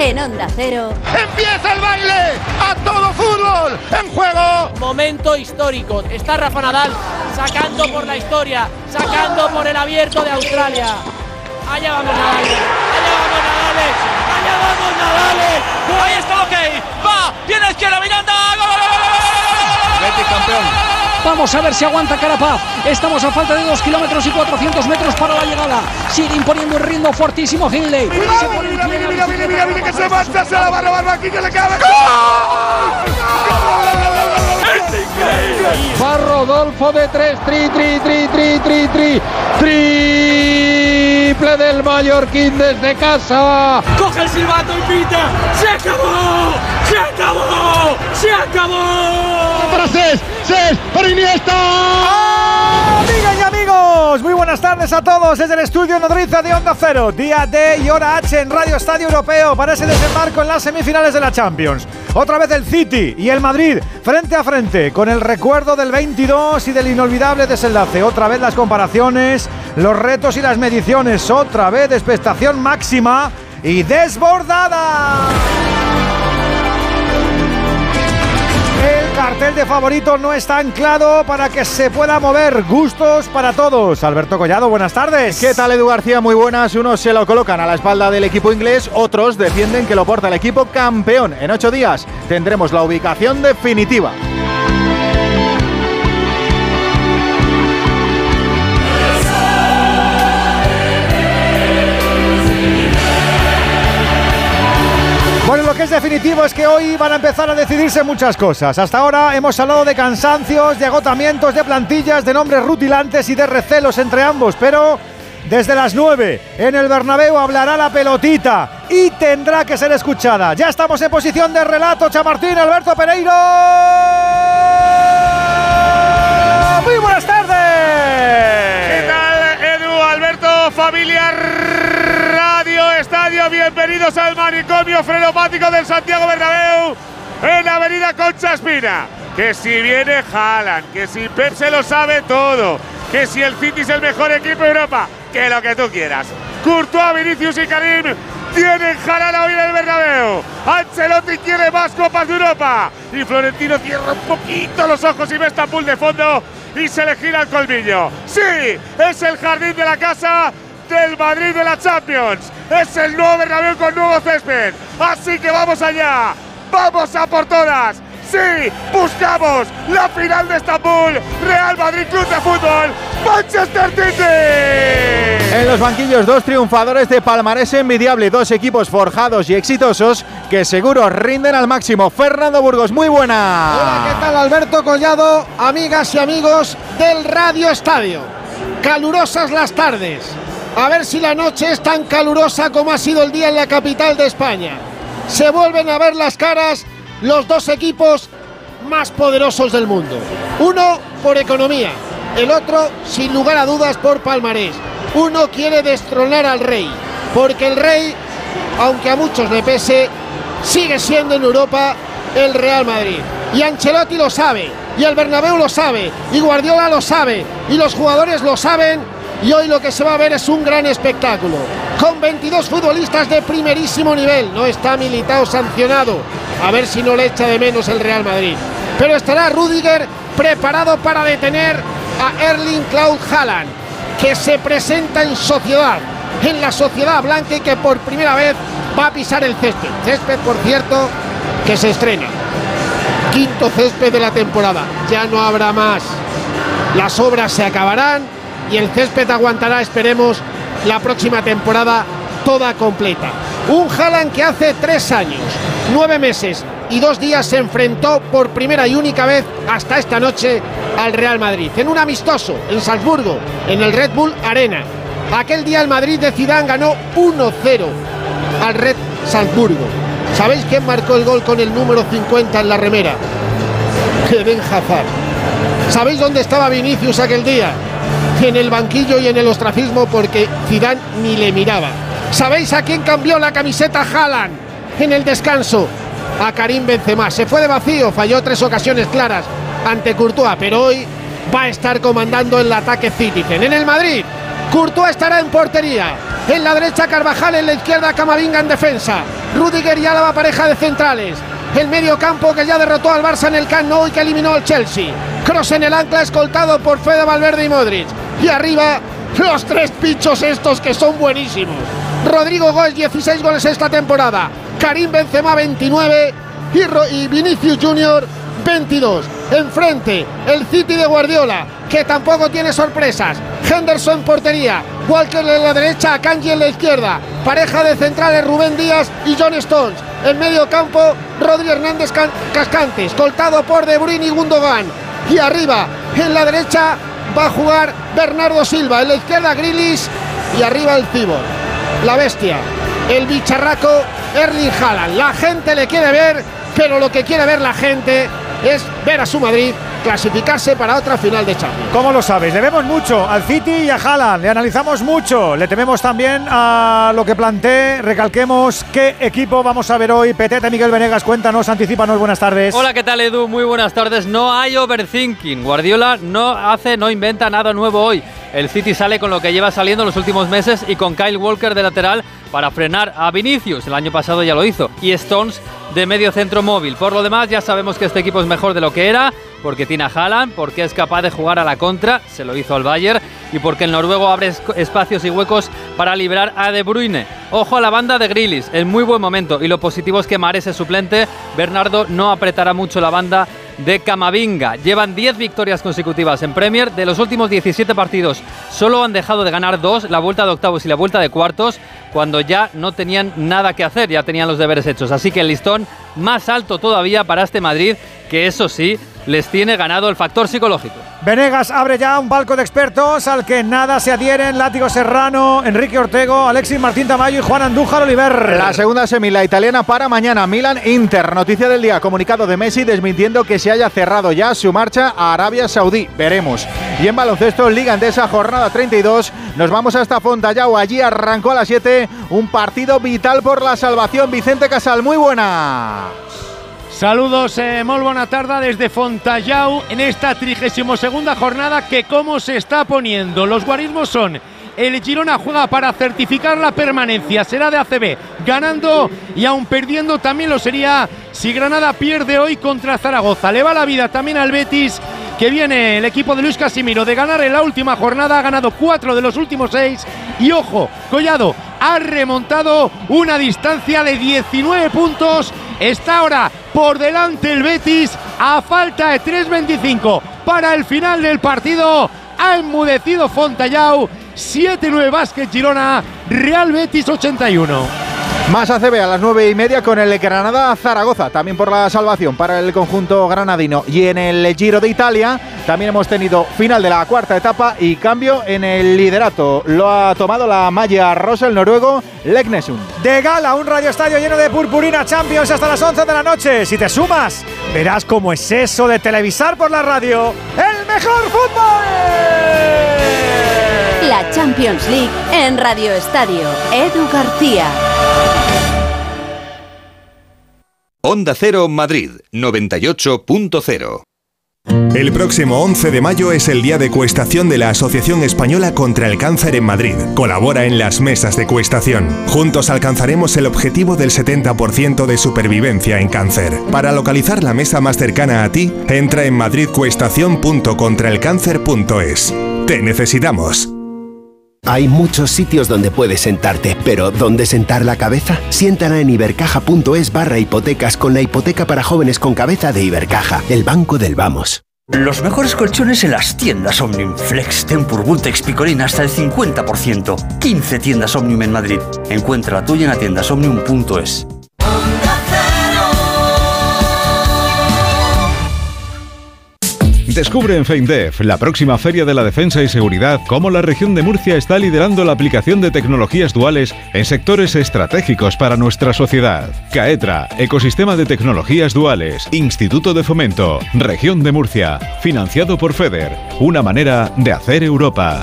En Onda Cero. ¡Empieza el baile! ¡A todo fútbol! ¡En juego! Momento histórico. Está Rafa Nadal sacando por la historia, sacando por el abierto de Australia. Allá vamos Nadal. Allá vamos Nadal. Allá vamos Nadal. Ahí está, ok. Va. Tiene izquierda Miranda. ¡Gol, gol, gol, gol, Betis campeón. Vamos a ver si aguanta Carapaz. Estamos a falta de 2 kilómetros y 400 metros para la llegada. Sigue imponiendo un ritmo fortísimo Hindley. Mira, mira, mira, mira, mira, mira, mira, que se marcha, se la va a robar aquí que le cabe. Va Rodolfo de 3, tri, tri, tri, tri, tri, tri, triple del Mallorquín desde casa. Coge el silbato y pita. ¡Se acabó! ¡Se acabó! ¡Se acabó! Para Cés, para Iniesta. Amigas y amigos, muy buenas tardes a todos desde el estudio Nodriza de Onda Cero, día D y hora H en Radio Estadio Europeo para ese desembarco en las semifinales de la Champions. Otra vez el City y el Madrid frente a frente con el recuerdo del 22 y del inolvidable desenlace. Otra vez las comparaciones, los retos y las mediciones. Otra vez expectación máxima y desbordada. Cartel de favorito no está anclado para que se pueda mover. Gustos para todos. Alberto Collado, buenas tardes. ¿Qué tal, Edu García? Muy buenas. Unos se lo colocan a la espalda del equipo inglés, otros defienden que lo porta el equipo campeón. En ocho días tendremos la ubicación definitiva. Bueno, lo que hoy van a empezar a decidirse muchas cosas. Hasta ahora hemos hablado de cansancios, de agotamientos, de plantillas, de nombres rutilantes y de recelos entre ambos, pero desde las 9 en el Bernabéu hablará la pelotita y tendrá que ser escuchada. Ya estamos en posición de relato, Chamartín, Alberto Pereiro. Muy buenas tardes. ¿Qué tal, Edu, Alberto, familia Radio Estadio? Bienvenidos al manicomio frenopático del Santiago Bernabéu en la avenida Concha Espina. Que si viene Haaland, que si Pep se lo sabe todo, que si el City es el mejor equipo de Europa, que lo que tú quieras. Courtois, Vinicius y Karim tienen Haaland hoy en el Bernabéu. Ancelotti quiere más Copas de Europa. Y Florentino cierra un poquito los ojos y ve esta pool de fondo y se le gira el colmillo. Sí, es el jardín de la casa del Madrid de la Champions. Es el nuevo Bernabéu con nuevo césped. Así que vamos allá. Vamos a por todas. Sí, buscamos la final de Estambul. Real Madrid Club de Fútbol. Manchester City. En los banquillos, dos triunfadores de palmarés envidiable, dos equipos forjados y exitosos que seguro rinden al máximo. Fernando Burgos, muy buena. Hola, ¿qué tal Alberto Collado? Amigas y amigos del Radio Estadio. Calurosas las tardes. A ver si la noche es tan calurosa como ha sido el día en la capital de España. Se vuelven a ver las caras los dos equipos más poderosos del mundo. Uno por economía, el otro sin lugar a dudas por palmarés. Uno quiere destronar al rey, porque el rey, aunque a muchos le pese, sigue siendo en Europa el Real Madrid. Y Ancelotti lo sabe, y el Bernabéu lo sabe, y Guardiola lo sabe, y los jugadores lo saben. Y hoy lo que se va a ver es un gran espectáculo. Con 22 futbolistas de primerísimo nivel. No está militado sancionado. A ver si no le echa de menos el Real Madrid. Pero estará Rudiger preparado para detener a Erling Klaus Haaland, que se presenta en sociedad, en la sociedad blanca y que por primera vez va a pisar el césped. Césped, por cierto, que se estrena. Quinto césped de la temporada. Ya no habrá más. Las obras se acabarán y el césped aguantará, esperemos, la próxima temporada toda completa. Un Haaland que hace tres años, nueve meses y dos días se enfrentó por primera y única vez hasta esta noche al Real Madrid. En un amistoso en Salzburgo, en el Red Bull Arena. Aquel día el Madrid de Zidane ganó 1-0 al Red Salzburgo. ¿Sabéis quién marcó el gol con el número 50 en la remera? Eden Hazard. ¿Sabéis dónde estaba Vinicius aquel día? En el banquillo y en el ostracismo porque Zidane ni le miraba. ¿Sabéis a quién cambió la camiseta Haaland en el descanso? A Karim Benzema. Se fue de vacío, falló tres ocasiones claras ante Courtois, pero hoy va a estar comandando el ataque Citizen. En el Madrid, Courtois estará en portería. En la derecha Carvajal, en la izquierda Camavinga en defensa. Rudiger y Álava pareja de centrales. El medio campo que ya derrotó al Barça en el Camp Nou y que eliminó al Chelsea. Cross en el ancla escoltado por Fede Valverde y Modric. Y arriba los tres pichos estos que son buenísimos. Rodrigo Gómez 16 goles esta temporada. Karim Benzema 29 y, Ro- y Vinicius Junior 22. Enfrente, el City de Guardiola, que tampoco tiene sorpresas. Henderson en portería, Walker en la derecha, Akanji en la izquierda. Pareja de centrales Rubén Díaz y John Stones. En medio campo, Rodri Hernández Can- Cascante, escoltado por De Bruyne y Gundogan. Y arriba, en la derecha, va a jugar Bernardo Silva. En la izquierda, Grilis. Y arriba el Cibor. La bestia, el bicharraco Erling Haaland. La gente le quiere ver, pero lo que quiere ver la gente es ver a su Madrid clasificarse para otra final de Champions. ¿Cómo lo sabes? Le vemos mucho al City y a Haaland. Le analizamos mucho. Le tememos también a lo que planteé. Recalquemos qué equipo vamos a ver hoy. Petete Miguel Venegas, cuéntanos, anticípanos. Buenas tardes. Hola, ¿qué tal Edu? Muy buenas tardes. No hay overthinking. Guardiola no hace, no inventa nada nuevo hoy. El City sale con lo que lleva saliendo los últimos meses y con Kyle Walker de lateral para frenar a Vinicius. El año pasado ya lo hizo. Y Stones de medio centro móvil. Por lo demás, ya sabemos que este equipo es mejor de lo que era, porque tiene a Haaland, porque es capaz de jugar a la contra, se lo hizo al Bayern, y porque el noruego abre es- espacios y huecos para librar a De Bruyne. Ojo a la banda de Grilis, en muy buen momento, y lo positivo es que Mares es suplente, Bernardo no apretará mucho la banda de Camavinga. Llevan 10 victorias consecutivas en Premier. De los últimos 17 partidos, solo han dejado de ganar dos, la vuelta de octavos y la vuelta de cuartos, cuando ya no tenían nada que hacer, ya tenían los deberes hechos. Así que el listón más alto todavía para este Madrid, que eso sí, les tiene ganado el factor psicológico. Venegas abre ya un palco de expertos al que nada se adhieren Látigo Serrano, Enrique Ortego, Alexis Martín Tamayo y Juan Andújar Oliver. La segunda semi, la italiana para mañana. Milan Inter. Noticia del día. Comunicado de Messi desmintiendo que se haya cerrado ya su marcha a Arabia Saudí. Veremos. Y en baloncesto, Liga Endesa, jornada 32. Nos vamos hasta Fontallao. Allí arrancó a las 7 un partido vital por la salvación. Vicente Casal, muy buena. Saludos, eh, muy buena tarde desde Fontallau en esta 32 jornada que cómo se está poniendo. Los guarismos son el Girona juega para certificar la permanencia, será de ACB, ganando y aún perdiendo también lo sería si Granada pierde hoy contra Zaragoza. Le va la vida también al Betis, que viene el equipo de Luis Casimiro de ganar en la última jornada, ha ganado cuatro de los últimos seis y ojo, Collado ha remontado una distancia de 19 puntos, está ahora por delante el Betis a falta de 3.25 para el final del partido, ha enmudecido Fontallao 7-9 Básquet Girona, Real Betis 81. Más ACB a las 9 y media con el Granada Zaragoza, también por la salvación para el conjunto granadino. Y en el Giro de Italia también hemos tenido final de la cuarta etapa y cambio en el liderato. Lo ha tomado la malla rosa el noruego Leknesund. De gala, un radio estadio lleno de purpurina Champions hasta las 11 de la noche. Si te sumas, verás cómo es eso de televisar por la radio. ¡El mejor fútbol! La Champions League en Radio Estadio. Edu García. Onda Cero Madrid 98.0. El próximo 11 de mayo es el día de cuestación de la Asociación Española contra el Cáncer en Madrid. Colabora en las mesas de cuestación. Juntos alcanzaremos el objetivo del 70% de supervivencia en cáncer. Para localizar la mesa más cercana a ti, entra en madridcuestación.contraelcáncer.es. Te necesitamos. Hay muchos sitios donde puedes sentarte, pero ¿dónde sentar la cabeza? Siéntala en ibercaja.es barra hipotecas con la hipoteca para jóvenes con cabeza de Ibercaja, el banco del vamos. Los mejores colchones en las tiendas Omnium. Flex, Tempur, Vultex, Picolín hasta el 50%. 15 tiendas Omnium en Madrid. Encuentra la tuya en la tienda Descubre en FeinDev, la próxima Feria de la Defensa y Seguridad, cómo la región de Murcia está liderando la aplicación de tecnologías duales en sectores estratégicos para nuestra sociedad. Caetra, Ecosistema de Tecnologías Duales, Instituto de Fomento, Región de Murcia, financiado por FEDER, una manera de hacer Europa.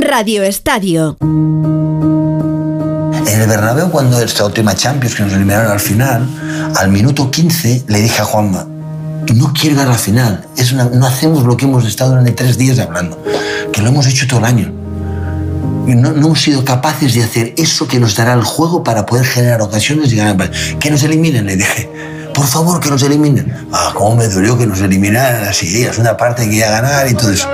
Radio Estadio. En el Bernabéu, cuando esta última Champions que nos eliminaron al final, al minuto 15 le dije a Juanma, no quiero a la final, es una- no hacemos lo que hemos estado durante tres días hablando, que lo hemos hecho todo el año. No, no hemos sido capaces de hacer eso que nos dará el juego para poder generar ocasiones y ganar. Que nos eliminen, le dije. Por favor, que nos eliminen. Ah, cómo me dolió que nos eliminaran así. Es una parte que quería ganar y todo eso.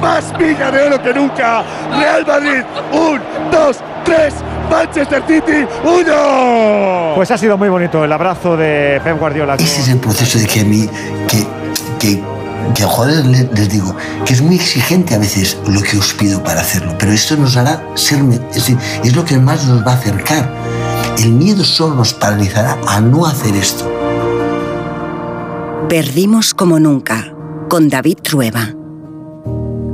Más miga de oro que nunca. Real Madrid, un, dos, tres. Manchester City, uno. Pues ha sido muy bonito el abrazo de Pep Guardiola. Ese es el proceso de que a mí, que, que, que a jugadores le- les digo que es muy exigente a veces lo que os pido para hacerlo, pero esto nos hará ser, es decir, es lo que más nos va a acercar. El miedo solo nos paralizará a no hacer esto. Perdimos como nunca, con David Trueba.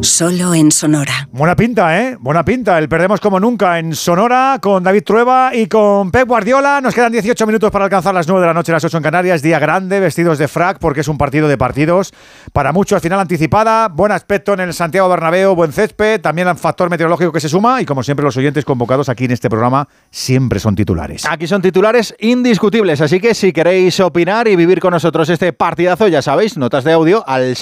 Solo en Sonora. Buena pinta, ¿eh? Buena pinta. El perdemos como nunca en Sonora con David Trueba y con Pep Guardiola. Nos quedan 18 minutos para alcanzar las 9 de la noche, las 8 en Canarias. Día grande, vestidos de frac porque es un partido de partidos. Para muchos, final anticipada. Buen aspecto en el Santiago Bernabéu, buen césped. También el factor meteorológico que se suma. Y como siempre, los oyentes convocados aquí en este programa siempre son titulares. Aquí son titulares indiscutibles, así que si queréis opinar y vivir con nosotros este partidazo, ya sabéis, notas de audio al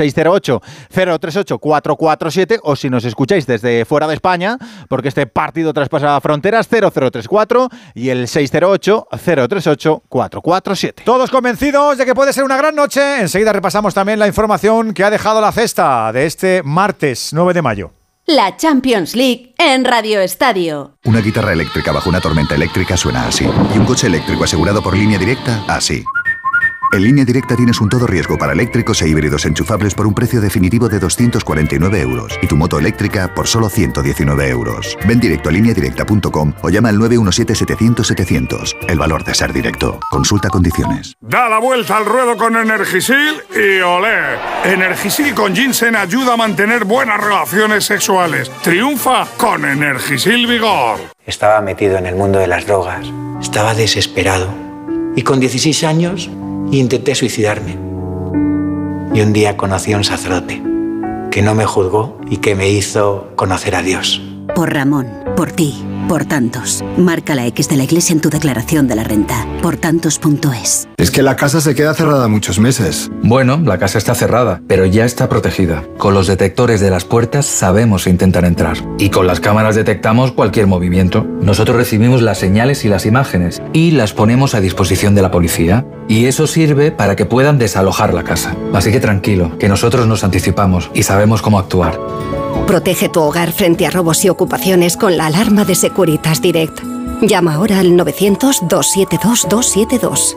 608-038-447 o si nos escucháis desde fuera de España, porque este partido traspasa fronteras 0034 y el 608-038-447. Todos convencidos de que puede ser una gran noche. Enseguida repasamos también la información que ha dejado la cesta de este martes 9 de mayo. La Champions League en Radio Estadio. Una guitarra eléctrica bajo una tormenta eléctrica suena así. Y un coche eléctrico asegurado por línea directa, así. En línea directa tienes un todo riesgo para eléctricos e híbridos enchufables por un precio definitivo de 249 euros y tu moto eléctrica por solo 119 euros. Ven directo a lineadirecta.com o llama al 917-700-700. El valor de ser directo. Consulta condiciones. Da la vuelta al ruedo con Energisil y olé. Energisil con ginseng ayuda a mantener buenas relaciones sexuales. Triunfa con Energisil Vigor. Estaba metido en el mundo de las drogas. Estaba desesperado. Y con 16 años intenté suicidarme. Y un día conocí a un sacerdote que no me juzgó y que me hizo conocer a Dios. Por Ramón, por ti, por tantos. Marca la X de la iglesia en tu declaración de la renta. Por tantos.es. Es que la casa se queda cerrada muchos meses. Bueno, la casa está cerrada, pero ya está protegida. Con los detectores de las puertas sabemos intentar entrar. Y con las cámaras detectamos cualquier movimiento. Nosotros recibimos las señales y las imágenes y las ponemos a disposición de la policía. Y eso sirve para que puedan desalojar la casa. Así que tranquilo, que nosotros nos anticipamos y sabemos cómo actuar. Protege tu hogar frente a robos y ocupaciones con la alarma de Securitas Direct. Llama ahora al 900-272-272.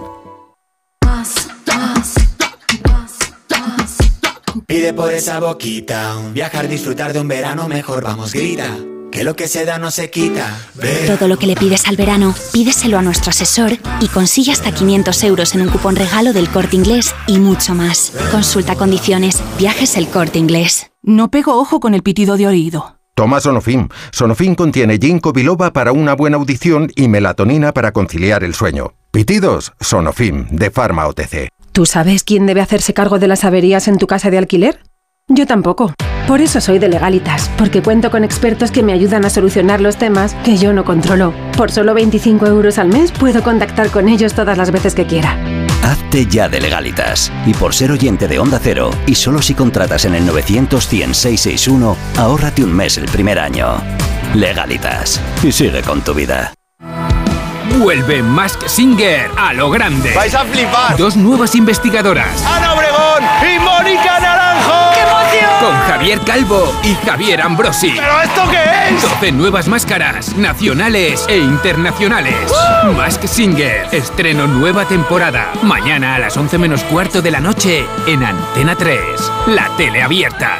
Pide por esa boquita, un viajar, disfrutar de un verano mejor, vamos, grita. Que lo que se da no se quita. Ve. Todo lo que le pides al verano, pídeselo a nuestro asesor y consigue hasta 500 euros en un cupón regalo del corte inglés y mucho más. Consulta condiciones. Viajes el corte inglés. No pego ojo con el pitido de oído. Toma Sonofim. Sonofim contiene ginkgo biloba para una buena audición y melatonina para conciliar el sueño. Pitidos, Sonofim, de Pharma OTC. ¿Tú sabes quién debe hacerse cargo de las averías en tu casa de alquiler? Yo tampoco. Por eso soy de Legalitas, porque cuento con expertos que me ayudan a solucionar los temas que yo no controlo. Por solo 25 euros al mes puedo contactar con ellos todas las veces que quiera. Hazte ya de legalitas. Y por ser oyente de Onda Cero, y solo si contratas en el 900 100 661, ahórrate un mes el primer año. Legalitas. Y sigue con tu vida. Vuelve Mask Singer a lo grande. ¡Vais a flipar! Dos nuevas investigadoras. ¡Ana Obregón y Mónica Naranjo! Con Javier Calvo y Javier Ambrosi. ¿Pero esto qué es? 12 nuevas máscaras, nacionales e internacionales. Mask Singer, estreno nueva temporada. Mañana a las 11 menos cuarto de la noche en Antena 3, la tele abierta.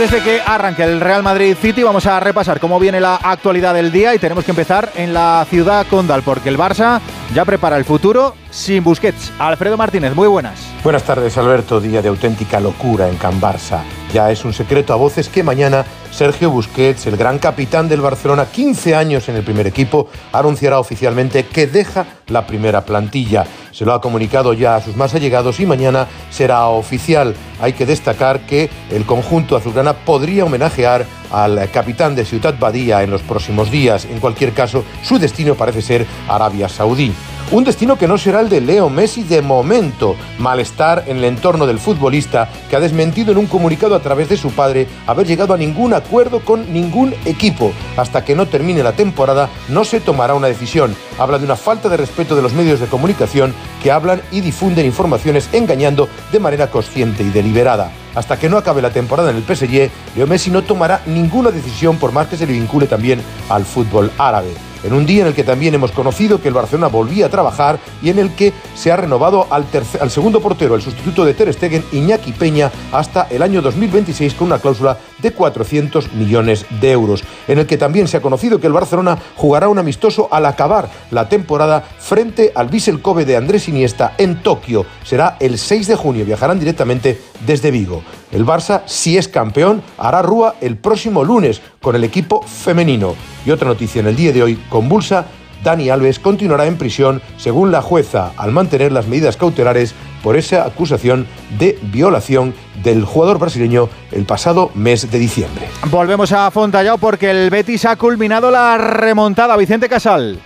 Antes de que arranque el Real Madrid City, vamos a repasar cómo viene la actualidad del día y tenemos que empezar en la ciudad condal, porque el Barça ya prepara el futuro sin Busquets. Alfredo Martínez, muy buenas. Buenas tardes, Alberto. Día de auténtica locura en Can Barça. Ya es un secreto a voces que mañana Sergio Busquets, el gran capitán del Barcelona, 15 años en el primer equipo, anunciará oficialmente que deja la primera plantilla. Se lo ha comunicado ya a sus más allegados y mañana será oficial. Hay que destacar que el conjunto azulgrana podría homenajear al capitán de Ciudad Badía en los próximos días. En cualquier caso, su destino parece ser Arabia Saudí. Un destino que no será el de Leo Messi de momento. Malestar en el entorno del futbolista que ha desmentido en un comunicado a través de su padre haber llegado a ningún acuerdo con ningún equipo. Hasta que no termine la temporada no se tomará una decisión. Habla de una falta de respeto de los medios de comunicación que hablan y difunden informaciones engañando de manera consciente y deliberada. Hasta que no acabe la temporada en el PSG, Leo Messi no tomará ninguna decisión por más que se le vincule también al fútbol árabe en un día en el que también hemos conocido que el Barcelona volvía a trabajar y en el que se ha renovado al, segundo portero, el sustituto de Ter Stegen, Iñaki Peña, hasta el año 2026 con una cláusula de 400 millones de euros, en el que también se ha conocido que el Barcelona jugará un amistoso al acabar la temporada frente al Vissel Kobe de Andrés Iniesta en Tokio. Será el 6 de junio, viajarán directamente desde Vigo. El Barça, si es campeón, hará rúa el próximo lunes con el equipo femenino. Y otra noticia en el día de hoy, convulsa, Dani Alves continuará en prisión según la jueza al mantener las medidas cautelares por esa acusación de violación del jugador brasileño el pasado mes de diciembre. Volvemos a Fontallao porque el Betis ha culminado la remontada. Vicente Casal.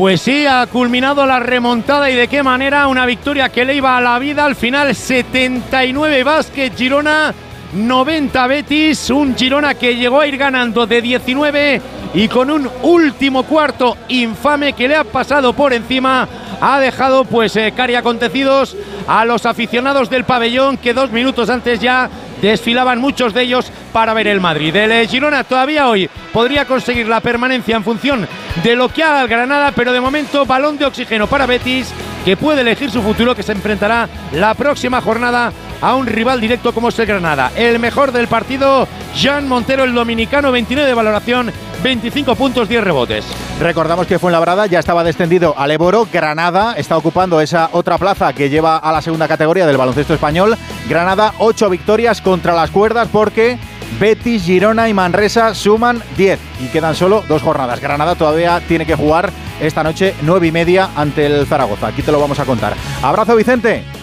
Pues sí, ha culminado la remontada y de qué manera una victoria que le iba a la vida al final. 79 Vázquez Girona 90 Betis, un Girona que llegó a ir ganando de 19 y con un último cuarto infame que le ha pasado por encima ha dejado pues eh, cari acontecidos a los aficionados del pabellón que dos minutos antes ya desfilaban muchos de ellos para ver el Madrid. El eh, Girona todavía hoy podría conseguir la permanencia en función de lo que haga el Granada, pero de momento balón de oxígeno para Betis que puede elegir su futuro que se enfrentará la próxima jornada a un rival directo como es el Granada. El mejor del partido, Jean Montero, el dominicano, 29 de valoración, 25 puntos, 10 rebotes. Recordamos que Fuenlabrada ya estaba descendido al Eboro. Granada está ocupando esa otra plaza que lleva a la segunda categoría del baloncesto español. Granada, 8 victorias contra las cuerdas porque Betis, Girona y Manresa suman 10 y quedan solo dos jornadas. Granada todavía tiene que jugar esta noche 9 y media ante el Zaragoza. Aquí te lo vamos a contar. Abrazo Vicente.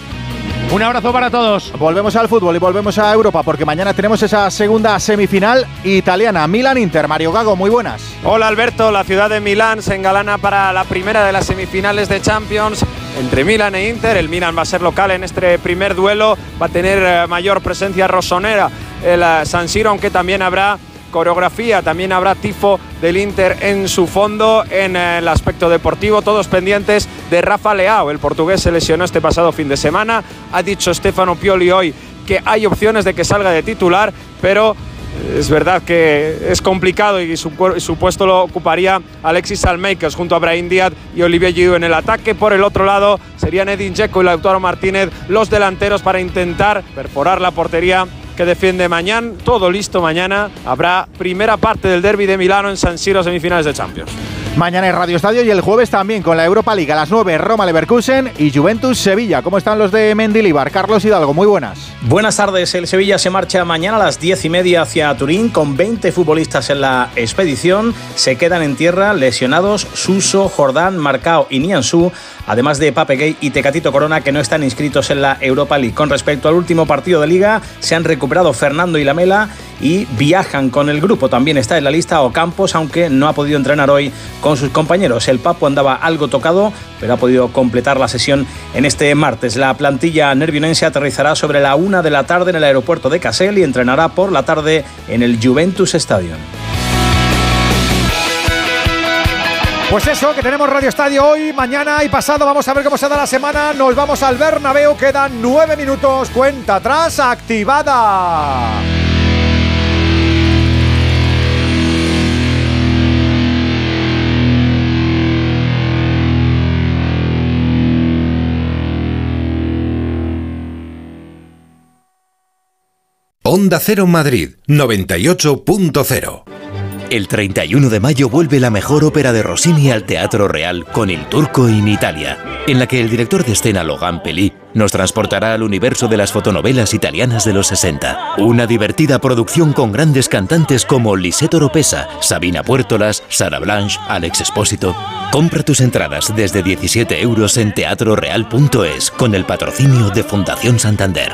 Un abrazo para todos. Volvemos al fútbol y volvemos a Europa porque mañana tenemos esa segunda semifinal italiana. Milan-Inter. Mario Gago, muy buenas. Hola Alberto, la ciudad de Milán se engalana para la primera de las semifinales de Champions entre Milan e Inter. El Milan va a ser local en este primer duelo, va a tener eh, mayor presencia rosonera el eh, San Siro, aunque también habrá coreografía, también habrá tifo del Inter en su fondo en eh, el aspecto deportivo, todos pendientes de Rafa Leao, el portugués se lesionó este pasado fin de semana, ha dicho Stefano Pioli hoy que hay opciones de que salga de titular, pero es verdad que es complicado y su, puesto lo ocuparía Alexis Almeikers junto a Brahim Díaz y Olivier Giroud en el ataque. Por el otro lado serían Edin Dzeko y Lautaro Martínez los delanteros para intentar perforar la portería que defiende mañana. Todo listo mañana. Habrá primera parte del derby de Milano en San Siro, semifinales de Champions. Mañana en Radio Estadio y el jueves también con la Europa League a las 9 Roma Leverkusen y Juventus Sevilla. ¿Cómo están los de Mendilibar? Carlos Hidalgo, muy buenas. Buenas tardes. El Sevilla se marcha mañana a las 10 y media hacia Turín con 20 futbolistas en la expedición. Se quedan en tierra lesionados Suso, Jordán, Marcao y Niansu, además de Pape Gay y Tecatito Corona que no están inscritos en la Europa League. Con respecto al último partido de liga, se han recuperado Fernando y Lamela y viajan con el grupo. También está en la lista Ocampos, aunque no ha podido entrenar hoy con sus compañeros. El Papo andaba algo tocado, pero ha podido completar la sesión en este martes. La plantilla nervionense aterrizará sobre la una de la tarde en el aeropuerto de Casel y entrenará por la tarde en el Juventus Stadium. Pues eso, que tenemos Radio Estadio hoy, mañana y pasado. Vamos a ver cómo se da la semana. Nos vamos al Bernabéu. Quedan nueve minutos. Cuenta atrás activada. Onda Cero Madrid 98.0 el 31 de mayo vuelve la mejor ópera de Rossini al Teatro Real con El Turco en Italia, en la que el director de escena Logan Pelli nos transportará al universo de las fotonovelas italianas de los 60. Una divertida producción con grandes cantantes como Lisette Oropesa, Sabina Puertolas, Sara Blanche, Alex Espósito. Compra tus entradas desde 17 euros en teatroreal.es con el patrocinio de Fundación Santander.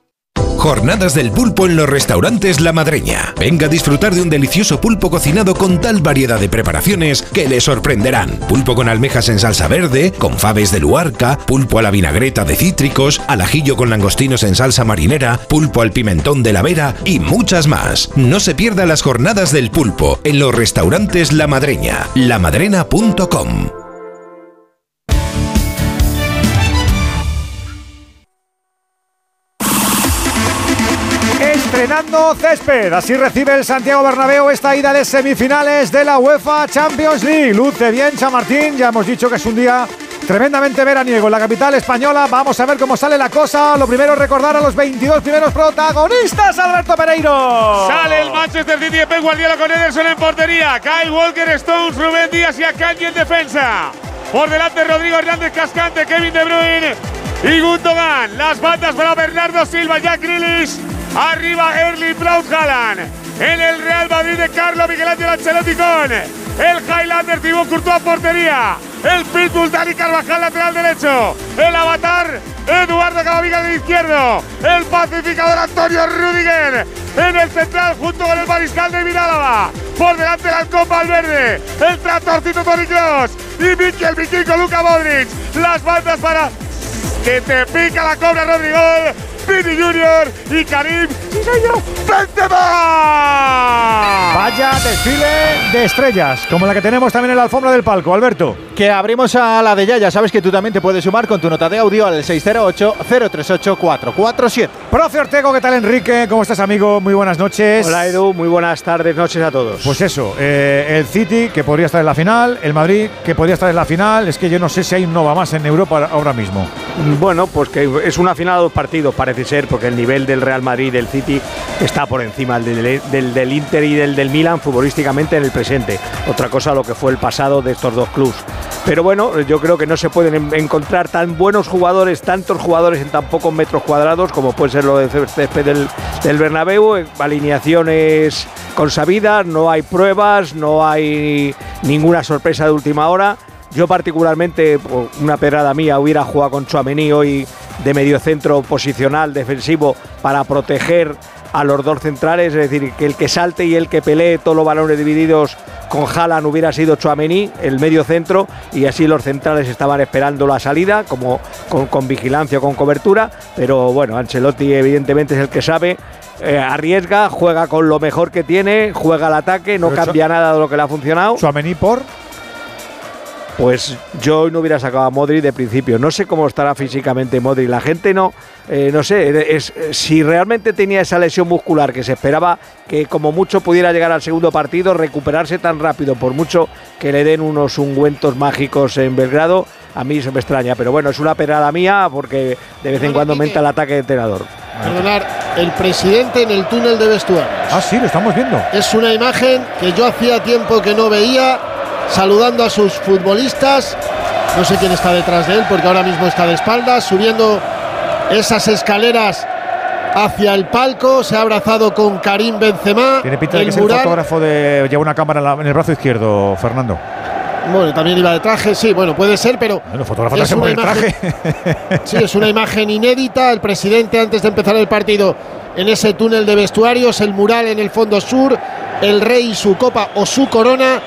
Jornadas del pulpo en los restaurantes La Madreña. Venga a disfrutar de un delicioso pulpo cocinado con tal variedad de preparaciones que le sorprenderán. Pulpo con almejas en salsa verde, con faves de luarca, pulpo a la vinagreta de cítricos, al ajillo con langostinos en salsa marinera, pulpo al pimentón de la vera y muchas más. No se pierda las jornadas del pulpo en los restaurantes La Madreña. lamadrena.com. Estrenando césped. Así recibe el Santiago Bernabéu esta ida de semifinales de la UEFA Champions League. Luce bien Chamartín. Ya hemos dicho que es un día tremendamente veraniego en la capital española. Vamos a ver cómo sale la cosa. Lo primero, recordar a los 22 primeros protagonistas, Alberto Pereiro. Sale el Manchester City de Pep Guardiola con Ederson en portería. Kyle Walker, Stones, Rubén Díaz y Akanji en defensa. Por delante, Rodrigo Hernández Cascante, Kevin De Bruyne y Gundogan. Las bandas para Bernardo Silva, Jack Grealish. Arriba Erling Braut Haaland. En el Real Madrid de Carlos Miguel Ángel Ancelotti con el Highlander Thibaut Courtois portería. El Pitbull Dani Carvajal lateral derecho. El Avatar Eduardo Camavinga de izquierdo. El pacificador Antonio Rudiger en el central junto con el mariscal de Mirálava. Por delante el halcón Valverde. El tractorcito Toni Kroos. Y Mikel Vikingo Luca Modric. Las bandas para que te pica la cobra Rodrigo. Vini Junior y Karim Benzema. Vaya desfile de estrellas, como la que tenemos también en la alfombra del palco, Alberto. Que abrimos a la de ya, ya sabes que tú también te puedes sumar con tu nota de audio al 608-038-447. Profe Ortego, ¿qué tal Enrique? ¿Cómo estás amigo? Muy buenas noches. Hola Edu, muy buenas tardes, noches a todos. Pues eso, eh, el City que podría estar en la final, el Madrid que podría estar en la final, es que yo no sé si hay un Nova más en Europa ahora mismo. Bueno, pues que es una final de dos partidos, parece ser, porque el nivel del Real Madrid y del City está por encima del, del, del Inter y del, del Milan futbolísticamente en el presente. Otra cosa lo que fue el pasado de estos dos clubes. Pero bueno, yo creo que no se pueden encontrar tan buenos jugadores, tantos jugadores en tan pocos metros cuadrados como puede ser lo de césped del, del Bernabéu, alineaciones consabidas, no hay pruebas, no hay ninguna sorpresa de última hora. Yo particularmente, una pedrada mía, hubiera jugado con Chuamení hoy de mediocentro posicional defensivo para proteger a los dos centrales, es decir, que el que salte y el que pelee todos los balones divididos con Haaland hubiera sido Chuamení, el medio centro, y así los centrales estaban esperando la salida, como con, con vigilancia o con cobertura, pero bueno, Ancelotti evidentemente es el que sabe, eh, arriesga, juega con lo mejor que tiene, juega al ataque, no Pero cambia nada de lo que le ha funcionado. Chuamení por pues yo no hubiera sacado a Modri de principio. No sé cómo estará físicamente Modri. La gente no, eh, no sé, es, si realmente tenía esa lesión muscular que se esperaba que como mucho pudiera llegar al segundo partido, recuperarse tan rápido, por mucho que le den unos ungüentos mágicos en Belgrado, a mí se me extraña. Pero bueno, es una perada mía porque de vez en cuando aumenta el ataque de entrenador. Perdonar, el presidente en el túnel de vestuario. Ah, sí, lo estamos viendo. Es una imagen que yo hacía tiempo que no veía, saludando a sus futbolistas. No sé quién está detrás de él, porque ahora mismo está de espaldas, subiendo esas escaleras hacia el palco. Se ha abrazado con Karim Benzema. Tiene pinta de que es el fotógrafo de. Lleva una cámara en, la- en el brazo izquierdo, Fernando. Bueno, también iba de traje, sí, bueno, puede ser, pero. Bueno, fotógrafo es una imagen- traje. Sí, es una imagen inédita. El presidente, antes de empezar el partido, en ese túnel de vestuarios, el mural en el fondo sur, el rey su copa o su corona,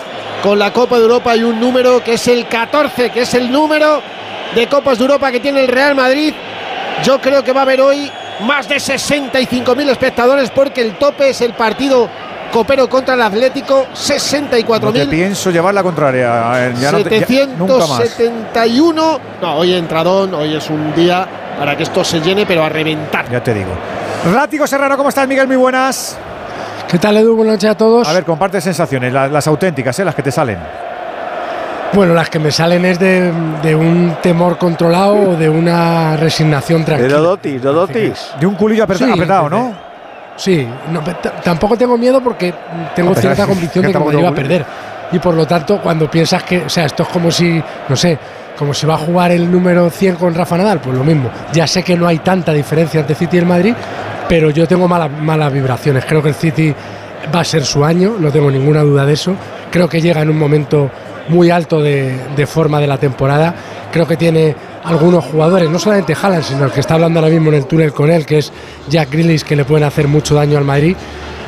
con la Copa de Europa y un número que es el 14, que es el número de Copas de Europa que tiene el Real Madrid. Yo creo que va a haber hoy más de 65.000 espectadores porque el tope es el partido copero contra el Atlético, 64.000. No te pienso llevar la contraria. eh, ya no te- ya- nunca más. 771. No, hoy entradón, hoy es un día para que esto se llene, pero a reventar. Ya te digo. Rático Serrano, ¿cómo estás, Miguel? Muy buenas. ¿Qué tal, Edu? Buenas noches a todos. A ver, comparte sensaciones, la- las, auténticas, ¿eh? las que te salen. Bueno, las que me salen es de, de un temor controlado o de una resignación tranquila. Dodotis, Dodotis. De un culillo apretado, Sí, apretado, de- ¿no? Sí, no, tampoco tengo miedo porque tengo cierta es- convicción que de que Madrid va a perder. Y por lo tanto, cuando piensas que, o sea, esto es como si, no sé, como si va a jugar el número 100 con Rafa Nadal, pues lo mismo. Ya sé que no hay tanta diferencia entre City y el Madrid, pero yo tengo malas, vibraciones. Creo que el City va a ser su año, no tengo ninguna duda de eso. Creo que llega en un momento muy alto de, de forma de la temporada. Creo que tiene algunos jugadores, no solamente Haaland, sino el que está hablando ahora mismo en el túnel con él, que es Jack Grealish, que le pueden hacer mucho daño al Madrid.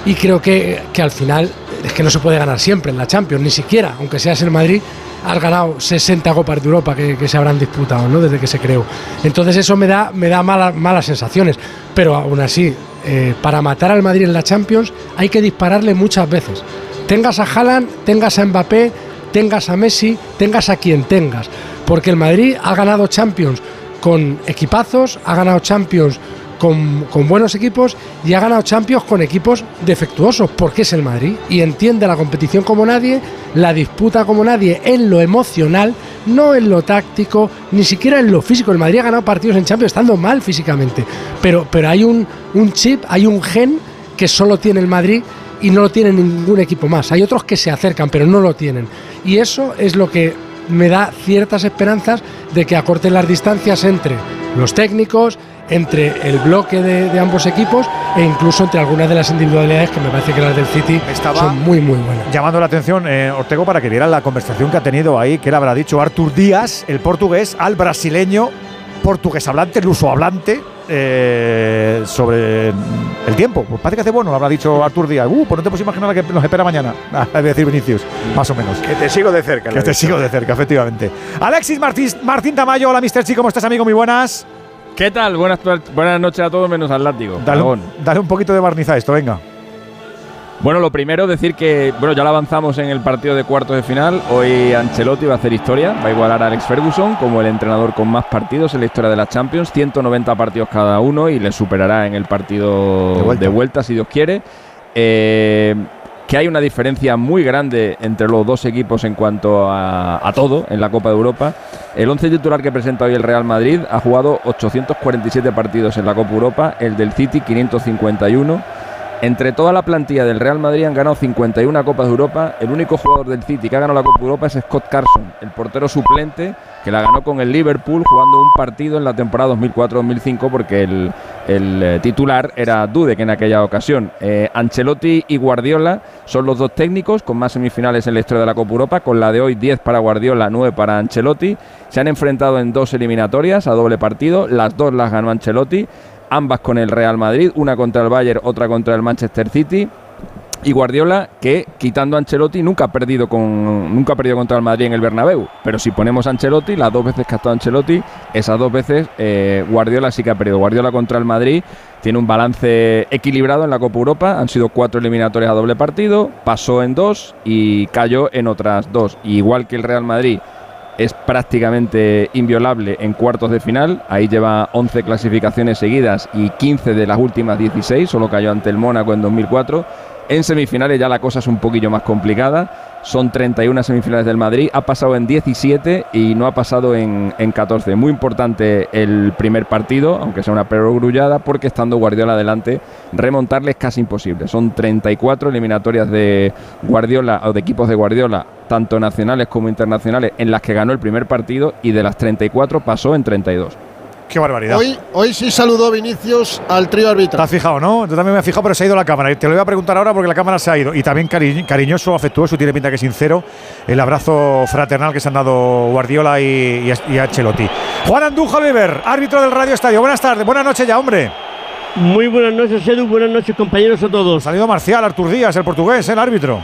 Y creo que, que al final es que no se puede ganar siempre en la Champions, ni siquiera, aunque seas el Madrid, has ganado 60 Copas de Europa que, se habrán disputado ¿no? desde que se creó. Entonces eso me da, me da malas, malas sensaciones. Pero aún así, eh, para matar al Madrid en la Champions hay que dispararle muchas veces. Tengas a Haaland, tengas a Mbappé, tengas a Messi, tengas a quien tengas. Porque el Madrid ha ganado Champions con equipazos, ha ganado Champions con, con buenos equipos y ha ganado Champions con equipos defectuosos, porque es el Madrid y entiende la competición como nadie, la disputa como nadie en lo emocional, no en lo táctico, ni siquiera en lo físico. El Madrid ha ganado partidos en Champions estando mal físicamente, pero, pero hay un, un chip, hay un gen que solo tiene el Madrid y no lo tiene ningún equipo más. Hay otros que se acercan, pero no lo tienen. Y eso es lo que me da ciertas esperanzas de que acorten las distancias entre los técnicos, entre el bloque de, de ambos equipos e incluso entre algunas de las individualidades que me parece que las del City son muy, muy buenas. Llamando la atención, eh, Ortego, para que vieran la conversación que ha tenido ahí, que él habrá dicho Artur Díaz, el portugués, al brasileño, portugués hablante, luso hablante, eh, sobre el tiempo. Pues parece que hace bueno, habrá dicho Artur Díaz. Uh, pues no te puedes imaginar lo que nos espera mañana. A decir Vinicius, más o menos. Que te sigo de cerca. Que te sigo de cerca, efectivamente. Alexis Martín, Martín Tamayo, hola Mr. Chi, ¿cómo estás, amigo? Muy buenas. ¿Qué tal? Buenas, buenas noches a todos menos al látigo. Dale, un- dale un poquito de barniz a esto, venga. Bueno, lo primero decir que, bueno, ya lo avanzamos en el partido de cuartos de final. Hoy Ancelotti va a hacer historia, va a igualar a Alex Ferguson como el entrenador con más partidos en la historia de la Champions, 190 partidos cada uno y le superará en el partido de vuelta, si Dios quiere. Eh, que hay una diferencia muy grande entre los dos equipos en cuanto a, todo en la Copa de Europa. El 11 titular que presenta hoy el Real Madrid ha jugado 847 partidos en la Copa Europa, el del City 551. Entre toda la plantilla del Real Madrid han ganado 51 Copas de Europa. El único jugador del City que ha ganado la Copa Europa es Scott Carson, el portero suplente que la ganó con el Liverpool jugando un partido en la temporada 2004-2005 porque el, eh, titular era Dudek en aquella ocasión. Eh, Ancelotti y Guardiola son los dos técnicos con más semifinales en la historia de la Copa Europa, con la de hoy 10 para Guardiola, 9 para Ancelotti. Se han enfrentado en dos eliminatorias a doble partido, las dos las ganó Ancelotti ambas con el Real Madrid, una contra el Bayern, otra contra el Manchester City. Y Guardiola, que quitando a Ancelotti, nunca ha perdido con nunca ha perdido contra el Madrid en el Bernabéu. Pero si ponemos Ancelotti, las dos veces que ha estado Ancelotti, esas dos veces eh, Guardiola sí que ha perdido. Guardiola contra el Madrid tiene un balance equilibrado en la Copa Europa. Han sido cuatro eliminatorias a doble partido, pasó en dos y cayó en otras dos. Igual que el Real Madrid es prácticamente inviolable en cuartos de final. Ahí lleva 11 clasificaciones seguidas y 15 de las últimas 16, solo cayó ante el Mónaco en 2004. En semifinales ya la cosa es un poquillo más complicada. Son 31 semifinales del Madrid. Ha pasado en 17 y no ha pasado en, en 14. Muy importante el primer partido, aunque sea una perogrullada, porque estando Guardiola adelante, remontarle es casi imposible. Son 34 eliminatorias de Guardiola o de equipos de Guardiola, tanto nacionales como internacionales, en las que ganó el primer partido y de las 34 pasó en 32. Qué barbaridad. Hoy, hoy sí saludó Vinicius al trío ¿Te arbitral. has fijado, no? Yo también me he fijado, pero se ha ido la cámara. Y te lo voy a preguntar ahora porque la cámara se ha ido. Y también cari- cariñoso, afectuoso y tiene pinta que sincero el abrazo fraternal que se han dado Guardiola y, y, y Ancelotti. Juan Andújar Oliver, árbitro del Radio Estadio. Buenas tardes, buenas noches ya, hombre. Muy buenas noches, Edu. Buenas noches, compañeros a todos. Salido Marcial, Artur Díaz, el portugués, el árbitro.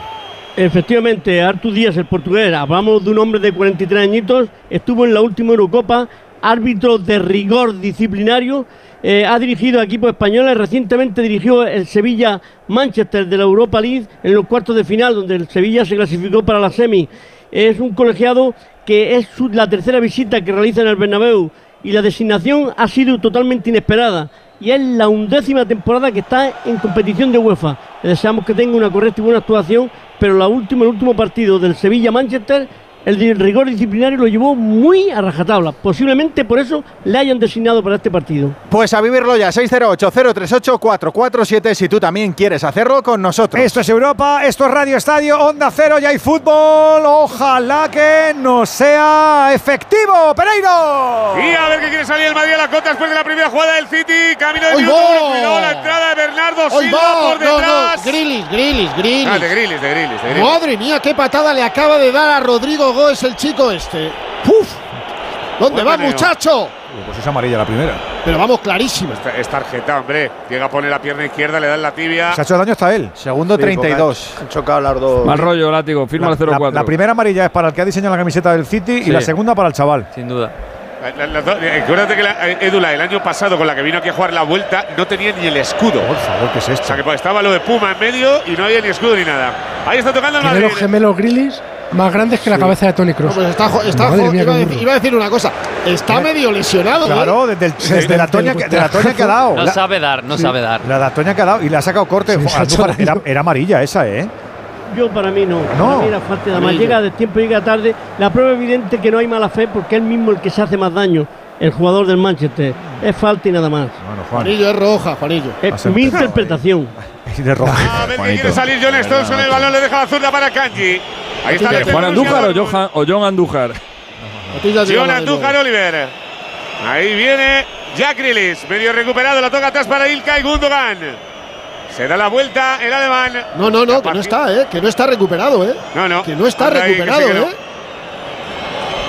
Efectivamente, Artur Díaz, el portugués, hablamos de un hombre de 43 añitos, estuvo en la última Eurocopa, árbitro de rigor disciplinario, eh, ha dirigido a equipos españoles, recientemente dirigió el Sevilla Manchester de la Europa League en los cuartos de final, donde el Sevilla se clasificó para la semi. Es un colegiado que es la tercera visita que realiza en el Bernabéu y la designación ha sido totalmente inesperada y es la undécima temporada que está en competición de UEFA. Le deseamos que tenga una correcta y buena actuación, pero la última, el último partido del Sevilla-Manchester, el de rigor disciplinario lo llevó muy a rajatabla. Posiblemente por eso le hayan designado para este partido. Pues a vivirlo ya, 608-038-447 si tú también quieres hacerlo con nosotros. Esto es Europa, esto es Radio Estadio, Onda Cero, ya hay fútbol. Ojalá que no sea efectivo, Pereiro. Y a ver qué quiere salir el Madrid a la cota después de la primera jugada del City. Camino ¡Ahí minuto. Cuidado la entrada de Bernardo ¡Ahí Silva va! por No, detrás. no, Grilis, Grilis, Grilis. Ah, de Grilis, de Grilis, de Grilis. Madre mía, qué patada le acaba de dar a Rodrigo Góez el chico este. ¡Puf! ¿Dónde Buen va, meneo. muchacho? Pues es amarilla la primera. Pero vamos, clarísima. Esta- Es tarjeta, hombre. Llega a poner la pierna izquierda, le da en la tibia. Se ha hecho daño hasta él. Segundo 32. Han chocado las dos. Mal rollo, látigo, firma La, el 0-4. la- la primera amarilla es para el que ha diseñado la camiseta del City y Sí. la segunda para el chaval. Sin duda. Eh, acuérdate que la, eh, Edula, el año pasado con la que vino aquí a jugar la vuelta, no tenía ni el escudo. Por favor, ¿qué es O esto? sea que pues, estaba lo de Puma en medio y no había ni escudo ni nada. Ahí está tocando el Madrid. los gemelos Grillis más grandes que la cabeza de Tony No, Cross. pues está, está Madre jo- mía, iba, a decir, burro. iba a decir una cosa. Está medio lesionado. ¿eh? Claro, desde, el- desde la, toña, que- de la toña que ha dado. No La- sabe dar, no sí, sabe dar. La, la toña que ha dado y le ha sacado corte. Sí, Andújar, era, amarilla esa, ¿eh? Yo para mí no, No. para mí era falta de más. Llega de tiempo, llega tarde. La prueba evidente que no hay mala fe porque es mismo el que se hace más daño, el jugador del Manchester. Es falta y nada más. Bueno, Juan. Juanillo es roja, Juanillo. Es mi interpretación. Y de rojo. A ver qué quiere salir John Stones con el balón, le deja la zurda para Kanji. Ahí está el ¿Juan Andújar o Johan, o John Andújar? John. Andújar Oliver. Ahí viene Jack Grealish, medio recuperado, la toca atrás para Ilkay Gundogan. Se da la vuelta el alemán. No, no, no, que no está, ¿eh? Que no está recuperado, ¿eh? No, no. Que no está Anda que recuperado, que. ¿eh?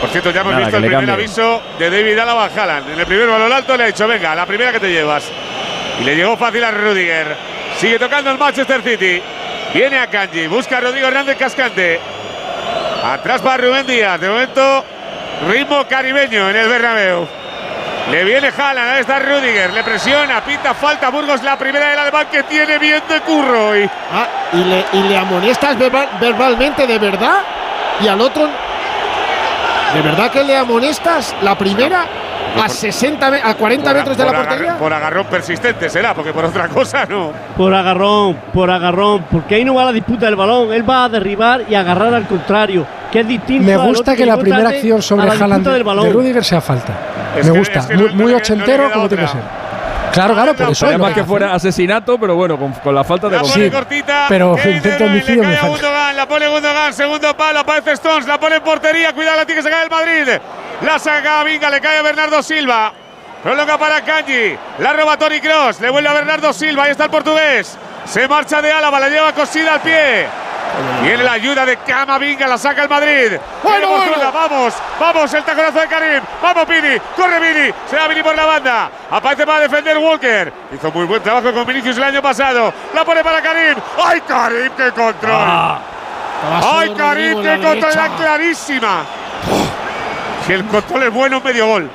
Por cierto, ya hemos Nada, visto que el primer cambie. aviso de David Alaba Haaland. En el primer balón alto le ha dicho, venga, la primera que te llevas. Y le llegó fácil a Rudiger. Sigue tocando el Manchester City. Viene a Kanji, busca a Rodrigo Hernández Cascante. Atrás para Rubén Díaz. De momento, ritmo caribeño en el Bernabéu. Le viene Haaland, ahí está Rudiger, le presiona, pinta falta Burgos, la primera del alemán que tiene bien de curro hoy. Ah, y le, y le amonestas verbal- verbalmente, ¿de verdad? Y al otro. ¿De verdad que le amonestas la primera a 60 me- a 40 Por- metros de la agar- portería? por agarrón persistente será, porque por otra cosa no. Por agarrón, por agarrón, porque ahí no va la disputa del balón, él va a derribar y agarrar al contrario, que es distinto. Me gusta otro que la primera acción sobre Haaland del de, balón. de Rudiger sea falta. Es Me que- gusta, es que muy, no- no ochentero como tiene que ser. Claro, claro, por eso. Además que fuera asesinato, pero bueno, con, con la falta de La pone cortita. pero intento homicidio le me cae a falta. Gundogan, la pone Gundogan, segundo palo, aparece Stones, la pone en portería, cuidado, la tiene que sacar el Madrid. La saca Vinga, le cae a Bernardo Silva. Prolonga para Kanji, la roba Tony Cross, le vuelve a Bernardo Silva, ahí está el portugués. Se marcha de Álava, la lleva cosida al pie. Viene la ayuda de Camavinga, la saca el Madrid. Bueno. vamos, vamos, el taconazo de Karim. Vamos, Vini, corre Vini, se va Vini por la banda. Aparece para defender Walker. Hizo muy buen trabajo con Vinicius el año pasado. La pone para Karim. ¡Ay, Karim, qué control! Paso ¡Ay, Karim, qué control! Era clarísima. Si el control es bueno, medio gol.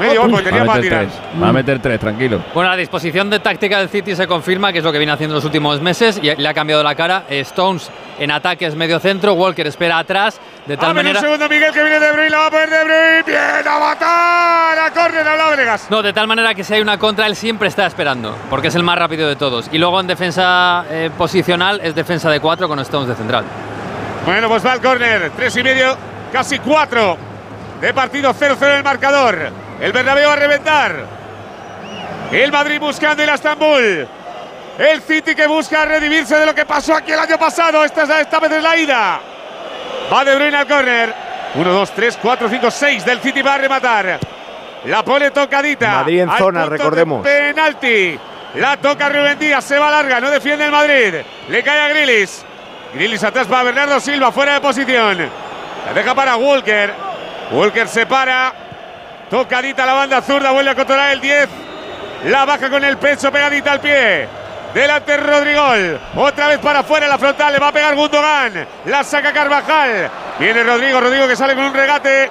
Medio gol, porque tenía va a para meter tirar. tres. Va a meter tres, tranquilo. Bueno, la disposición de táctica del City se confirma, que es lo que viene haciendo los últimos meses, y le ha cambiado la cara. Stones en ataques medio centro, Walker espera atrás, de tal Abre manera. un segundo, Miguel, que viene De Bruyne, la va a poner De Bruyne. Bien, a matar. A córner, a Lábregas. No, de tal manera que si hay una contra, él siempre está esperando, porque es el más rápido de todos. Y luego en defensa eh, posicional es defensa de cuatro con Stones de central. Bueno, pues va al córner. Tres y medio, casi cuatro. De partido 0-0 en el marcador. El Bernabéu a reventar. El Madrid buscando el Estambul. El City que busca redimirse de lo que pasó aquí el año pasado. Esta, es esta vez es la ida. Va De Bruyne al córner. 1, 2, 3, 4, 5, 6 del City va a rematar. La pone tocadita. Madrid en Al zona, recordemos. Penalti. La toca Rubén Díaz, se va larga, no defiende el Madrid. Le cae a Grilis. Grilis atrás para Bernardo Silva, fuera de posición. La deja para Walker. Walker se para. Tocadita la banda zurda, vuelve a controlar el 10. La baja con el pecho, pegadita al pie. Delante Rodrigol. Otra vez para afuera la frontal. Le va a pegar Gundogan. La saca Carvajal. Viene Rodrigo. Rodrigo que sale con un regate.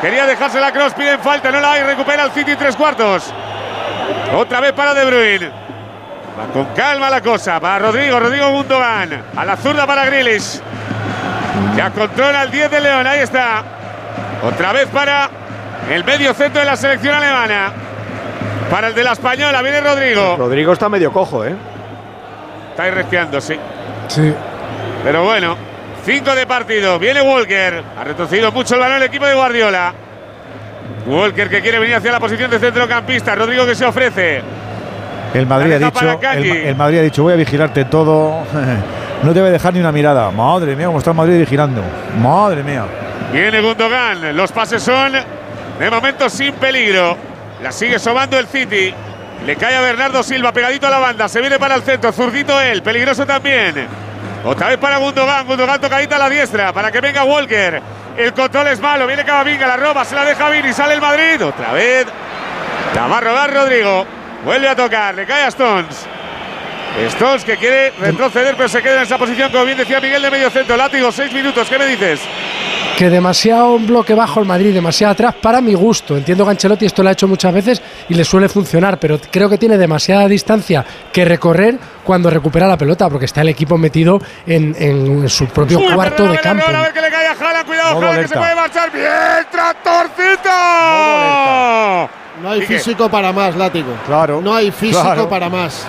Quería dejarse la cross. Piden falta. No la hay. Recupera el City tres cuartos. Otra vez para De Bruyne. Va con calma la cosa. Para Rodrigo. Rodrigo Gundogan. A la zurda para Grilis. Ya controla el 10 de León. Ahí está. Otra vez para el medio centro de la selección alemana. Para el de la española. Viene Rodrigo. Rodrigo está medio cojo, ¿eh? Está ahí sí. Sí. Pero bueno, cinco de partido. Viene Walker. Ha retrocedido mucho el balón el equipo de Guardiola. Walker que quiere venir hacia la posición de centrocampista. Rodrigo que se ofrece. El Madrid, ha dicho, el, Madrid ha dicho, voy a vigilarte todo. no te voy a dejar ni una mirada. Madre mía, cómo está el Madrid vigilando. Madre mía. Viene Gundogan. Los pases son de momento sin peligro. La sigue sobando el City. Le cae a Bernardo Silva pegadito a la banda. Se viene para el centro. Zurdito él. Peligroso también. Otra vez para Gundogan. Gundogan tocadita a la diestra para que venga Walker. El control es malo. Viene Camavinga. La roba. Se la deja Vini. Sale el Madrid. Otra vez. La va a robar Rodrigo. Vuelve a tocar. Le cae a Stones. Stones que quiere retroceder, pero se queda en esa posición, como bien decía Miguel de medio centro. Látigo, seis minutos. ¿Qué me dices? Que demasiado un bloque bajo el Madrid, demasiado atrás para mi gusto. Entiendo que Ancelotti esto lo ha hecho muchas veces y le suele funcionar, pero creo que tiene demasiada distancia que recorrer cuando recupera la pelota, porque está el equipo metido en, en su propio Uy, cuarto de campo. A ver que le cae a Haaland. Cuidado, Haaland, que se puede marchar. ¡Bien, tractorcito! No hay físico para más, látigo. Claro. No hay físico Claro. para más.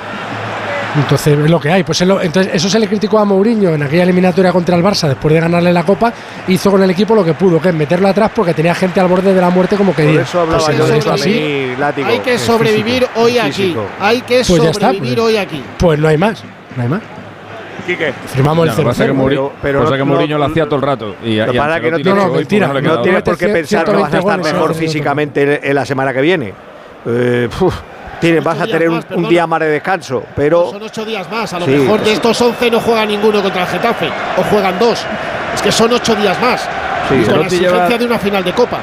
Entonces, es lo que hay. Pues es lo- entonces, eso se le criticó a Mourinho en aquella eliminatoria contra el Barça, después de ganarle la Copa, hizo con el equipo lo que pudo, que es meterlo atrás porque tenía gente al borde de la muerte como Por quería. eso hablaba Pues yo de es así, látigo. Hay que sobrevivir físico, hoy aquí. Hay que Pues está, sobrevivir pues. hoy aquí. pues no hay más. No hay más. Quique. Firmamos el lo que pasa es que 0-0. Mourinho, pero no- que no- Mourinho lo hacía todo el rato. Y, Lo y que pasa es que no tiene- hoy, mentira. pues No tienes por qué pensar que vas a 120 estar goles, mejor físicamente en la semana que viene. Eh, tienes- vas a tener un, más, un perdona. día más de descanso, pero Son ocho días más. A lo Sí, mejor de estos 11 no juega ninguno contra el Getafe. O juegan dos. Es que son ocho días más. Sí, y con la Ancelotti lleva- exigencia de una final de Copa.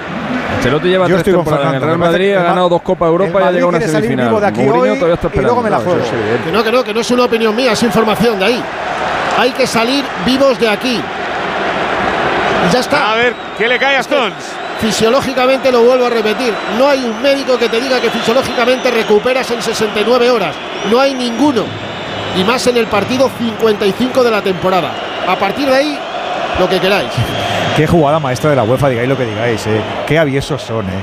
Ancelotti lleva Yo tres estoy con temporadas en el Real Madrid, ha ganado dos Copas Europa y ha llegado a una semifinal. de aquí Mourinho hoy todavía está y luego esperando. me la juego. Que no, que no, que no es una opinión mía, es información de ahí. Hay que salir vivos de aquí. Y ya está. A ver, ¿qué le cae a Stones? Fisiológicamente lo vuelvo a repetir. No hay un médico que te diga que fisiológicamente recuperas en 69 horas. No hay ninguno. Y más en el partido 55 de la temporada. A partir de ahí, lo que queráis. Qué jugada maestra de la UEFA, digáis lo que digáis, eh. Qué aviesos son, eh.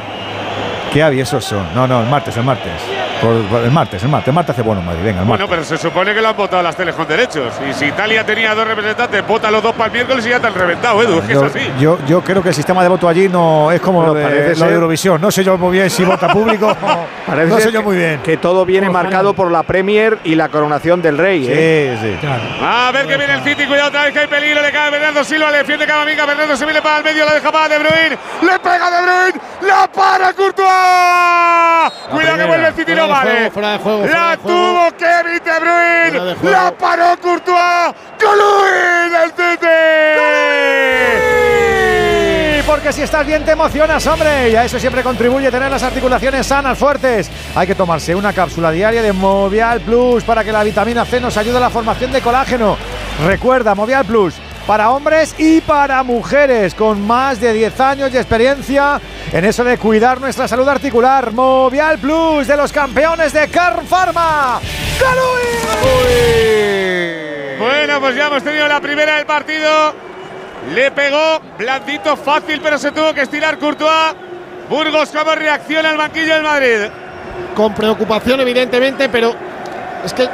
Qué aviesos son. No, no, el martes, el martes. Por- por- el martes, el martes. El martes hace bueno Madrid, venga, el Bueno, pero se supone que lo han votado las teles con derechos. Y si Italia tenía dos representantes, vota los dos para el miércoles y ya te han reventado, Edu. Es que es Yo, así. yo, yo creo que el sistema de voto allí no es como lo de, parece lo de ser- Eurovisión. No sé yo muy bien si vota público. parece no sé yo muy bien. que todo viene marcado por la Premier y la coronación del rey. ¿eh? Sí, sí. Claro. A ver que viene el City, cuidado otra vez que hay peligro, le cae Bernardo Silva, le defiende Camavinga, Bernardo se viene para el medio, la deja para De Bruyne, le pega De Bruyne, la para Courtois. Cuidado que vuelve el City, no La tuvo Kevin De Bruyne, la paró Courtois. ¡Golui del City! Porque si estás bien te emocionas, hombre. Y a eso siempre contribuye tener las articulaciones sanas, fuertes. Hay que tomarse una cápsula diaria de Movial Plus para que la vitamina C nos ayude a la formación de colágeno. Recuerda, Movial Plus. Para hombres y para mujeres, con más de 10 años de experiencia en eso de cuidar nuestra salud articular. Movial Plus de los campeones de Car Pharma. Bueno, pues ya hemos tenido la primera del partido. Le pegó, blandito, fácil, pero se tuvo que estirar Courtois. Burgos, ¿cómo reacciona el banquillo del Madrid? Con preocupación, evidentemente, pero es que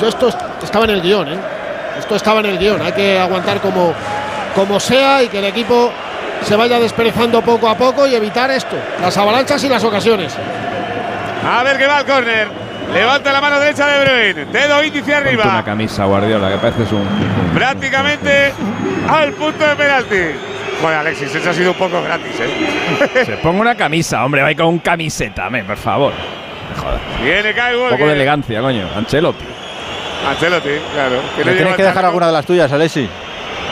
yo esto estaba en el guion, ¿eh? Esto estaba en el guion. Hay que aguantar como, como sea y que el equipo se vaya desperezando poco a poco y evitar esto, las avalanchas y las ocasiones. A ver qué va el córner. Levanta la mano derecha de Bruyne. Dedo índice Ponte arriba. una camisa Guardiola, que pareces un. Prácticamente al punto de penalti. Bueno, Alexis, eso ha sido un poco gratis, ¿eh? Se ponga una camisa, hombre, va con un camiseta, me, por favor. Joder. Viene Kai Un poco de elegancia, coño. Ancelotti. Ancelotti, claro. que tienes que dejar tacto. alguna de las tuyas, Alexi.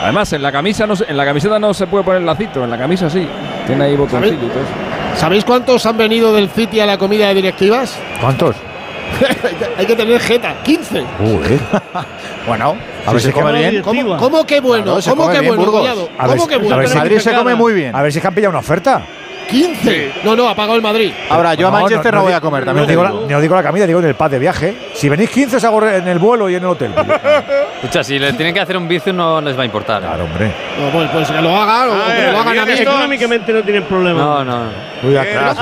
Además, en la camisa no se- en la camiseta no se puede poner lacito, en la camisa sí. Tiene ahí botoncillo y todo eso. ¿Sabéis cuántos han venido del City a la comida de directivas? ¿Cuántos? Hay que tener jeta, 15. bueno, a ver si come bien. ¿Cómo, cómo que bueno? Claro, se ¿Cómo que bien, bueno? A ver, ¿Cómo que a bueno? ver si Madrid se come muy bien. A ver si es que han pillado una oferta. 15. No, no, ha pagado el Madrid. Ahora, yo a Manchester no, voy di- a comer, no también digo, digo. la, no digo la comida, digo en el pad de viaje. Si venís 15 os hago en el vuelo y en el hotel. Escucha, si le tienen que hacer un bici no les va a importar. Claro, hombre. No, pues, pues que lo hagan o A que lo hagan a mí. Económicamente no tienen problema. No, no. Muy Eh, atrás.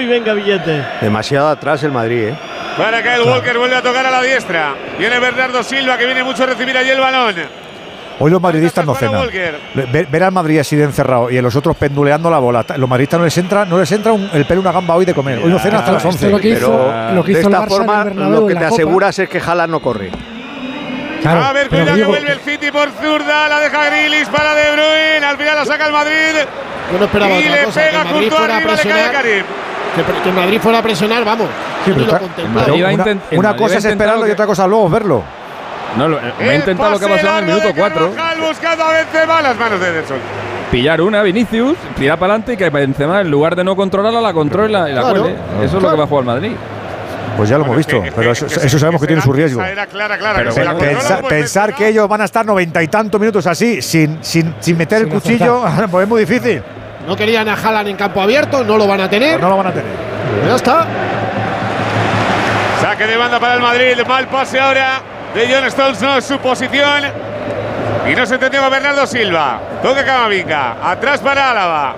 y venga billete. Demasiado atrás el Madrid, ¿eh? Para acá el Walker vuelve a tocar a la diestra. Viene Bernardo Silva, que viene mucho a recibir allí el balón. Hoy los madridistas no cenan. Ver, ver al Madrid así de encerrado y a los otros penduleando la bola. Los madridistas no les entra, no les entra un- el pelo una gamba hoy de comer. Hoy no cenan hasta las Esto 11. es lo que hizo, Pero- lo que de el esta Barça forma, Bernabéu en la Copa. es que Haaland no corre. Claro, a ver, pero cuidado que vuelve el City por zurda. La deja Grilis para De Bruyne. Al final la saca el Madrid. Yo no esperaba y otra le cosa. Que pega el Madrid Courtois arriba, le cae presionar. Karim. Que, que Madrid fuera a presionar, vamos. Sí, pero lo a una cosa es esperarlo lo y que- otra cosa luego verlo. No, lo- me El intenta lo que pasado en el minuto de 4. Carvajal buscando a Benzema las manos de Ederson. Pillar una, Vinicius, tirar para adelante y que Benzema, en lugar de no controlarla, la controle y la, Claro. cuele. Eso es lo que va a jugar el Madrid. Pues ya lo hemos Bueno, visto, que- pero que- eso, que eso se- sabemos que tiene su riesgo. esa era clara, clara. Pero que se la bueno, controla, Pensa- pues pensar Benzema. que ellos van a estar noventa y tantos minutos así, sin, sin, sin meter Sin el cuchillo, pues es muy difícil. No querían a Haaland en campo abierto, no lo van a tener. Pues no lo van a tener. Pues ya está. Saque de banda para el Madrid. Mal pase ahora de John Stones. No es su posición. Y no se entendió con Bernardo Silva. Toca Camavinga. Atrás para Álava.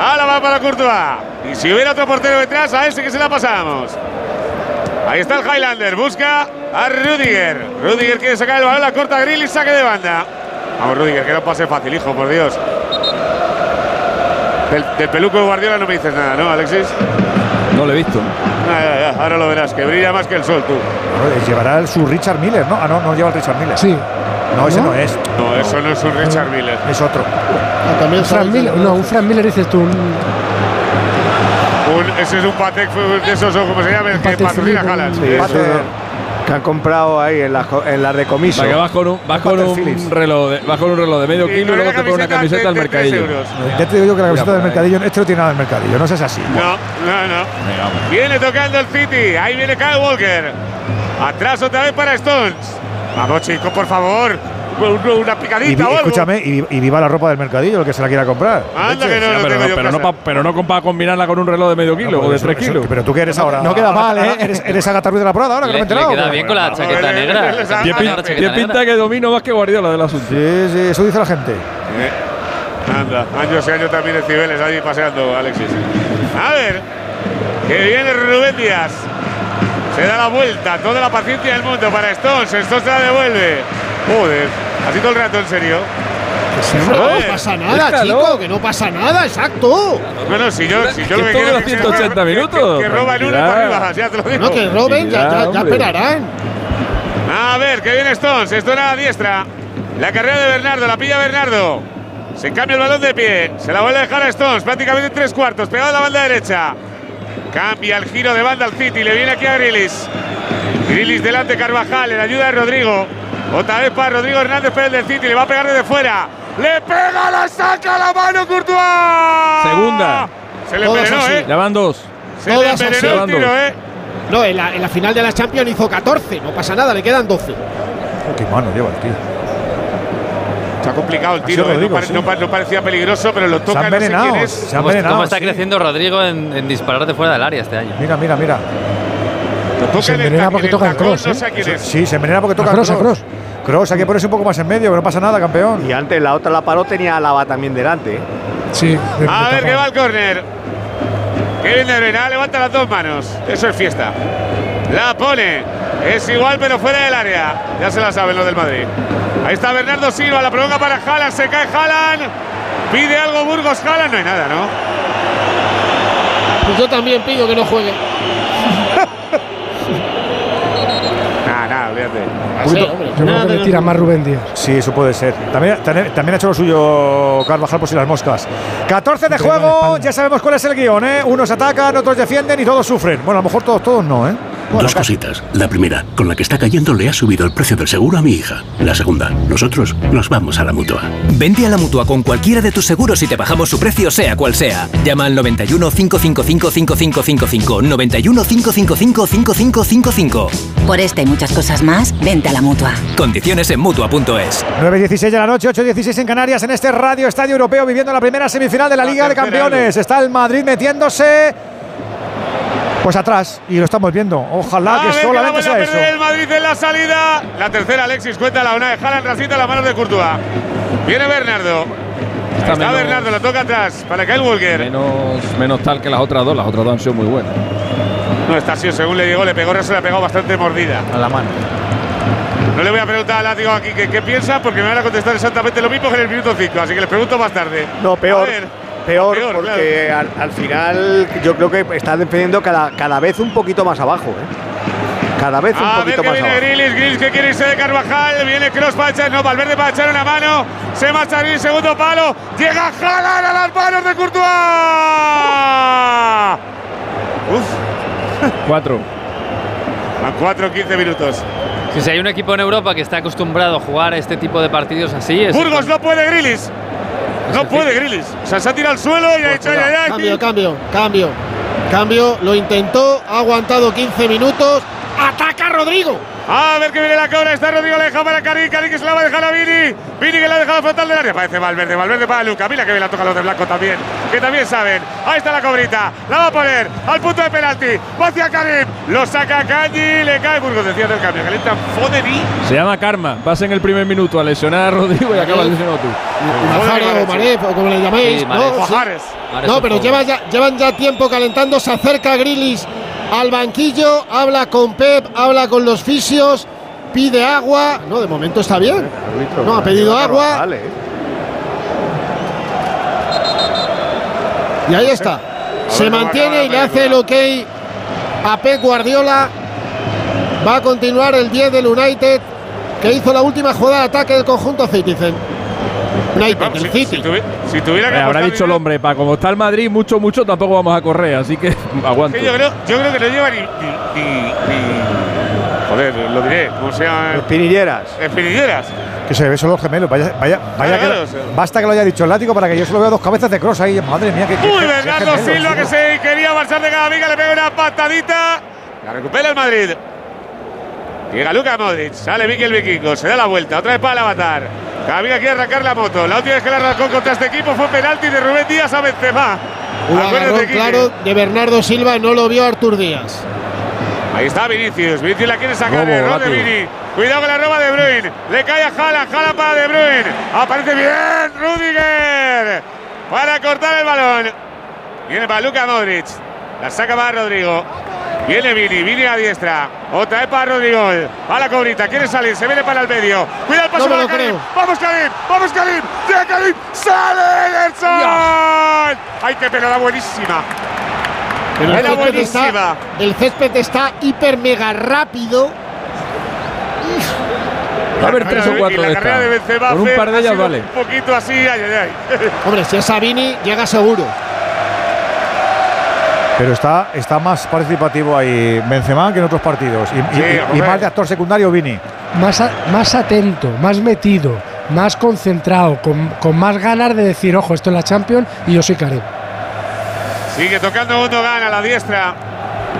Álava para Courtois. Y si hubiera otro portero detrás, a ese que se la pasamos. Ahí está el Highlander. Busca a Rudiger. Rudiger quiere sacar el balón. La corta Grill y saque de banda. Vamos, Rudiger, que no pase fácil, hijo, por Dios. Del, del peluco Guardiola no me dices nada, ¿no, Alexis? No lo he visto. Ah, ya, ya, ahora lo verás, que brilla más que el sol, tú. Bueno, llevará el- su Richard Miller, ¿no? Ah, no, no lleva el Richard Miller. Sí. No, ese no es. No, eso no es un Richard Miller. Es otro. Ah, también Fran sabes- Miller, no, un Fran Miller dices tú. un- Un- ese es un Patek de esos, o como se llama, el que patrocina un- Sí. Que han comprado ahí en la, en la decomiso. O sea, que vas con un, vas con un reloj de, vas con un reloj de medio Y kilo y luego te pones una camiseta al mercadillo. Ya te digo yo que la camiseta del mercadillo, este no tiene nada del mercadillo, no seas así. No, no, no. Viene tocando el City. Ahí viene Kyle Walker. Atrás otra vez para Stones. Vamos, chicos, por favor. Una, Y, picadita vi- o algo. escúchame, y, y viva la ropa del mercadillo, el que se la quiera comprar. Anda que no, Sí, no pero, no, pero, no casa. pa- pero no para combinarla con un reloj de medio kilo No, o de pues 3 eso- kilos. Pero tú que eres ahora. no queda mal, ¿eh? Eres, eres Agatha Ruiz de la Prada ahora, que no me he le enterado. queda bien con la chaqueta negra. Tiene Ah, pinta, la tiene pinta que domino más que Guardiola del asunto. Sí, sí, eso dice la gente. Eh, Anda, años y años también de Cibeles allí paseando, Alexis. A ver, que viene Rubén Díaz. Se da la vuelta, toda la paciencia del mundo para Stones. Stones se la devuelve. Joder, así todo el rato, en serio. Hombre, Joder. no pasa nada, chico, que no pasa nada, exacto. Bueno, si yo, si yo lo que quiero es que se 180 roba- que- minutos. Que, que roba el uno para arriba, ya te lo digo. No, que roben, ya, ya, esperarán. A ver, que viene Stones. Esto era a la diestra. La carrera de Bernardo, la pilla Bernardo. Se cambia el balón de pie. Se la vuelve a dejar a Stones. Prácticamente en tres cuartos. Pegado a la banda derecha. Cambia el giro de banda al City. Le viene aquí a Grilis. Grilis delante Carvajal. En ayuda de Rodrigo. Otra vez para Rodrigo Hernández, pero el del City. Le va a pegar desde fuera. Le pega, la saca a la mano Courtois. Segunda. Se le Todas envenenó, así. ¿eh? Ya van dos. Se le Todas envenenó así. el tiro, ¿eh? No, en la, en la final de la Champions hizo 14, no pasa nada, le quedan 12. Oh, qué mano lleva el tío. Se ha complicado el tiro, ¿eh? no, Rodrigo, pare- sí. no pa- no parecía peligroso, pero lo Se toca han no sé quién es. se han ¿Cómo, cómo está creciendo Rodrigo en, en disparar de fuera del área este año? Mira, mira, mira. Se en el envenena porque el toca tacón, cross, no ¿eh? sé a quién es. Sí, se envenena porque toca A Kroos, a cross. Cross, hay que ponerse un poco más en medio, que no pasa nada, campeón. Y antes la otra la paró, tenía a Lava también delante. ¿eh? Sí. A ver que va el córner. Kevin De Bruyne, ah, levanta las dos manos. Eso es fiesta. La pone. Es igual, pero fuera del área. Ya se la saben los del Madrid. Ahí está Bernardo Silva, la prolonga para Haaland. Se cae Haaland. Pide algo Burgos Haaland. No hay nada, ¿no? Pues yo también pido que no juegue. Olvídate. Yo creo que le tira más Rubén Díaz. Sí, eso puede ser. También ha hecho lo suyo Carvajal por si las moscas. 14 de juego, ya sabemos cuál es el guion, ¿eh? Unos atacan, otros defienden y todos sufren. Bueno, a lo mejor todos, todos no, ¿eh? Dos cositas. La primera, con la que está cayendo le ha subido el precio del seguro a mi hija. La segunda, nosotros nos vamos a la mutua. Vente a la mutua con cualquiera de tus seguros y te bajamos su precio, sea cual sea. Llama al 91 555 5555. 91 555 5555. Por esta y muchas cosas más, vente a la mutua. Condiciones en mutua.es. 9.16 de la noche, 8.16 en Canarias, en este Radio Estadio Europeo, viviendo la primera semifinal de la Liga de Campeones. Está el Madrid metiéndose. Pues atrás, y lo estamos viendo. Ojalá A que ver que la solamente sea a eso. el Madrid en la salida. La tercera, Alexis, cuenta la una de Haaland, rasita las manos de Courtois. Viene Bernardo. Está, Bernardo, lo toca atrás para Kyle Walker. Menos, menos tal que las otras dos. Las otras dos han sido muy buenas. No, está así, según le llegó, le pegó, se le ha pegado bastante mordida. A la mano. No le voy a preguntar a Látigo aquí qué, qué piensa, porque me van a contestar exactamente lo mismo que en el minuto 5, así que les pregunto más tarde. No, peor. A ver, Peor, peor, porque al, al final yo creo que está defendiendo cada, cada vez un poquito más abajo. ¿eh? Cada vez un A ver poquito que más viene abajo. Grilis, Grilis que quiere irse de Carvajal, viene Cross para echar, no, Valverde para echar una mano, se marcha Grilis, segundo palo, llega Haaland a las manos de Courtois. Uf, Cuatro. a 4 15 minutos. Si si hay un equipo en Europa que está acostumbrado a jugar este tipo de partidos así, es. Burgos no puede Grilis. No puede Grilis. O sea, se ha tirado al suelo y ha dicho, ay, ay, ay. Cambio, cambio, cambio. Cambio, lo intentó, ha aguantado 15 minutos. ¡Ataca Rodrigo! A ver que viene la cobra, está Rodrigo, la deja para Karim, Karim que se la va a dejar a Vini, Vini que la ha dejado al frontal del área, parece Valverde, Valverde para Luca, mira que bien la toca los de Blanco también, que también saben, ahí está la cobrita, la va a poner al punto de penalti, va hacia Karim, lo saca Cañi, le cae Burgos, decía del cambio, calienta Fodeni, Se llama Karma. Vas en el primer minuto a lesionar a Rodrigo y acabas lesionado tú. Majares o Maref, o como le llaméis. Sí, ¿no? Sí. Majares. No, pero favor. lleva ya- llevan ya tiempo calentando. Se acerca Grilis al banquillo, habla con Pep, habla con los fisios, pide agua. No, de momento está bien. No, ha pedido agua. Y ahí está. Se mantiene y le hace el ok a Pep Guardiola. Va a continuar el 10 del United, que hizo la última jugada de ataque del conjunto Citizen. United, el City. si tuviera que Eh, habrá dicho el hombre, para como está el Madrid, mucho, mucho, tampoco vamos a correr, así que aguanto. que yo creo, yo creo que no lleva ni, ni, ni- ni- joder, lo diré, ¿cómo se llama? Espinilleras. Espinilleras. Que se ve solo los gemelos. Vaya, vaya, vaya que- Claro, basta que lo haya dicho el látigo para que yo solo vea dos cabezas de cross ahí. Madre mía, que. que- Uy, que- Bernardo Silva que se quería marchar de Camavinga, le pega una patadita. La recupera el Madrid. Llega Luka Modric, sale Mikel Vikingo, se da la vuelta, otra vez para el avatar. Camavinga quiere arrancar la moto. La última vez que la arrancó contra este equipo fue penalti de Rubén Díaz a Benzema. Un agarrón claro de Bernardo Silva, no lo vio Artur Díaz. Ahí está Vinicius. Vinicius la quiere sacar. Robo, Error de Lati. Vini. Cuidado con la roba de Bruyne. Le cae a Haaland. Haaland para De Bruyne. Aparece bien Rudiger. Para cortar el balón. Viene para Luka Modric. La saca para Rodrigo. Viene Vini. Vini a diestra. Otra vez para Rodrigo. Va la cobrita. Quiere salir. Se viene para el medio. Cuidado el paso No para Karim. Vamos Karim. Vamos Karim. Llega Karim. Sale Ederson. Ay, qué pelota buenísima. Pero el césped, está, el césped está hiper mega rápido. Va a haber tres o Y cuatro la de carrera de estas. Benzema Por un par de ellas vale. Un poquito así, ay, ay, ay. Hombre, si es Sabini, llega seguro. Pero está, está más participativo ahí Benzema que en otros partidos. Y, Sí, más de actor secundario Vini. Más, a- más atento, más metido, más concentrado, con, con más ganas de decir, ojo, esto es la Champions y yo soy Karim. Sigue tocando Gundogan a la diestra.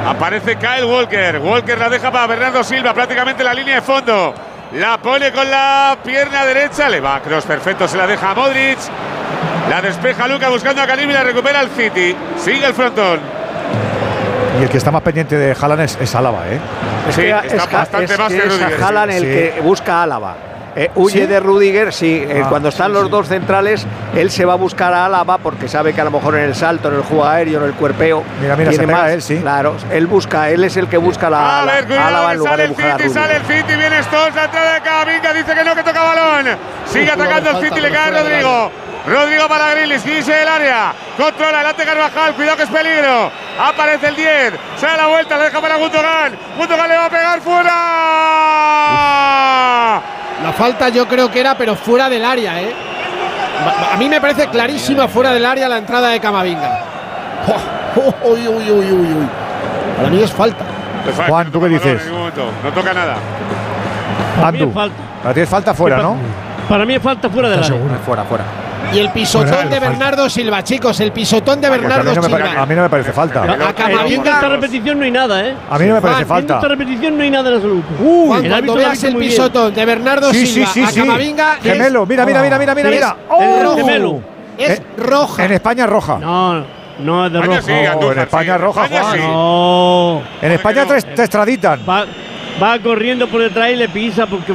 Aparece Kyle Walker. Walker la deja para Bernardo Silva, prácticamente en la línea de fondo. La pone con la pierna derecha. Le va a Cross, perfecto. Se la deja a Modric. La despeja Luca buscando a Karim y la recupera el City. Sigue el frontón. Y el que está más pendiente de Haaland es, es Álava, ¿eh? Sí, que está es, bastante más que es a Rudiger. Haaland el Sí. que busca a Álava. Eh, huye ¿Sí? de Rudiger, sí. eh, Ah, cuando están sí, los sí. dos centrales, él se va a buscar a Álava porque sabe que a lo mejor en el salto, en el juego aéreo, en el cuerpeo. Mira, mira, tiene se pega más. él, sí. Claro, él busca, él es el que busca la, A la- ver, cuidado, Álava en lugar sale de el buscar City, sale el City, viene Stones, la entrada de Camavinga, dice que no, que toca balón. Sigue Uf, atacando el City, le cae Rodrigo. Rodrigo para Grilis, dice el área. Controla, adelante Carvajal, cuidado que es peligro. Aparece el 10, se da la vuelta, la deja para Gundogan. Gundogan le va a pegar fuera. La falta yo creo que era, pero fuera del área, ¿eh? A mí me parece clarísima fuera del área la entrada de Camavinga. Oh, Uy, uy, uy, uy, uy. Para mí es falta. Pues Juan, ¿tú qué dices? No toca nada. Andu. Para ti es falta fuera, ¿no? Para mí es falta fuera del área. Fuera, fuera. Y el pisotón Fuera, de falta. Bernardo Silva, chicos, el pisotón de Pues a, Bernardo no pare- Silva. a mí no me parece falta. A En Camavinga, esta repetición no hay nada, ¿eh? A mí no me parece Juan, Viendo esta falta. repetición no hay nada en absoluto. Juan, el cuando veas el pisotón de Bernardo Sí, sí, Silva sí, a sí. Camavinga es- Gemelo, mira, mira, mira, mira, mira, mira. ¡Oh! rojo. gemelo. Es Eh, roja. En España es roja. No, no es de España rojo. sí, Andújar, en España sí. roja, España Juan. sí. No. En España no? te, te extraditan. Va, va corriendo por detrás y le pisa porque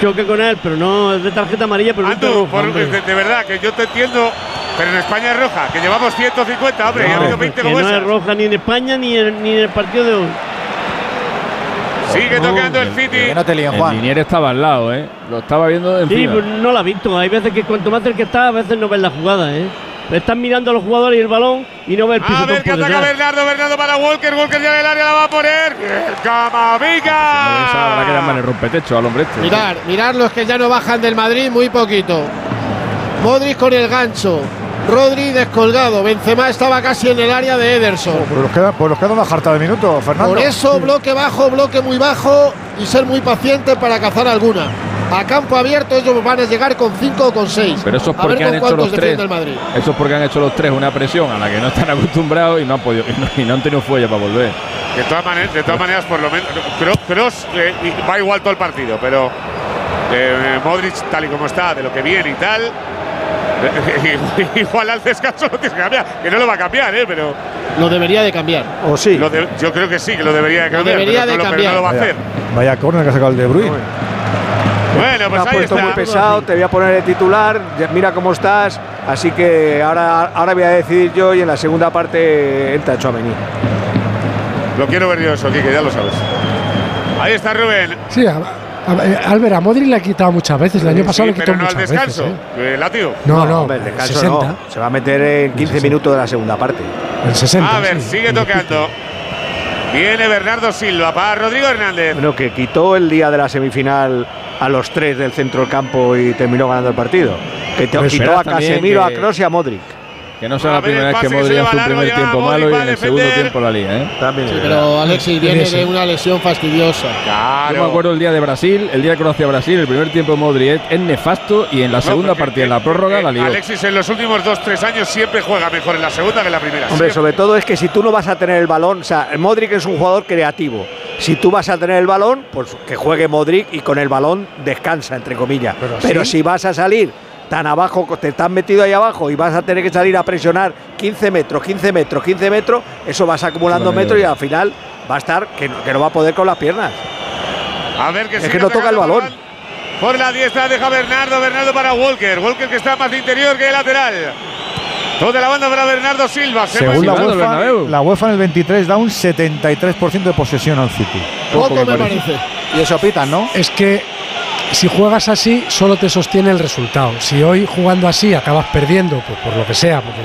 choque con él, pero no es de tarjeta amarilla, pero no es de Andu, por- hombre. de, de verdad que yo te entiendo, pero en España es roja, que llevamos 150, hombre, y ha No, habido 20 que como no es esas. roja ni en España ni en, ni en el partido de hoy. Sigue tocando el City. Que no te líen, El Juan. Linier estaba al lado, ¿eh? Lo estaba viendo de Sí, pues no la ha visto. Hay veces que cuanto más cerca está, a veces no ves la jugada, ¿eh? Están mirando a los jugadores y el balón y no ves el A pisotón ver que ataca detrás. Bernardo, Bernardo para Walker, Walker ya en el área la va a poner. Camavinga. Esa habrá que llamarle rompetecho al hombre este. Mirar, mirar los que ya no bajan del Madrid muy poquito. Modric con el gancho. Rodri descolgado. Benzema estaba casi en el área de Ederson. Pues nos queda, pues nos queda una jarta de minutos, Fernando. Por eso bloque bajo, bloque muy bajo y ser muy paciente para cazar alguna. A campo abierto ellos van a llegar con 5 o con 6. Pero eso es porque han hecho los tres. defiende el Madrid. Eso es porque han hecho los tres una presión a la que no están acostumbrados y no han podido y no, y no han tenido fuelle para volver. De todas maneras, de todas maneras por lo menos, Kroos, eh, va igual todo el partido, pero eh, Modric tal y como está, de lo que viene y tal. igual al descanso lo tienes que cambiar, que no lo va a cambiar, ¿eh? pero Lo debería de cambiar. O sí. lo de- yo creo que sí, que lo debería de cambiar. debería pero de no, lo- pero cambiar. no lo va a Vaya, hacer. vaya córner que ha sacado el de Bruyne. Bueno, pues Me ahí puesto está. muy pesado, te voy a poner de titular, mira cómo estás, así que ahora, ahora voy a decidir yo y en la segunda parte entra Chouameni. Lo quiero ver yo eso, Kike, ya lo sabes. Ahí está Rubén. Sí, a, a- eh, Albert, a Modric le ha quitado muchas veces. El año pasado Sí, le quitó pero no al descanso. veces. ¿eh? Látigo. No, no, hombre, el descanso 60. no, se va a meter en 15 minutos de la segunda parte. El 60. A ver, sí. sigue tocando. Viene Bernardo Silva para Rodrigo Hernández. Bueno, que quitó el día de la semifinal a los tres del centro del campo y terminó ganando el partido. Que te- quitó a Casemiro, que- a Kroos y a Modric. Que no sea la primera vez que Modric hace un largo, primer tiempo malo y en el segundo tiempo la lía, ¿eh? También Sí, pero. Alexis viene de una lesión fastidiosa. Claro. Yo me acuerdo el día de Brasil, el día de Croacia-Brasil, el primer tiempo de Modric es nefasto y en la No, segunda partida, en la prórroga, eh, la lió. Alexis en los últimos dos, tres años siempre juega mejor en la segunda que en la primera. Hombre, siempre. sobre todo es que si tú no vas a tener el balón, o sea, Modric es un jugador creativo. Si tú vas a tener el balón, pues que juegue Modric y con el balón descansa, entre comillas. Pero, si vas a salir tan abajo, te estás metido ahí abajo y vas a tener que salir a presionar 15 metros, 15 metros, 15 metros, eso vas acumulando metros y al final va a estar que, no- que no va a poder con las piernas. A ver que Es que no toca el balón. Por la diestra deja Bernardo, Bernardo para Walker. Walker que está más de interior que de lateral. Toda la banda para Bernardo Silva. Se Según la UEFA, la UEFA en el 23 da un 73% de posesión al City. Poco me parece. Y eso pitan, ¿no? Es que si juegas así, solo te sostiene el resultado. Si hoy jugando así acabas perdiendo, pues por lo que sea, porque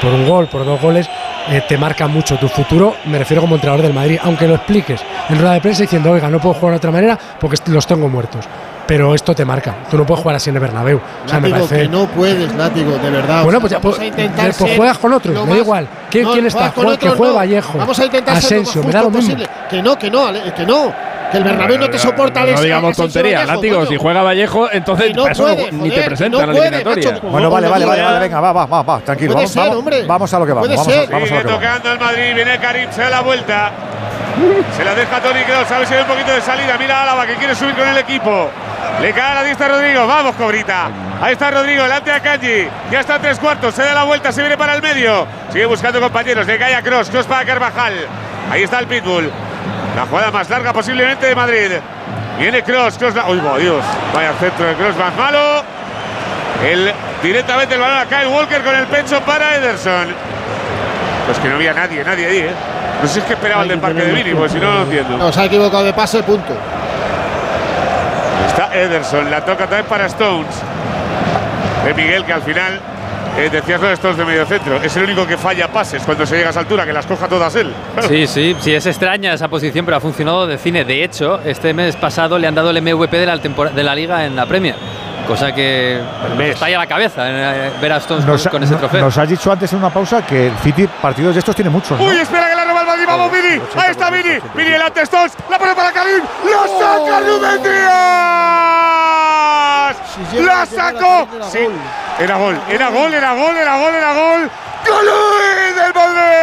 por un gol, por dos goles, eh, te marca mucho tu futuro. Me refiero como entrenador del Madrid, aunque lo expliques en rueda de prensa diciendo, oiga, no puedo jugar de otra manera porque los tengo muertos. Pero esto te marca. Tú no puedes jugar así en el Bernabéu. O sea, me Látigo, parece. que no puedes, Látigo, de verdad. Bueno, pues ya, pues, intentar pues ser juegas con otros, lo me da igual. ¿Quién- No, quién está? Juega- que no. Vallejo, Vamos a intentar Asensio, más me da lo mismo. posible. Que no, que no, que no. Que el Bernabéu no te soporta, Alex. No digamos Vallejo, látigo. Si juega Vallejo, entonces no eso puede, ni te presenta no a la eliminatoria. macho. Bueno, vale, vale, vale, vale, venga, va, va, va, va, tranquilo. Vamos, ser, vamos, hombre. vamos a lo que vamos. Puede Vamos a, ser. vamos a Sigue lo que vamos. tocando el Madrid. Viene Karim, se da la vuelta. Se la deja Tony Kroos. A ver si hay un poquito de salida. Mira a Álava que quiere subir con el equipo. Le cae a la diestra Rodrigo. Vamos, Cobrita. Ahí está Rodrigo, delante a Kanji. Ya está a tres cuartos. Se da la vuelta, se viene para el medio. Sigue buscando compañeros. Le cae a Cross. Cross para Carvajal. Ahí está el Pitbull. La jugada más larga posiblemente de Madrid. Viene Cross. Cross. Uy, Dios. Vaya centro de Cross más malo. El, directamente el balón a Kyle Walker con el pecho para Ederson. Pues que no había nadie, nadie ahí, ¿eh? No sé si es que esperaba el del parque de Vini, porque si no, no lo entiendo. No, se ha equivocado de pase, punto. Está Ederson, la toca también para Stones. De Miguel, que al final eh, decías lo de Stones de medio centro. Es el único que falla pases cuando se llega a esa altura, que las coja todas él. Sí, sí, sí, es extraña esa posición, pero ha funcionado de cine. De hecho, este mes pasado le han dado el MVP de la, de la liga en la Premier. Cosa que me está ahí a la cabeza eh, ver a Stones nos, con, con, ese trofeo. Nos has dicho antes en una pausa que el City partidos de estos tiene muchos. ¿no? Uy, espera que la el Madrid. Vamos, Vini. Ahí está Vini. Vini delante Stones. La pone para Karim. ¡Lo saca Rubén Díaz! ¡La sacó! Sí. Era gol, era gol, era gol, era gol, era gol. ¡Gol del Madrid!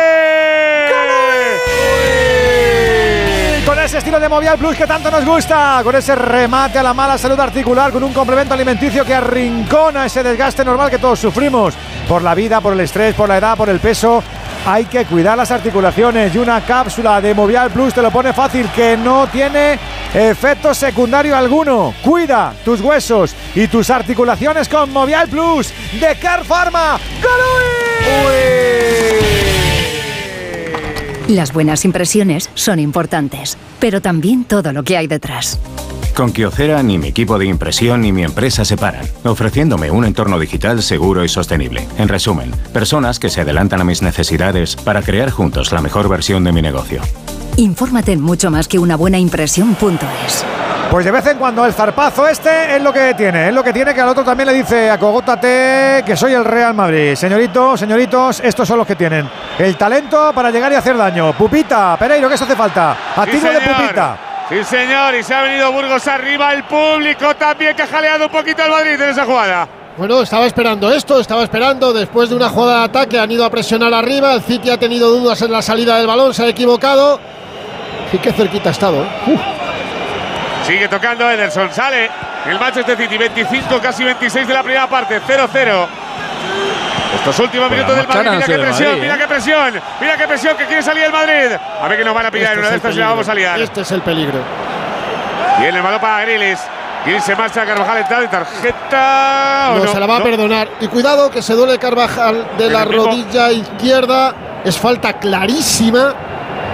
Con ese estilo de Movial Plus que tanto nos gusta, con ese remate a la mala salud articular, con un complemento alimenticio que arrincona ese desgaste normal que todos sufrimos por la vida, por el estrés, por la edad, por el peso. Hay que cuidar las articulaciones y una cápsula de Movial Plus te lo pone fácil que no tiene efecto secundario alguno. Cuida tus huesos y tus articulaciones con Movial Plus de Car Pharma. Las buenas impresiones son importantes, pero también todo lo que hay detrás. Con Kyocera ni mi equipo de impresión ni mi empresa se paran, ofreciéndome un entorno digital seguro y sostenible. En resumen, personas que se adelantan a mis necesidades para crear juntos la mejor versión de mi negocio. Infórmate en mucho más que una buena impresión.es. Pues de vez en cuando el zarpazo este es lo que tiene, es lo que tiene que al otro también le dice acogótate que soy el Real Madrid. Señoritos, señoritos, estos son los que tienen el talento para llegar y hacer daño. Pupita, Pereiro, ¿qué se hace falta? A Sí, tiro de señor. Pupita. Sí, señor. Y se ha venido Burgos arriba. El público también que ha jaleado un poquito al Madrid en esa jugada. Bueno, estaba esperando esto, estaba esperando. Después de una jugada de ataque han ido a presionar arriba. El City ha tenido dudas en la salida del balón, se ha equivocado. Sí, qué cerquita ha estado. ¿eh? Sigue tocando Ederson. Sale el Manchester City. 25, casi 26 de la primera parte. 0-0. Estos últimos minutos del Madrid. Mira qué presión, Madrid, mira ¿eh? qué presión. Mira qué presión que quiere salir el Madrid. A ver que nos van a pillar en Este una es de estas y la peligro. vamos a liar. Este es el peligro. Viene el balón para Grilis. Grilis se marcha Carvajal entrada y tarjeta. ¿o No, no? se la va No. a perdonar. Y cuidado que se duele Carvajal de la rodilla izquierda. Es falta clarísima.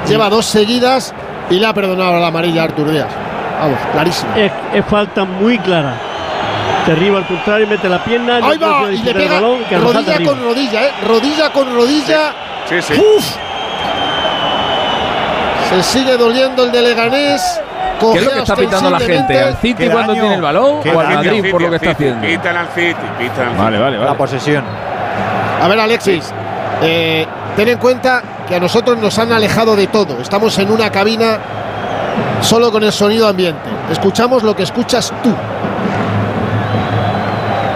Lleva dos seguidas y le ha perdonado la amarilla a Artur Díaz. Vamos, clarísima. Es, es falta muy clara. Derriba al contrario, mete la pierna. Ahí va, y le pega balón, Carvajal rodilla con rodilla, ¿eh? Rodilla con rodilla. Sí, sí. Uf. Se sigue doliendo el de Leganés. ¿Qué es lo que está pitando la gente? ¿Al City cuando tiene el balón o al. Madrid por lo que está haciendo? Pitan al City, pitan al Vale, vale, La posesión. A ver, Alexis, eh, ten en cuenta que a nosotros nos han alejado de todo. Estamos en una cabina solo con el sonido ambiente. Escuchamos lo que escuchas tú.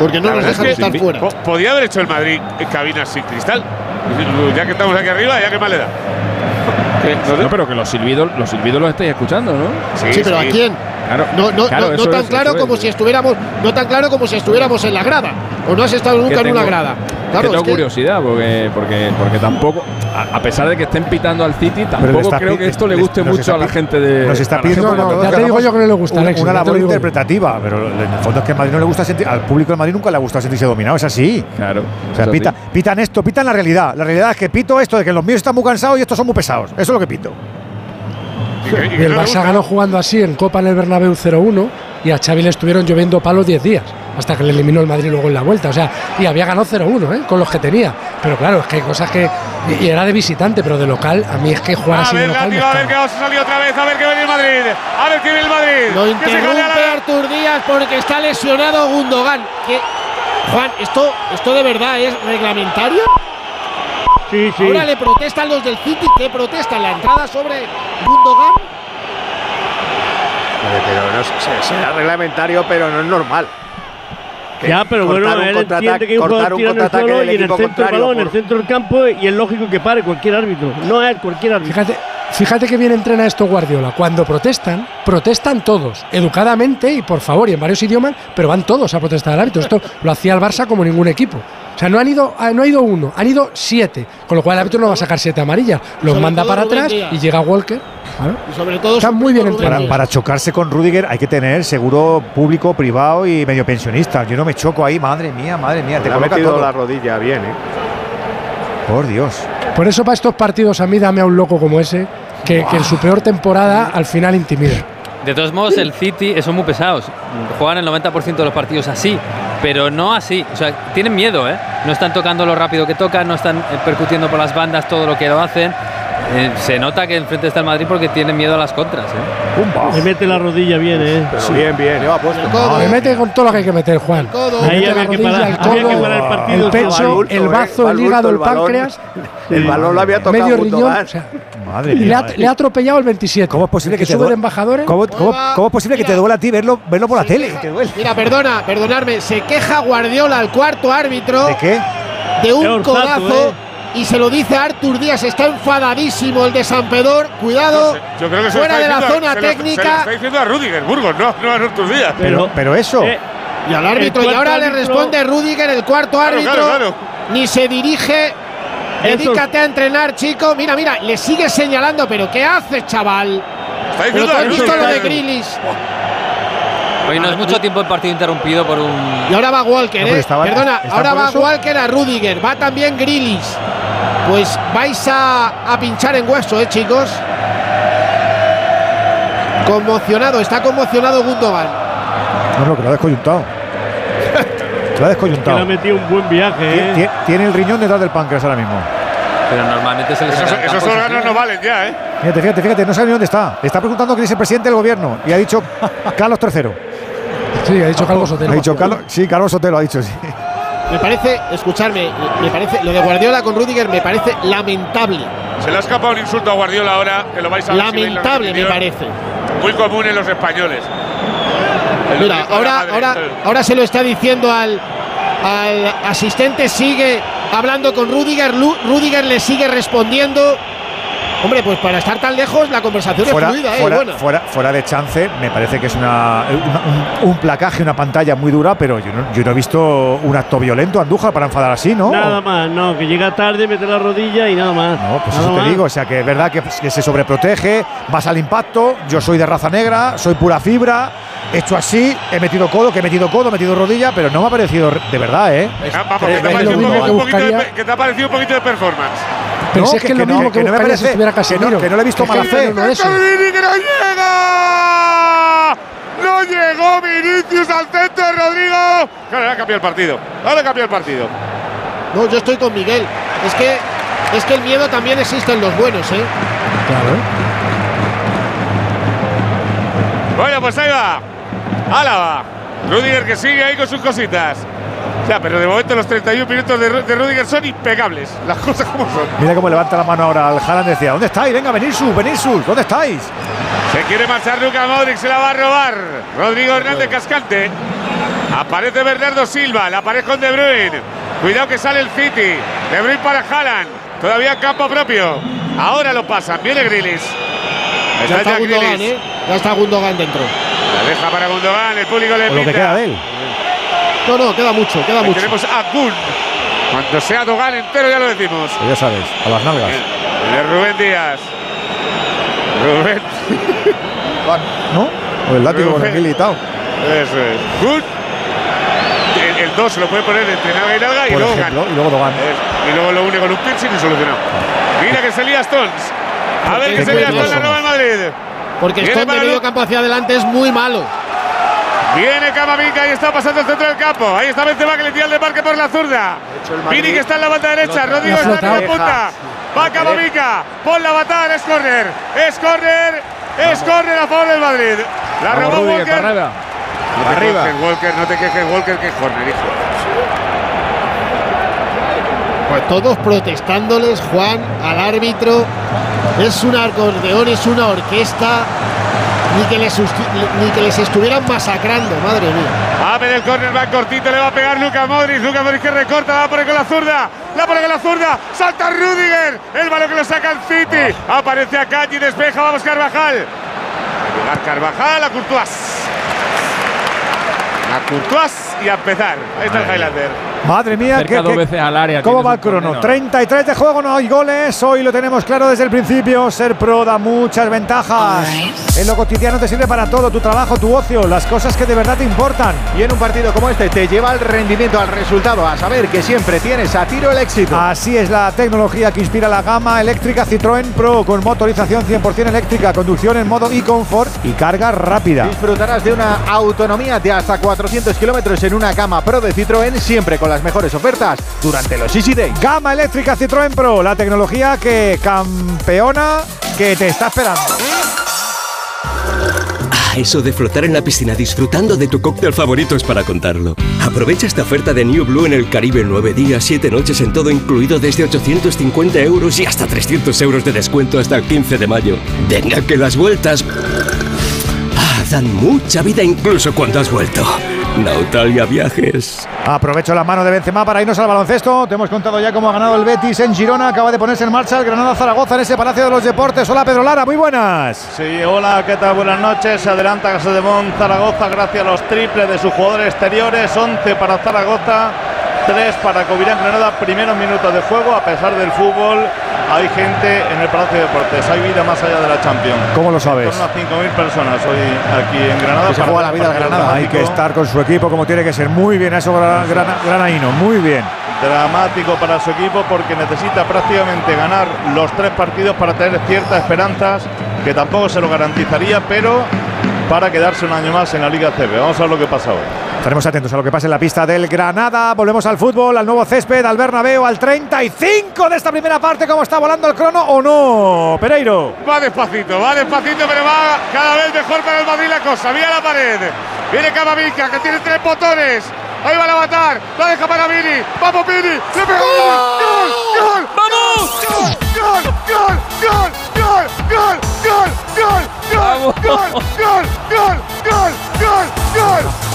Porque no La nos dejan es que estar fuera. po- Podía haber hecho el Madrid en cabinas sin cristal. Ya que estamos aquí arriba, ya que más le da. No, pero que los silbidos, los silbidos los estáis escuchando, ¿no? Sí, pero ¿a quién? Claro, No, no, claro, no, no tan es, claro es. como si estuviéramos, no tan claro como si estuviéramos en la grada. O no has estado nunca Que en una tengo- grada. que Claro, tengo es que- curiosidad porque, porque, porque tampoco, a, a pesar de que estén pitando al City, tampoco creo que esto le guste mucho está a la gente de. Nos está pidiendo todos ya te digo yo que no le gusta, una, una labor interpretativa, pero en el fondo es que a Madrid no le gusta sentir, al público de Madrid nunca le gusta sentirse dominado, es así. Claro. O sea, pita, así. pitan esto, pitan la realidad. La realidad es que pito esto de que los míos están muy cansados y estos son muy pesados. Eso es lo que pito. Y el Barça ganó jugando así en Copa en el Bernabéu 0-1 y a Xavi le estuvieron lloviendo palos 10 días hasta que le eliminó el Madrid luego en la vuelta. O sea, y había ganado 0-1 ¿eh? con los que tenía. Pero claro, es que hay cosas que. Y era de visitante, pero de local, a mí es que jugar A así de ver, local me látigo, a ver que vamos a salir otra vez, a ver que viene el Madrid. A ver que viene el Madrid. Lo interrumpe la- Artur Díaz porque está lesionado Gundogan. ¿Qué? Juan, ¿esto, ¿esto de verdad es reglamentario? Sí, sí. Ahora le protestan los del City. ¿Qué protestan? ¿La entrada sobre Gundogan? Pero no se- será reglamentario, pero no es normal. Que Ya, pero bueno, cortar un él contraataque- entiende que un cortar jugador un tira en el suelo y en el equipo centro del balón, en el centro del campo y es lógico que pare cualquier árbitro. No es cualquier árbitro. Fíjate, fíjate que bien entrena esto Guardiola. Cuando protestan, protestan todos, educadamente y por favor, y en varios idiomas, pero van todos a protestar al árbitro. Esto lo hacía el Barça como ningún equipo. O sea, no han ido, ah, no ha ido uno, han ido siete. Con lo cual el árbitro no va a sacar siete amarillas. Los Sobre manda para Rubén atrás Díaz. y llega Walker. Claro. Y sobre todo Están muy bien. Díaz. Para chocarse con Rudiger hay que tener seguro público, privado y medio pensionista. Yo no me choco ahí, madre mía, madre mía, te coloca metido todo. la rodilla bien, ¿eh? Por Dios. Por eso para estos partidos a mí dame a un loco como ese, que, que en su peor temporada al final intimida. De todos modos, el City son muy pesados. Juegan el 90% de los partidos así, pero no así. O sea, tienen miedo, ¿eh? No están tocando lo rápido que tocan, no están eh, percutiendo por las bandas todo lo que lo hacen. Eh, se nota que enfrente está el Madrid porque tienen miedo a las contras, ¿eh? Le mete la rodilla bien, ¿eh? Pero bien, bien. El codo, Me mete con todo lo que hay que meter, Juan. codo. Le Ahí había la que rodilla, parar- el había que codo, parar el partido, el pecho, al el eh, bazo, va el al hígado, el páncreas. El balón lo había tocado medio riñón. o sea, Madre y le mía. ha, le ha atropellado el 27. ¿Cómo es posible que, te duele? embajadores? ¿Cómo, cómo- cómo es posible que te duela a ti verlo, verlo por la tele? Mira, perdona, perdonadme. Se queja Guardiola, el cuarto árbitro, ¿De qué? de un codazo. Y se lo dice a Artur Díaz, está enfadadísimo el de San Pedor. Cuidado, Yo creo que fuera de la diciendo- zona se lo- Se lo técnica. está diciendo a Rudiger Burgos, no, no a Artur Díaz. Pero, pero eso. Eh, Y al árbitro, y ahora le responde Rudiger, el cuarto árbitro. claro, claro. Ni se dirige. Eso- Dedícate a entrenar, chico. Mira, mira, le sigue señalando, pero ¿qué haces, chaval? Está Pero diciendo has visto lo de. Grilis. Hoy no es mucho tiempo el partido interrumpido por un. Y ahora va Walker, No, pero ¿eh? estaba- Perdona, ahora va eso. Walker a Rudiger. Va también Grilis. Pues vais a, a pinchar en hueso, ¿eh, chicos? Conmocionado, está conmocionado Gundogan. No, no, que lo ha descoyuntado. Lo ha que le descoyuntado. ha metido un buen viaje, ¿eh? tie- Tiene el riñón detrás del páncreas ahora mismo. Pero normalmente se les Esos, esos órganos no valen ya, ¿eh? Fíjate, fíjate, fíjate, no sabe ni dónde está. Le está preguntando quién es el presidente del gobierno y ha dicho Carlos III. Sí, ha dicho Calvo Sotelo. Ha dicho Carlos, sí, Carlos Sotelo ha dicho, sí. Me parece, escucharme, me parece, lo de Guardiola con Rudiger me parece lamentable. Se le ha escapado un insulto a Guardiola ahora, que lo vais a ver si veis la Lamentable me parece. Muy común en los españoles. El Mira, ahora, ahora, ahora se lo está diciendo al, al asistente, sigue hablando con Rudiger, Rudiger le sigue respondiendo. Hombre, pues para estar tan lejos la conversación Fuera, es fluida, ¿eh? fuera, buena. fuera, fuera de chance, me parece que es una, una- un, un placaje, una pantalla muy dura, pero yo no, yo no he visto un acto violento, Andújar, para enfadar así, ¿no? Nada más, no, que llega tarde, mete la rodilla y nada más. No, pues Nada eso te más. digo, o sea que es verdad que, que se sobreprotege, vas al impacto, yo soy de raza negra, soy pura fibra, he hecho así, he metido codo, que he metido codo, he metido rodilla, pero no me ha parecido de verdad, ¿eh? Ah, vamos, que te, ha Es lo parecido un, mismo poco- que un poquito de, buscaría- pe- que te ha parecido un poquito de performance. Pero No, si es que, que- es lo que no, mismo que, que no me parece- si estuviera que no- Casemiro. que no le he visto mala no fe. es uno de esos. ¡Vini que no llega! ¡No llegó Vinicius al centro de Rodrigo! Claro, ahora cambió el partido. Ahora cambió el partido. No, yo estoy con Miguel. Es que, es que el miedo también existe en los buenos, ¿eh? Claro. Bueno, pues ahí va. Álava. Rudiger que sigue ahí con sus cositas. Ya, pero de momento los 31 minutos de, de Rudiger son impecables. Las cosas como son. Mira cómo levanta la mano ahora al Haaland, decía, ¿dónde estáis? Venga, venid sus, venid sus, ¿dónde estáis? Se quiere marchar Luka Modric, se la va a robar. Rodrigo Hernández Cascante. Aparece Bernardo Silva, la pared con De Bruyne. Cuidado que sale el City. De Bruyne para Haaland. Todavía en campo propio. Ahora lo pasan. Viene Grilis. Ya está Gundogan. ¿eh? Ya está Gundogan dentro. La deja para Gundogan. El público le O lo que pita. queda de él. No, no, queda mucho, queda Ahí mucho. tenemos a Gun. Cuando sea Dogan entero ya lo decimos. Pues ya sabes, a las nalgas. El de Rubén Díaz. Rubén. ¿No? O el látigo con el Rubén. militado. Eso es. Gun. El 2 se lo puede poner entre nalga y nalga y Por luego ejemplo, y luego Dogan. Es- Y luego lo une con un piercing y solucionado. Mira que se lía Stones. A ver Qué que se lía Stones, la el Madrid. Porque Viene Stone para de medio campo hacia adelante es muy malo. Viene Camavinga y está pasando el centro del campo. Ahí está Benzema que le tira el desmarque por la zurda. Vini que está en la banda derecha. Rodrigo está en la punta. Va Camavinga. Pon la batalla. Es córner. Es córner. Es córner a favor del Madrid. La Vamos, robó Walker. arriba. No te Arriba. quejes, Walker. No te quejes, Walker, que es córner, hijo. Pues todos protestándoles, Juan, al árbitro. Es un acordeón, es una orquesta. Ni que, les, ni que les estuvieran masacrando, madre mía. A ver el córner, va cortito, le va a pegar Luca Modric. Luca Modric que recorta, la pone con la zurda. La pone con la zurda. Salta Rudiger. El balón que lo saca el City. Aparece acá y despeja. Vamos Carvajal. A llegar Carvajal a Courtois. A Courtois y a empezar. Ahí está el Highlander. Madre mía, Cerca dos veces al área. ¿cómo va el crono? córner. 33 de juego, no hay goles. Hoy lo tenemos claro desde el principio. Ser pro da muchas ventajas. En lo cotidiano te sirve para todo, tu trabajo, tu ocio, las cosas que de verdad te importan. Y en un partido como este te lleva al rendimiento, al resultado, a saber que siempre tienes a tiro el éxito. Así es la tecnología que inspira la gama eléctrica Citroën Pro con motorización 100% eléctrica, conducción en modo e-comfort y carga rápida. Disfrutarás de una autonomía de hasta 400 kilómetros en una gama Pro de Citroën, siempre con las mejores ofertas durante los Easy Days. Gama eléctrica Citroën Pro, la tecnología que campeona que te está esperando. Ah, eso de flotar en la piscina disfrutando de tu cóctel favorito es para contarlo. Aprovecha esta oferta de New Blue en el Caribe 9 días, 7 noches en todo incluido desde 850 euros y hasta 300 euros de descuento hasta el 15 de mayo. Venga que las vueltas... Ah, dan mucha vida incluso cuando has vuelto. Nautalia Viajes. Aprovecho la mano de Benzema para irnos al baloncesto. Te hemos contado ya cómo ha ganado el Betis en Girona. Acaba de ponerse en marcha el Granada Zaragoza en ese Palacio de los Deportes. Hola Pedro Lara, muy buenas. Sí, hola, ¿qué tal? Buenas noches. Se adelanta Casademón Zaragoza gracias a los triples de sus jugadores exteriores. 11 para Zaragoza, 3 para Covirán Granada. Primeros minutos de juego, a pesar del fútbol. Hay gente en el Palacio de Deportes. Hay vida más allá de la Champions. ¿Cómo lo sabes? Torno a 5.000 personas hoy aquí en Granada. Que se juega la vida Granada. Hay que estar con su equipo como tiene que ser. Muy bien, eso Gra- Grana- Granaíno, muy bien. dramático para su equipo porque necesita prácticamente ganar los tres partidos para tener ciertas esperanzas que tampoco se lo garantizaría, pero para quedarse un año más en la Liga CB. Vamos a ver lo que pasa hoy. Estaremos atentos a lo que pase en la pista del Granada. Volvemos al fútbol, al nuevo césped, al Bernabéu, al 35 de esta primera parte. ¿Cómo está volando el crono o no? Pereiro. Va despacito, va despacito, pero va cada vez mejor para el Madrid la cosa. Mira la pared. Viene Camavinga, que tiene tres botones. Ahí va a matar. La deja para Vini. Vamos, Vini. Le pega. ¡Gol! ¡Gol! ¡Vamos! ¡Gol! ¡Gol! ¡Gol! ¡Gol! ¡Gol! ¡Gol! ¡Gol! ¡Gol! ¡Gol! ¡Gol! ¡Gol! ¡Gol! ¡Gol! ¡Gol!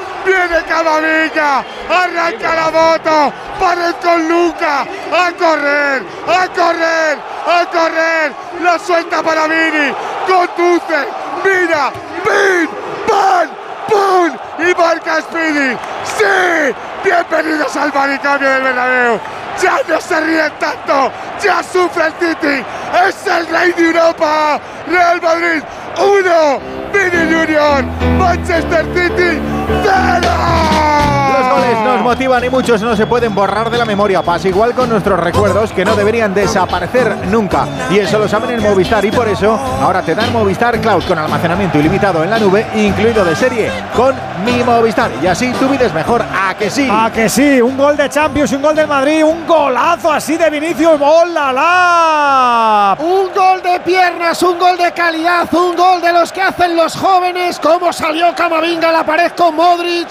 Viene Camavinga, arranca la moto, pared con Luca, a correr, a correr, a correr, la suelta para Vini, conduce, mira, pin, pan, pum y marca Speedy. Sí, bienvenidos al manicomio del Bernabéu. Ya no se ríen tanto, ya sufre el City, es el rey de Europa. Real Madrid 1, Vini Junior, Manchester City 0. Los goles nos motivan y muchos no se pueden borrar de la memoria. Pasa igual con nuestros recuerdos que no deberían desaparecer nunca. Y eso lo saben en Movistar y por eso ahora te dan Movistar Cloud con almacenamiento ilimitado en la nube, incluido de serie con mi Movistar. Y así tu vida es mejor. ¿A que sí? A que sí, un gol de Champions, un gol del Madrid, un golazo así de Vinicius. ¡Hola, la! Un gol de piernas, un gol de calidad, un gol de los que hacen los jóvenes. Cómo salió Camavinga a la pared con Modric.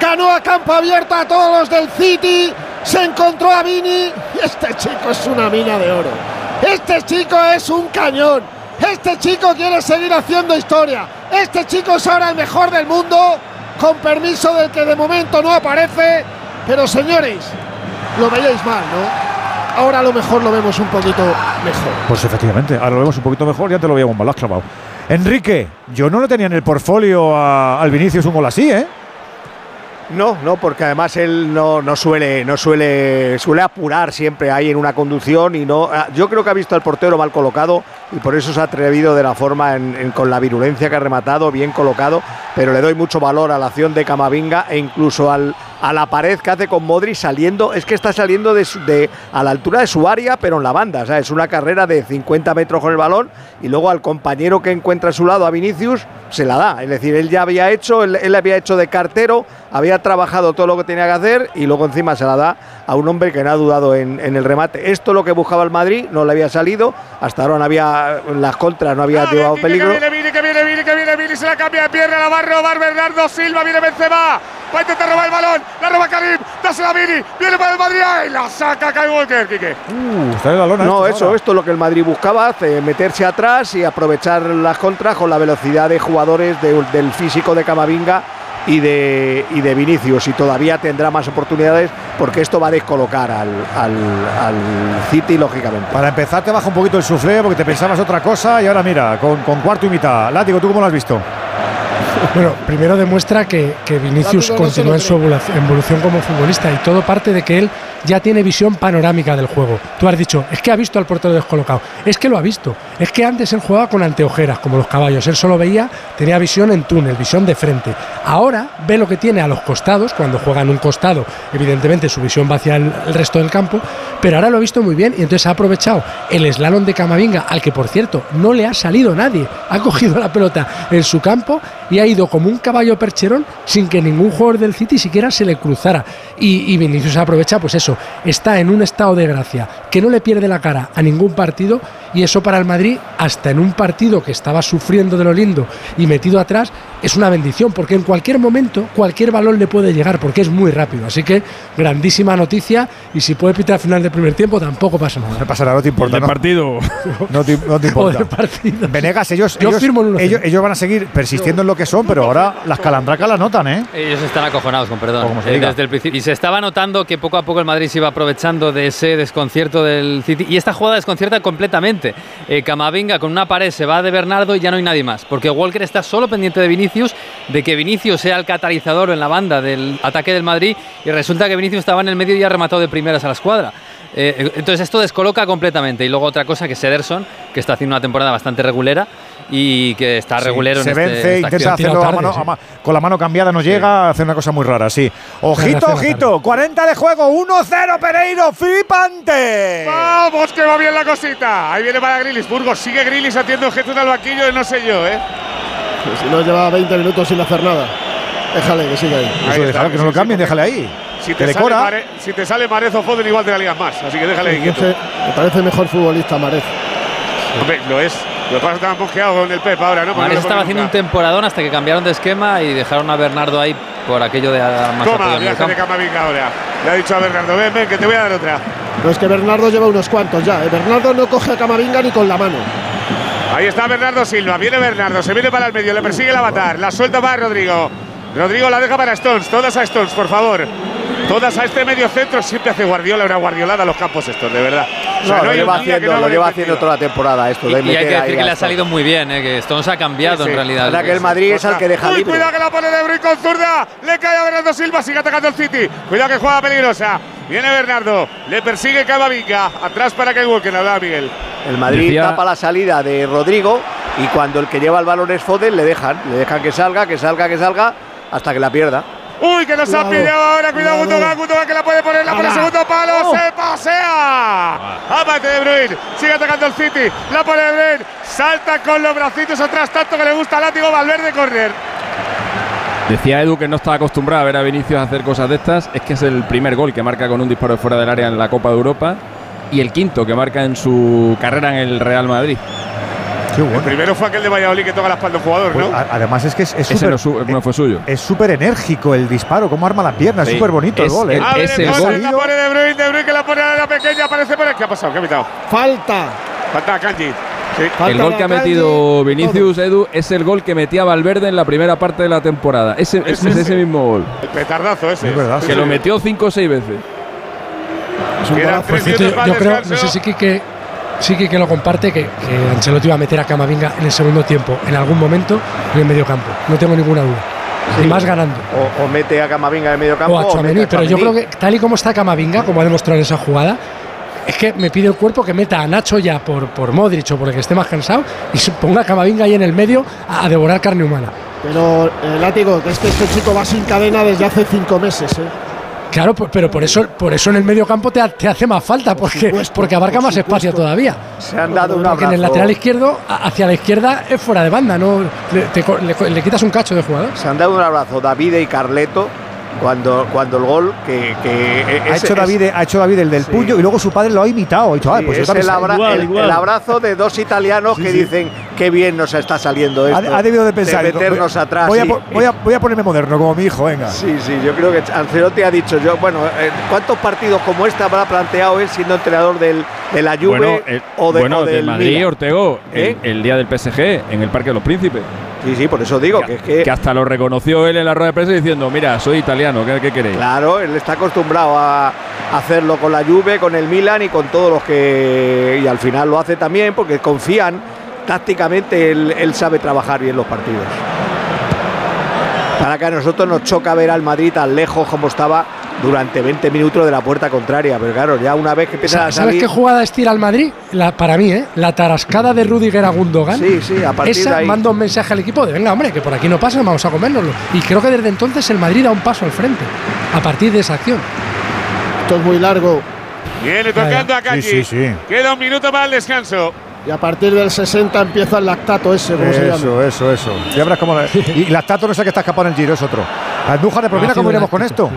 Ganó a campo abierto a todos los del City. Se encontró a Vini. Este chico es una mina de oro. Este chico es un cañón. Este chico quiere seguir haciendo historia. Este chico es ahora el mejor del mundo. Con permiso del que de momento no aparece. Pero señores, lo veíais mal, ¿no? Ahora a lo mejor lo vemos un poquito mejor. Pues efectivamente, ahora lo vemos un poquito mejor, ya te lo veía un balón clavado. Enrique, yo no lo tenía en el portfolio al Vinicius un gol así, ¿eh? No, no, porque además él no, no suele, no suele, suele apurar siempre ahí en una conducción y no. ah, Yo creo que ha visto al portero mal colocado y por eso se ha atrevido de la forma en- con la virulencia que ha rematado, bien colocado. pero le doy mucho valor a la acción de Camavinga e incluso al, a la pared que hace con Modri saliendo, es que está saliendo de, a la altura de su área, pero en la banda, o sea, es una carrera de 50 metros con el balón y luego al compañero que encuentra a su lado, a Vinicius, se la da. Es decir, él ya había hecho, él, él había hecho de cartero, había trabajado todo lo que tenía que hacer y luego encima se la da a un hombre que no ha dudado en, en el remate. Esto es lo que buscaba el Madrid, no le había salido, hasta ahora no había, las contras no había llevado peligro. Que viene, viene, que viene, viene, que viene, viene, se la cambia de pierna, la va a robar Bernardo Silva, viene Benzema, va a intentar robar el balón, la roba Karim, dásela a Vini, viene para el Madrid y la saca Kyle Walker, Quique. Uh, está en la lona no, esto eso, ahora. esto es lo que el Madrid buscaba, hace, meterse atrás y aprovechar las contras con la velocidad de jugadores de- del físico de Camavinga y de, y de Vinicius. Y todavía tendrá más oportunidades porque esto va a descolocar al, al, City, lógicamente. Para empezar, te baja un poquito el suflé porque te pensabas otra cosa y ahora mira, con, con cuarto y mitad. Látigo, ¿tú cómo lo has visto? Bueno, primero demuestra que, que Vinicius continúa en su evolu- evolución como futbolista y todo parte de que él ya tiene visión panorámica del juego. Tú has dicho, es que ha visto al portero descolocado. Es que lo ha visto. Es que antes él jugaba con anteojeras, como los caballos. Él solo veía, tenía visión en túnel, visión de frente. Ahora ve lo que tiene a los costados, cuando juega en un costado, evidentemente su visión va hacia el, el resto del campo, pero ahora lo ha visto muy bien y entonces ha aprovechado el slalom de Camavinga, al que por cierto no le ha salido nadie. Ha cogido la pelota en su campo y ha ido como un caballo percherón sin que ningún jugador del City siquiera se le cruzara. Y, y Vinicius aprovecha, pues eso, está en un estado de gracia que no le pierde la cara a ningún partido y eso para el Madrid, hasta en un partido que estaba sufriendo de lo lindo y metido atrás, es una bendición porque en cualquier momento cualquier balón le puede llegar porque es muy rápido. Así que grandísima noticia y si puede pitar al final del primer tiempo tampoco pasa nada. No pasa nada, no te importa. El ¿no? partido. No te, no te importa. Venegas, ellos, Yo ellos, firmo en 1-0. ellos, ellos van a seguir persistiendo en lo que son, pero ahora las calandracas las notan, ¿eh? Ellos están acojonados, con perdón. como se eh, diga. desde el principio. Y se estaba notando que poco a poco el Madrid se iba aprovechando de ese desconcierto del City. Y esta jugada desconcierta completamente. Eh, Camavinga con una pared se va de Bernardo y ya no hay nadie más. Porque Walker está solo pendiente de Vinicius, de que Vinicius sea el catalizador en la banda del ataque del Madrid. Y resulta que Vinicius estaba en el medio y ha rematado de primeras a la escuadra. Eh, entonces esto descoloca completamente. Y luego otra cosa que es Ederson, que está haciendo una temporada bastante regulera y que está Sí, regulero se en este- vence, esta intenta acción. hacerlo a mano- a ma- con la mano cambiada, no llega, hace una cosa muy rara, sí. Ojito, ojito, 40 de juego, 1-0 Pereiro, flipante. Vamos, que va bien la cosita. Ahí viene para Grilis. Burgos sigue Grilis haciendo Jesús al banquillo de no sé yo, ¿eh? Pues si no lleva 20 minutos sin hacer nada. Déjale que siga ahí. Eso, déjalo, que no lo cambien, déjale ahí. Si te, le sale. Mare- si te sale Marezo Foden, igual te la ligas más. Así que déjale ahí Me quieto. parece, me parece mejor futbolista Marez. Hombre, lo es. Lo que pasa es que con el Pep ahora, ¿no? Mares estaba haciendo un temporadón hasta que cambiaron de esquema y dejaron a Bernardo ahí por aquello de más Toma, viaje de campo. Camavinga ahora. Le ha dicho a Bernardo, ven, ven, que te voy a dar otra. No es que Bernardo lleva unos cuantos ya. ¿eh? Bernardo no coge a Camavinga ni con la mano. Ahí está Bernardo Silva, viene Bernardo, se viene para el medio, le persigue el avatar, la suelta para Rodrigo. Rodrigo la deja para Stones, todas a Stones, por favor. Todas a este medio centro, siempre hace Guardiola una guardiolada a los campos estos, de verdad. O sea, No, lo lleva haciendo, no lo lo lleva haya haciendo metido. toda la temporada esto. Y, de y hay ahí decir que le ha salido muy bien, eh, que Stones ha cambiado Sí, sí. en realidad. Ahora que el Madrid es el que deja Uy, libre. cuidado que la pone de Bruyne con zurda. Le cae a Bernardo Silva, sigue atacando el City. Cuidado que juega peligrosa. Viene Bernardo, le persigue Camavinga. Atrás para que Walker, hablaba Miguel. El Madrid Decía- tapa la salida de Rodrigo y cuando el que lleva el balón es Foden, le dejan, le dejan que salga, que salga, que salga, hasta que la pierda. Uy, que nos ha pillado ahora. Cuidado. Gundogan. Gundogan que la puede poner. La pone segundo palo. Oh. Se pasea. Aparte de Bruyne. Sigue atacando el City. La pone de Bruyne. Salta con los bracitos atrás. Tanto que le gusta al látigo. Valverde correr. Decía Edu que no está acostumbrado a ver a Vinicius hacer cosas de estas. Es que es el primer gol que marca con un disparo de fuera del área en la Copa de Europa y el quinto que marca en su carrera en el Real Madrid. Qué El primero fue aquel de Valladolid que toca la espalda a un jugador, Pues, ¿no? a- además es que es es súper no, su- no fue suyo. es súper enérgico el disparo, cómo arma la pierna, es Sí. súper bonito el Es gol, ¿eh? el- es el el gol, la pone de Bruyne, de Bruyne que la pone a la pequeña, aparece por aquí. ¿Qué ha pasado? ¿Qué ha pitado? Falta. Falta Kanji. Sí. Falta el gol que ha metido Vinicius Edu es el gol que metía Valverde en la primera parte de la temporada. Ese, ese Ese, es ese. ese mismo gol. El petardazo ese. Es verdad, Que sí. lo metió cinco o seis veces. Es un golazo. para yo el creo, no sé si Quique, sí que, que lo comparte que, Ancelotti va a meter a Camavinga en el segundo tiempo, en algún momento, en el medio campo. No tengo ninguna duda. Sí. Y más ganando. O, o, mete a Camavinga en el medio campo. O a pero yo creo que tal y como está Camavinga, como ha demostrado en esa jugada, es que me pide el cuerpo que meta a Nacho ya por, por Modric o por el que esté más cansado y ponga a Camavinga ahí en el medio a, devorar carne humana. Pero, el látigo, que que este chico va sin cadena desde hace cinco meses. ¿eh? Claro, pero por eso, por eso en el medio campo te, hace más falta, porque, abarca más espacio todavía. Se han dado un abrazo. en el lateral izquierdo, hacia la izquierda, es fuera de banda, no le, le quitas un cacho de jugador. Se han dado un abrazo David y Carleto cuando, cuando el gol que, e-, ha, hecho David, ha hecho David el del sí. puño y luego su padre lo ha imitado. Ah, pues es el, abrazo de dos italianos que dicen qué bien nos está saliendo esto. Ha, debido de pensar. Meternos voy, atrás. Voy a, voy, a, ponerme moderno como mi hijo, venga. Sí, sí, yo creo que Ancelotti ha dicho, yo, bueno, eh, ¿cuántos partidos como este habrá planteado él siendo entrenador del, de la Juve o de, bueno, o del de Madrid, Ortego, ¿Eh? el día del PSG en el Parque de los Príncipes. Sí, sí, por eso digo que, que, es que, que, hasta lo reconoció él en la rueda de prensa diciendo, mira, soy italiano, ¿qué, qué queréis? Claro, él está acostumbrado a hacerlo con la Juve, con el Milan y con todos los que... Y al final lo hace también porque confían, tácticamente él, él sabe trabajar bien los partidos. Para que a nosotros nos choca ver al Madrid tan lejos como estaba durante 20 minutos de la puerta contraria. Pero claro, ya una vez que empieza ¿Sabes a salir... qué jugada estira el Madrid? La, para mí, ¿eh? La tarascada de Rudiger a Gundogan. Sí, sí, a partir Esa de ahí... manda un mensaje al equipo de, venga, hombre, que por aquí no pasa, vamos a comérnoslo. Y creo que desde entonces el Madrid da un paso al frente a partir de esa acción. Esto es muy largo. Viene tocando a Sí, sí. Queda un minuto para el descanso. Y a partir del 60 empieza el lactato ese, ¿cómo eso, se llama? Eso, eso, y lactato no es el que está escapando en el giro, es otro. Andújar de propina, ¿cómo iremos con esto?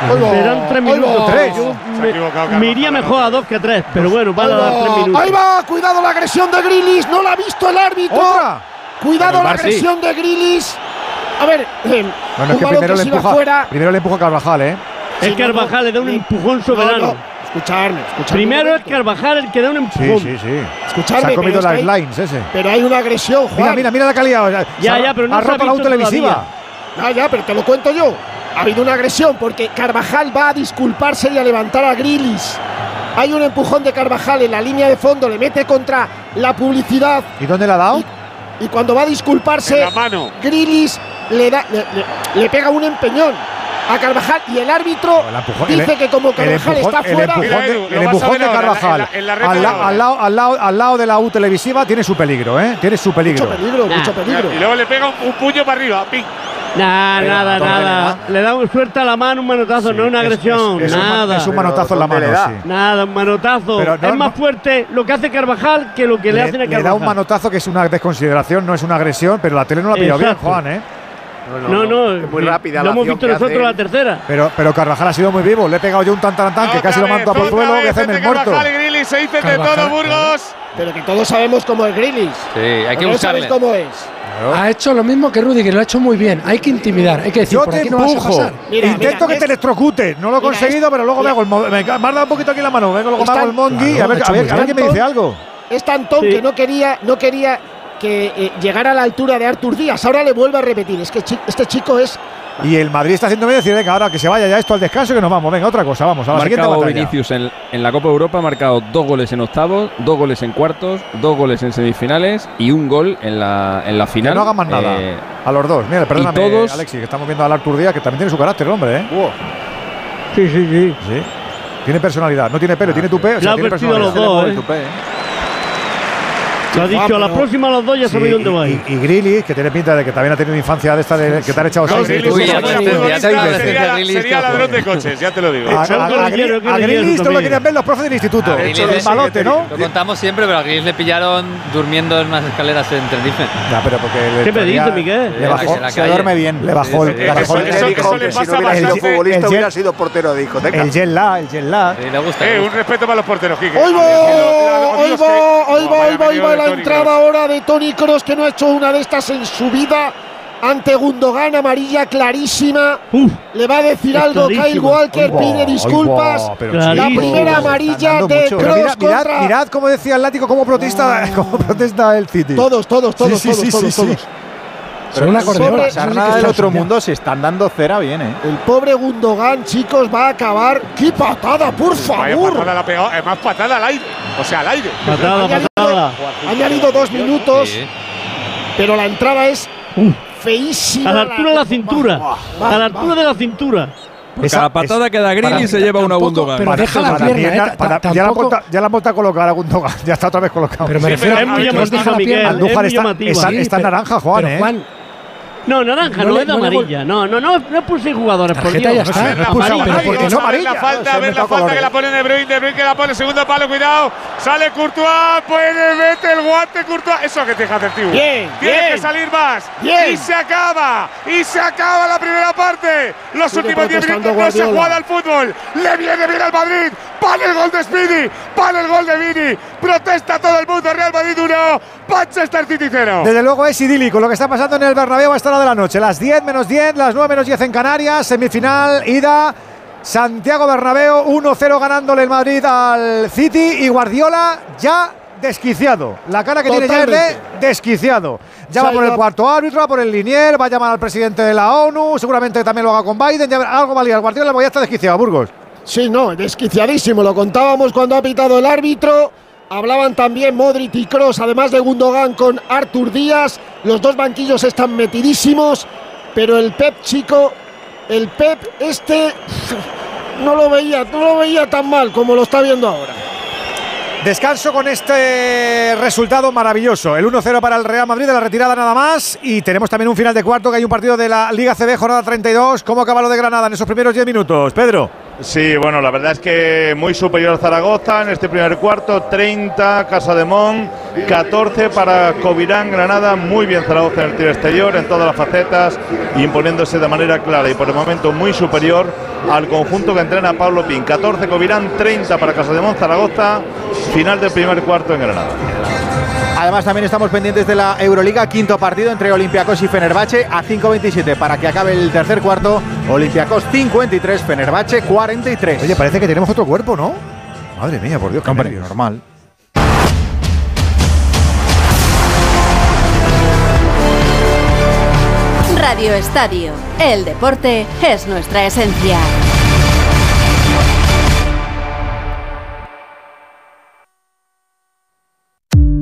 Serán tres minutos. Tres. Me, me, iría mejor a dos que a tres, pero bueno, van a dar tres minutos. Ahí va, cuidado la agresión de Grillis, no la ha visto el árbitro. ¡Otra! Cuidado la agresión sí. de Grillis. A ver, eh, bueno, es que primero, que le empuja, fuera. primero le empuja Carvajal, ¿eh? El sí, Carvajal no, le da un empujón soberano. No, no. Escucharme, escucharme. Primero es Carvajal el que da un empujón. Sí, sí, sí. Escucharme, se ha comido las lines ese. Pero hay una agresión, Juan. Mira, mira, mira la calidad. Ya, ya, pero no se ha visto la televisiva. Ya, ya, pero te lo cuento yo. Ha habido una agresión porque Carvajal va a disculparse y a levantar a Grilis. Hay un empujón de Carvajal en la línea de fondo, le mete contra la publicidad. ¿Y dónde la ha dado? Y, cuando va a disculparse, en la mano. Grilis le, da, le pega un empeñón a Carvajal y el árbitro dice em- que como Carvajal está fuera. El empujón, de, ¿eh? Carvajal al, lado, al, lado, al lado de la U televisiva tiene su peligro, ¿eh? Tiene su peligro. Mucho peligro, mucho peligro. Y luego le pega un, puño para arriba, ping. Nah, nada, nada. Le da un a la mano, un manotazo, sí, no una agresión. Es, nada. Es un manotazo en la mano, sí. Nada, un manotazo. Es más fuerte lo que hace Carvajal que lo que le, le hacen a Carvajal. Le da un manotazo que es una desconsideración, no es una agresión, pero la tele no la ha pillado bien, Juan, ¿eh? No, no, no muy rápida. Lo hemos visto nosotros la tercera. Pero, pero Carvajal ha sido muy vivo. Le he pegado yo un tantarantán que casi vez, lo mando por suelo. Voy a hacerme el muerto. Carvajal y se dicen de todo, Burgos. Pero que todos sabemos cómo es Grillis. Sí, hay que buscarle. No sabes cómo es. Claro. Ha hecho lo mismo que Rudy, que lo ha hecho muy bien. Hay que intimidar, hay que decir, yo por te aquí empujo. No vas a pasar. Mira, Intento mira, que es, te electrocute. No lo he conseguido, es, pero luego me hago me, ha dado un poquito aquí la mano. Vengo, luego me hago el mondi. Claro, a ver, a ver, a ver que me dice algo. Es tan tonto que no quería, no quería que eh, llegara a la altura de Artur Díaz. Ahora le vuelvo a repetir, es que este chico es... Y el Madrid está haciendo bien decir, venga, ahora que se vaya ya esto al descanso que nos vamos. Venga, otra cosa, vamos a la marcado siguiente. Vinicius en, en, la Copa Europa ha marcado dos goles en octavos, dos goles en cuartos, dos goles en semifinales y un gol en la, en la final. No haga más nada. Eh, a los dos. Mira, perdóname, todos, Alexis, que estamos viendo al Artur Díaz, que también tiene su carácter hombre, ¿eh? Sí, sí, sí. Tiene personalidad. No tiene pelo, tiene tupé. O sea, tiene personalidad. Los dos. Lo ha dicho, a la próxima a los dos ya sabéis sí, dónde vais. Y, y, Grilly, que tiene pinta de que también ha tenido infancia de esta de, que te han echado seis, Sería, ladrón de coches, ya te lo digo. A, Grilly no lo querían ver los profes del instituto. El malote, ¿no? Lo contamos siempre, pero a Grilly le pillaron durmiendo en unas escaleras en Tenerife. No, pero porque ¿Qué me Miguel? Le bajó, se duerme bien. Le bajó el Eso le pasa bastante. futbolista hubiera sido portero de discoteca. El Yelá, el Yelá. Eh, un respeto para los porteros, Quique. ¡Oigo! ¡Oigo! ¡Oigo! ¡Oigo! ¡Oigo! Entrada ahora de Tony Cross, que no ha hecho una de estas en su vida. Ante Gundogan, amarilla clarísima. Le va a decir algo clarísimo. Kyle Walker, pide disculpas. Pero la primera amarilla de. Cross mirad, contra... mirad, cómo decía el látigo, cómo protesta, protesta el City. Todos, todos, todos, sí, sí, todos, sí, todos. todos. Pero una corneola. Sobre, del otro mundo, si están dando cera, viene. ¿eh? El pobre Gundogan, chicos, va a acabar. ¡Qué patada, por favor! Patada la es más patada al aire. O sea, al aire. Patada, han patada. Han añadido dos minutos, pero la entrada es feísima. A la altura de la, cintura. A la altura de la cintura. Cada patada que da Grealish se lleva una Gundogan. Para- para mí, ya- para- ya la monta- ya la monta a colocar a Gundogan. Ya está otra vez colocado. Pero me refiero es muy a llamativa, Miguel, Andújar es muy está, pero- naranja, Juan, pero ¿eh? Juan, No, naranja, no, es de amarilla. No, no, no, no puse jugadores, por Dios. Ya está, no, amarilla, pero porque no amarilla. La falta, ver la falta que la pone De Bruyne, De Bruyne que la pone segundo palo, cuidado. Sale Courtois, puede meter el guante Courtois. Eso que te deja hacer tío. Bien, Tiene que salir más. Bien. Y se acaba. Y se acaba la primera parte. Los últimos 10 minutos no se juega al fútbol. Le viene bien al Madrid. Para el gol de Speedy. Para el gol de Vini. Protesta todo el mundo. Real Madrid 1. Manchester City 0. Desde luego es idílico lo que está pasando en el Bernabéu a esta hora de la noche. Las 10 menos 10, las 9 menos 10 en Canarias. Semifinal, ida. Santiago Bernabéu 1-0 ganándole el Madrid al City y Guardiola ya desquiciado. La cara que tiene ya es de desquiciado. Ya va por el cuarto árbitro, va por el linier, va a llamar al presidente de la ONU, seguramente también lo haga con Biden. Ya, algo va a liar. Guardiola ya está desquiciado, Burgos. Sí, no, desquiciadísimo. Lo contábamos cuando ha pitado el árbitro. Hablaban también Modric y Cross, además de Gundogan con Artur Díaz. Los dos banquillos están metidísimos, pero el Pep chico, el Pep este no lo veía, no lo veía tan mal como lo está viendo ahora. Descanso con este resultado maravilloso. El 1-0 para el Real Madrid de la retirada nada más. Y tenemos también un final de cuarto que hay un partido de la Liga CB, jornada 32. ¿Cómo acaba lo de Granada en esos primeros 10 minutos? Pedro. Sí, bueno, la verdad es que muy superior Zaragoza en este primer cuarto, 30 Casa de Mon, 14 para Covirán Granada, muy bien Zaragoza en el tiro exterior, en todas las facetas, imponiéndose de manera clara y por el momento muy superior al conjunto que entrena Pablo Pin. 14 Covirán, 30 para Casa de Mon, Zaragoza, final del primer cuarto en Granada. Además, también estamos pendientes de la Euroliga, quinto partido entre Olympiacos y Fenerbahce a 5.27 para que acabe el tercer cuarto. Olympiacos 53, Fenerbahce 43. Oye, parece que tenemos otro cuerpo, ¿no? Madre mía, por Dios, qué Hombre, normal. Radio Estadio. El deporte es nuestra esencia.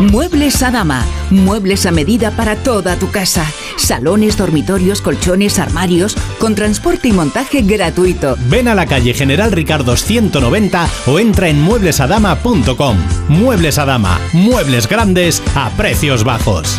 Muebles a dama. Muebles a medida para toda tu casa. Salones, dormitorios, colchones, armarios, con transporte y montaje gratuito. Ven a la calle General Ricardo 190 o entra en mueblesadama.com. Muebles a Dama, muebles grandes a precios bajos.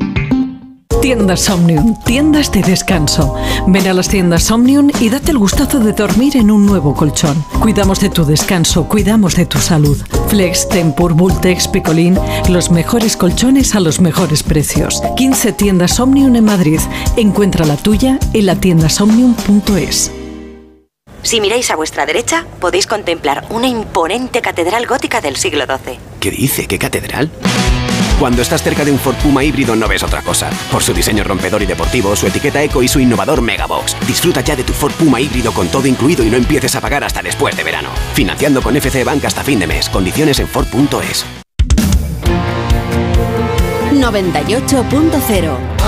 Tiendas Omnium, tiendas de descanso. Ven a las tiendas Omnium y date el gustazo de dormir en un nuevo colchón. Cuidamos de tu descanso, cuidamos de tu salud. Flex, Tempur, Bultex, Picolín, los mejores colchones a los mejores precios. 15 tiendas Omnium en Madrid. Encuentra la tuya en la tiendasomnium.es. Si miráis a vuestra derecha, podéis contemplar una imponente catedral gótica del siglo XII. ¿Qué dice? ¿Qué catedral? Cuando estás cerca de un Ford Puma híbrido no ves otra cosa. Por su diseño rompedor y deportivo, su etiqueta eco y su innovador Megabox. Disfruta ya de tu Ford Puma híbrido con todo incluido y no empieces a pagar hasta después de verano. Financiando con FC Bank hasta fin de mes. Condiciones en Ford.es. 98.0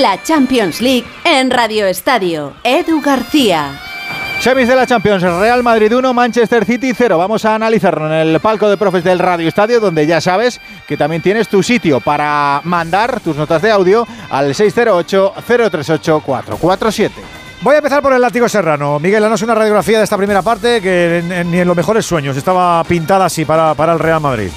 La Champions League en Radio Estadio. Edu García. Semis de la Champions, Real Madrid 1, Manchester City 0. Vamos a analizarlo en el palco de profes del Radio Estadio, donde ya sabes que también tienes tu sitio para mandar tus notas de audio al 608-038-447. Voy a empezar por el látigo serrano. Miguel, danos una radiografía de esta primera parte que en- en- ni en los mejores sueños estaba pintada así para, para el Real Madrid.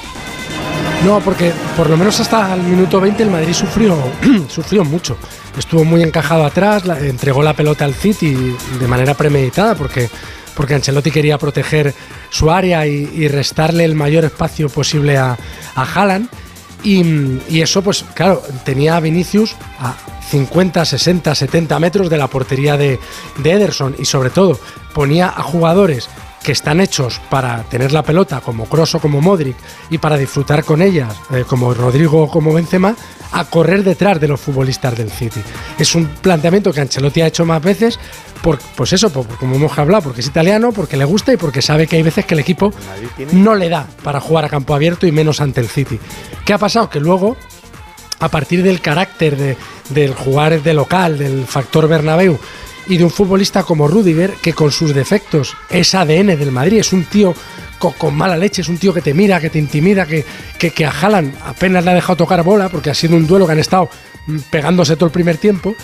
No, porque por lo menos hasta el minuto 20 el Madrid sufrió, sufrió mucho. Estuvo muy encajado atrás, entregó la pelota al City de manera premeditada porque, porque Ancelotti quería proteger su área y, restarle el mayor espacio posible a, a y eso, pues claro, tenía a Vinicius a 50, 60, 70 metros de la portería de, de Ederson y sobre todo ponía a jugadores que están hechos para tener la pelota, como Kroos o como Modric, y para disfrutar con ellas, eh, como Rodrigo o como Benzema, a correr detrás de los futbolistas del City. Es un planteamiento que Ancelotti ha hecho más veces, por, pues eso, como hemos hablado, porque es italiano, porque le gusta y porque sabe que hay veces que el equipo no le da para jugar a campo abierto y menos ante el City. ¿Qué ha pasado? Que luego, a partir del carácter de, del jugar de local, del factor Bernabéu, y de un futbolista como Rudiger, que con sus defectos es ADN del Madrid, es un tío con, mala leche, es un tío que te mira, que te intimida, que, que, a Haaland apenas le ha dejado tocar bola, porque ha sido un duelo que han estado mm, pegándose todo el primer tiempo.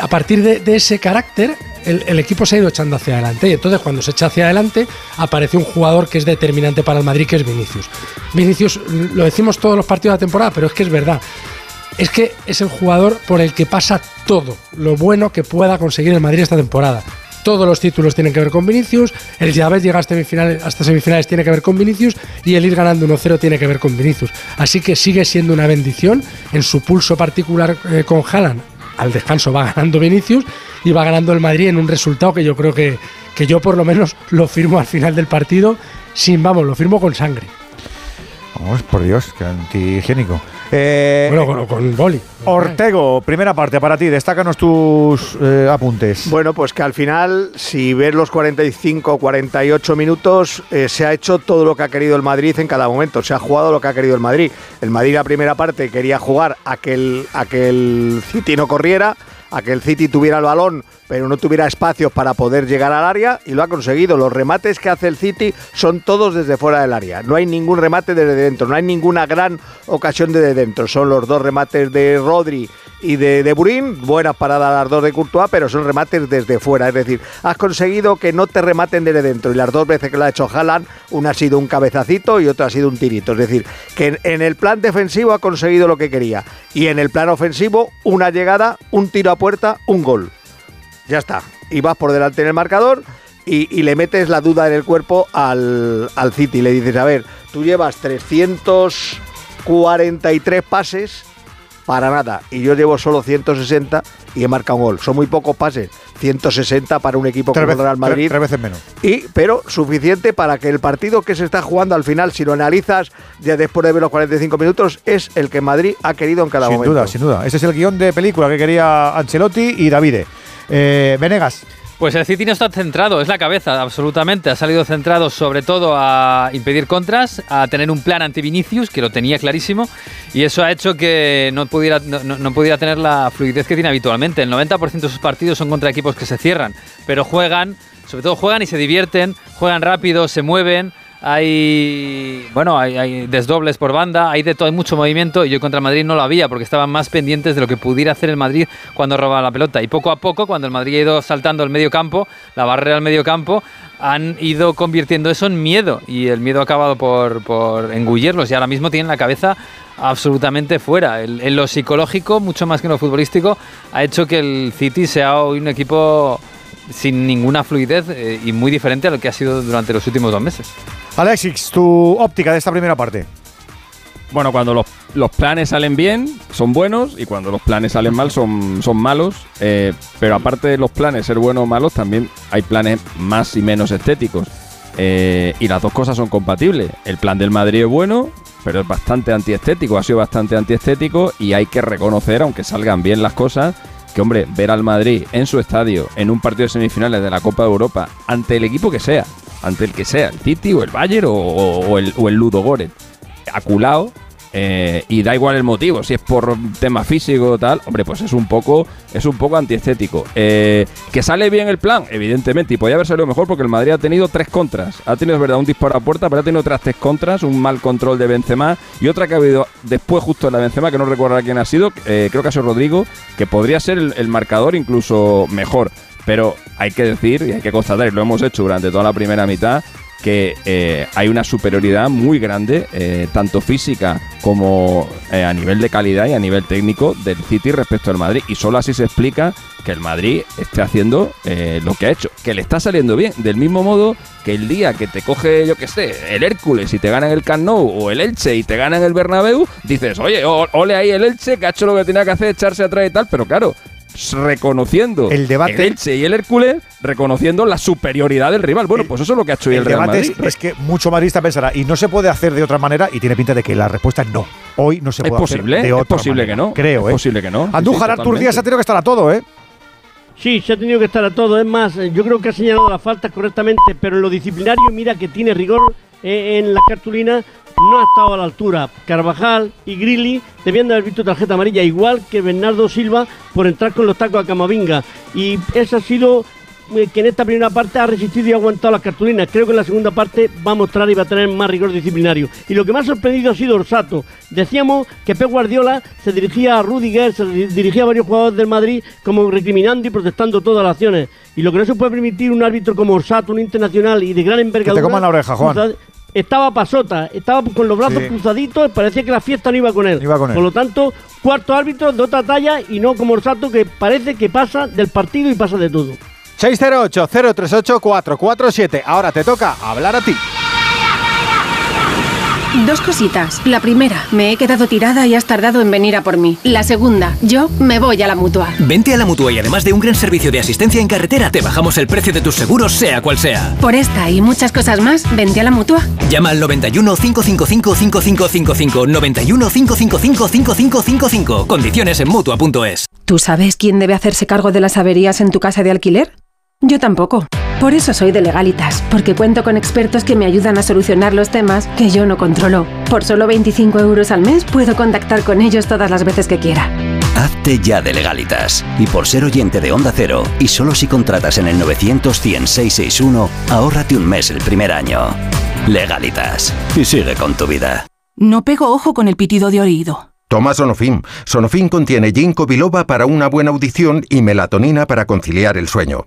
A partir de, ese carácter, el, equipo se ha ido echando hacia adelante. Y entonces, cuando se echa hacia adelante, aparece un jugador que es determinante para el Madrid, que es Vinicius. Vinicius, lo decimos todos los partidos de la temporada, pero es que es verdad es que es el jugador por el que pasa todo lo bueno que pueda conseguir el Madrid esta temporada. Todos los títulos tienen que ver con Vinicius, el ya llega hasta semifinales, hasta semifinales tiene que ver con Vinicius y el ir ganando 1-0 tiene que ver con Vinicius. Así que sigue siendo una bendición en su pulso particular eh, con Haaland. Al descanso va ganando Vinicius y va ganando el Madrid en un resultado que yo creo que, que yo por lo menos lo firmo al final del partido sin, vamos, lo firmo con sangre. Vamos, por Dios, qué antihigiénico. Eh, bueno, con, boli. Ortego, primera parte para ti, destácanos tus eh, apuntes. Bueno, pues que al final, si ves los 45 48 minutos, eh, se ha hecho todo lo que ha querido el Madrid en cada momento, se ha jugado lo que ha querido el Madrid. El Madrid la primera parte quería jugar a que el, a que el City no corriera, a que el City tuviera el balón, pero no tuviera espacios para poder llegar al área y lo ha conseguido. Los remates que hace el City son todos desde fuera del área. No hay ningún remate desde dentro, no hay ninguna gran ocasión desde dentro. Son los dos remates de Rodri y de, de Burín, buenas paradas las dos de Courtois, pero son remates desde fuera. Es decir, has conseguido que no te rematen desde dentro. Y las dos veces que lo ha hecho Haaland, una ha sido un cabezacito y otra ha sido un tirito. Es decir, que en, el plan defensivo ha conseguido lo que quería. Y en el plan ofensivo, una llegada, un tiro a puerta, un gol. Ya está. Y vas por delante en el marcador. Y, le metes la duda en el cuerpo al, al City. Le dices, a ver, tú llevas 343 pases para nada. Y yo llevo solo 160 y he marcado un gol. Son muy pocos pases. 160 para un equipo como el Real Madrid. Tres, veces menos. Y, pero suficiente para que el partido que se está jugando al final, si lo analizas ya después de ver los 45 minutos, es el que Madrid ha querido en cada momento. Sin duda, sin duda. Ese es el guion de película que quería Ancelotti y Davide. Eh, Venegas. Pues el City no está centrado, es la cabeza, absolutamente. Ha salido centrado sobre todo a impedir contras, a tener un plan anti-Vinicius, que lo tenía clarísimo, y eso ha hecho que no pudiera, no, pudiera tener la fluidez que tiene habitualmente. El 90% de sus partidos son contra equipos que se cierran, pero juegan, sobre todo juegan y se divierten, juegan rápido, se mueven, hay bueno hay, desdobles por banda, hay de todo, hay mucho movimiento. Y yo contra el Madrid no lo había porque estaban más pendientes de lo que pudiera hacer el Madrid cuando robaba la pelota. Y poco a poco cuando el Madrid ha ido saltando el medio campo, la barrera al medio campo, han ido convirtiendo eso en miedo. Y el miedo ha acabado por, por engullirlos y ahora mismo tienen la cabeza absolutamente fuera. En lo psicológico, mucho más que en lo futbolístico, ha hecho que el City sea hoy un equipo sin ninguna fluidez eh, y muy diferente a lo que ha sido durante los últimos dos meses. Alexis, tu óptica de esta primera parte. Bueno, cuando los, planes salen bien, son buenos, y cuando los planes salen mal, son, son malos. Eh, pero aparte de los planes ser buenos o malos, también hay planes más y menos estéticos. Eh, y las dos cosas son compatibles. El plan del Madrid es bueno, pero es bastante antiestético, ha sido bastante antiestético, y hay que reconocer, aunque salgan bien las cosas, que, hombre, ver al Madrid en su estadio, en un partido de semifinales de la Copa de Europa, ante el equipo que sea, ante el que sea, el City o el Bayern o, el, o el Ludo Goret, aculado, eh, y da igual el motivo, si es por tema físico o tal, hombre, pues es un poco, es un poco antiestético. Eh, que sale bien el plan, evidentemente, y podría haber salido mejor porque el Madrid ha tenido tres contras. Ha tenido, es verdad, un disparo a puerta, pero ha tenido otras tres contras, un mal control de Benzema y otra que ha habido después justo de la Benzema, que no recuerdo quién ha sido, eh, creo que ha sido Rodrigo, que podría ser el marcador incluso mejor. Pero hay que decir y hay que constatar, y lo hemos hecho durante toda la primera mitad, que eh, hay una superioridad muy grande, eh, tanto física como eh, a nivel de calidad y a nivel técnico del City respecto al Madrid. Y solo así se explica que el Madrid esté haciendo lo que ha hecho, que le está saliendo bien. Del mismo modo que el día que te coge, yo que sé, el Hércules y te gana en el Camp o el Elche y te gana en el Bernabéu, dices, oye, ole ahí el Elche que ha hecho lo que tenía que hacer, echarse atrás y tal, pero claro, reconociendo el debate Elche y el Hércules reconociendo la superioridad del rival. Bueno, pues eso es lo que ha hecho el, el Real debate Madrid. Es, es, que mucho madridista pensará y no se puede hacer de otra manera y tiene pinta de que la respuesta es no. Hoy no se es puede posible, hacer de otra es posible manera. que no. Creo, es ¿eh? posible que no. Andújar, sí, Artur Díaz ha tenido que estar a todo, ¿eh? Sí, se ha tenido que estar a todo. Es más, yo creo que ha señalado las faltas correctamente, pero en lo disciplinario, mira que tiene rigor eh, en la cartulina, no ha estado a la altura. Carvajal y Grilly debían de haber visto tarjeta amarilla, igual que Bernardo Silva por entrar con los tacos a Camavinga. Y eso ha sido eh, que en esta primera parte ha resistido y ha aguantado las cartulinas. Creo que en la segunda parte va a mostrar y va a tener más rigor disciplinario. Y lo que más ha sorprendido ha sido Orsato. Decíamos que Pep Guardiola se dirigía a Rudiger, se dirigía a varios jugadores del Madrid como recriminando y protestando todas las acciones. Y lo que no se puede permitir un árbitro como Orsato, un internacional y de gran envergadura. Que te coman la oreja, Juan. Estaba pasota, estaba con los brazos Sí. cruzaditos, parecía que la fiesta no iba con él. Iba con él. Por lo tanto, cuarto árbitro de otra talla y no como Orsato que parece que pasa del partido y pasa de todo. 608-038-447. Ahora te toca hablar a ti. Dos cositas. La primera, me he quedado tirada y has tardado en venir a por mí. La segunda, yo me voy a la mutua. Vente a la mutua y además de un gran servicio de asistencia en carretera, te bajamos el precio de tus seguros, sea cual sea. Por esta y muchas cosas más, vente a la mutua. Llama al 91 555 5555 91 555 5555. Condiciones en mutua.es. ¿Tú sabes quién debe hacerse cargo de las averías en tu casa de alquiler? Yo tampoco. Por eso soy de Legalitas, porque cuento con expertos que me ayudan a solucionar los temas que yo no controlo. Por solo 25 euros al mes puedo contactar con ellos todas las veces que quiera. Hazte ya de legalitas. Y por ser oyente de Onda Cero, y solo si contratas en el 900 100 661, ahórrate un mes el primer año. Legalitas. Y sigue con tu vida. No pego ojo con el pitido de oído. Toma Sonofim. Sonofim contiene ginkgo biloba para una buena audición y melatonina para conciliar el sueño.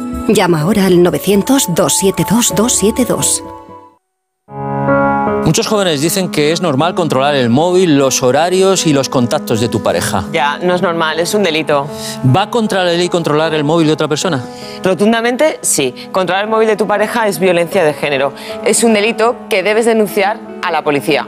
Llama ahora al 900-272-272. Muchos jóvenes dicen que es normal controlar el móvil, los horarios y los contactos de tu pareja. Ya, no es normal, es un delito. ¿Va contra la ley controlar el móvil de otra persona? Rotundamente, sí. Controlar el móvil de tu pareja es violencia de género. Es un delito que debes denunciar a la policía.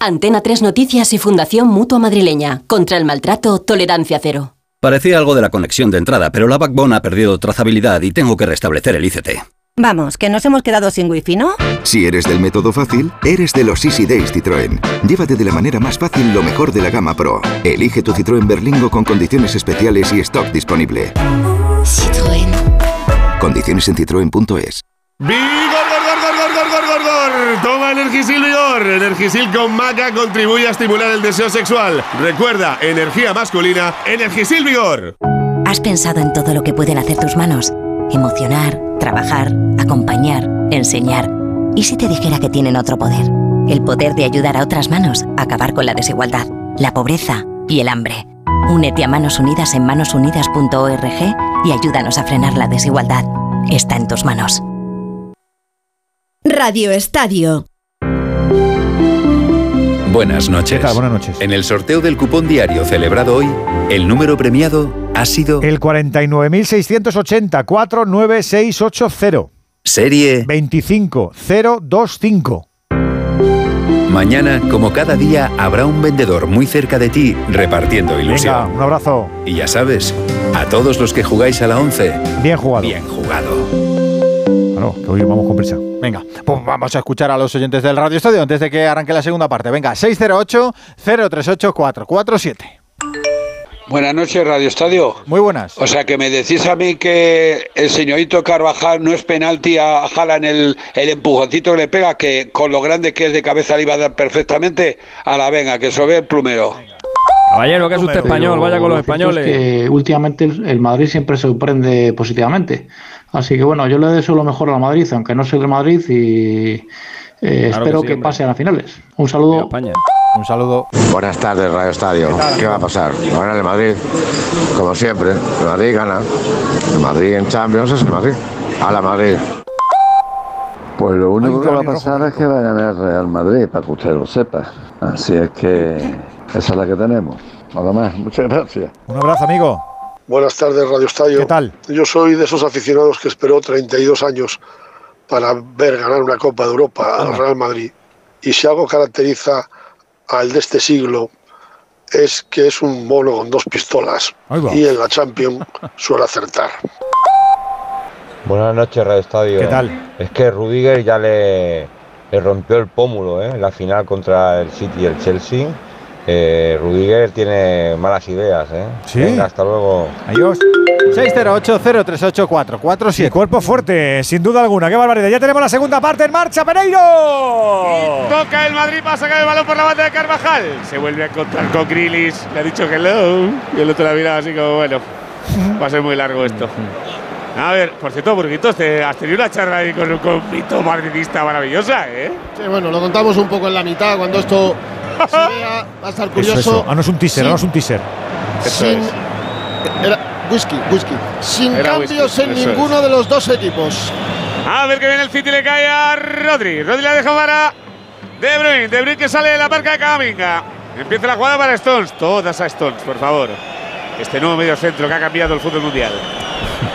Antena 3 Noticias y Fundación Mutua Madrileña. Contra el maltrato, tolerancia cero. Parecía algo de la conexión de entrada, pero la Backbone ha perdido trazabilidad y tengo que restablecer el ICT. Vamos, que nos hemos quedado sin wifi, ¿no? Si eres del método fácil, eres de los Easy Days Citroën. Llévate de la manera más fácil lo mejor de la gama Pro. Elige tu Citroën Berlingo con condiciones especiales y stock disponible. Citroën. Condiciones en citroen.es. ¡Vigor, Toma Energisil Vigor. Energisil con maca contribuye a estimular el deseo sexual. Recuerda, energía masculina, Energisil Vigor. ¿Has pensado en todo lo que pueden hacer tus manos? Emocionar, trabajar, acompañar, enseñar. ¿Y si te dijera que tienen otro poder? El poder de ayudar a otras manos a acabar con la desigualdad, la pobreza y el hambre. Únete a Manos Unidas en manosunidas.org y ayúdanos a frenar la desigualdad. Está en tus manos. Radio Estadio. Buenas noches. ¿Qué tal? Buenas noches. En el sorteo del cupón diario celebrado hoy, el número premiado ha sido El 49.680 49680. serie 25025. Mañana, como cada día, habrá un vendedor muy cerca de ti repartiendo ilusión. Venga, un abrazo. Y ya sabes, a todos los que jugáis a la 11, Bien jugado. bien jugado. Claro, que hoy vamos con prisa. Venga, pues vamos a escuchar a los oyentes del Radio Estadio antes de que arranque la segunda parte. Venga, 608-038-447. Buenas noches, Radio Estadio. Muy buenas. O sea, que me decís a mí que el señorito Carvajal no es penalti a Jalan el, el empujoncito que le pega, que con lo grande que es de cabeza le iba a dar perfectamente a la venga, que eso ve el plumero. Caballero, que es usted español, vaya con los españoles. que últimamente el el Madrid siempre sorprende positivamente. Así que bueno, yo le deseo lo mejor a la Madrid, aunque no soy de Madrid y eh, Claro que espero sí, que, pase a las finales. Un saludo. Un saludo. Buenas tardes, Radio Estadio. ¿Qué va a pasar? Gana el Madrid, como siempre. El Madrid gana. El Madrid en Champions es el Madrid. A la Madrid. Pues lo único que va a pasar es que va a ganar el Real Madrid, para que usted lo sepa. Así es que esa es la que tenemos. Nada más, muchas gracias. Un abrazo, amigo. Buenas tardes, Radio Estadio. ¿Qué tal? Yo soy de esos aficionados que esperó 32 años para ver ganar una Copa de Europa al Real Madrid. Y si algo caracteriza al de este siglo es que es un mono con dos pistolas. Y en la Champions suele acertar. Buenas noches, Radio Estadio. ¿Qué tal? Es que Rudiger ya le, le rompió el pómulo ¿eh? en la final contra el City y el Chelsea. Eh, Rudiger tiene malas ideas. ¿eh? ¿Sí? Venga, hasta luego. Adiós. 608-038-447. Sí, cuerpo fuerte, sin duda alguna. ¡Qué barbaridad! Ya tenemos la segunda parte en marcha, Pereiro. Toca el Madrid para sacar el balón por la banda de Carvajal. Se vuelve a encontrar con Grilis. Le ha dicho hello. Y el otro la mira así como, bueno, va a ser muy largo esto. A ver, por cierto, Burguitos, te has tenido una charla ahí con un compito madridista maravillosa, ¿eh? Sí, bueno, lo contamos un poco en la mitad. Cuando esto va a estar Eso, curioso. eso. Ah, no es un teaser, Sí. no es un teaser. Sin, era whisky, whisky. Sin Era cambios whisky, en eso ninguno de los dos equipos. A ver que viene el City, le cae a Rodri. Rodri la deja para De Bruyne. De Bruyne que sale de la marca de Camavinga. Empieza la jugada para Stones. Todas a Stones, por favor. Este nuevo medio centro que ha cambiado el fútbol mundial.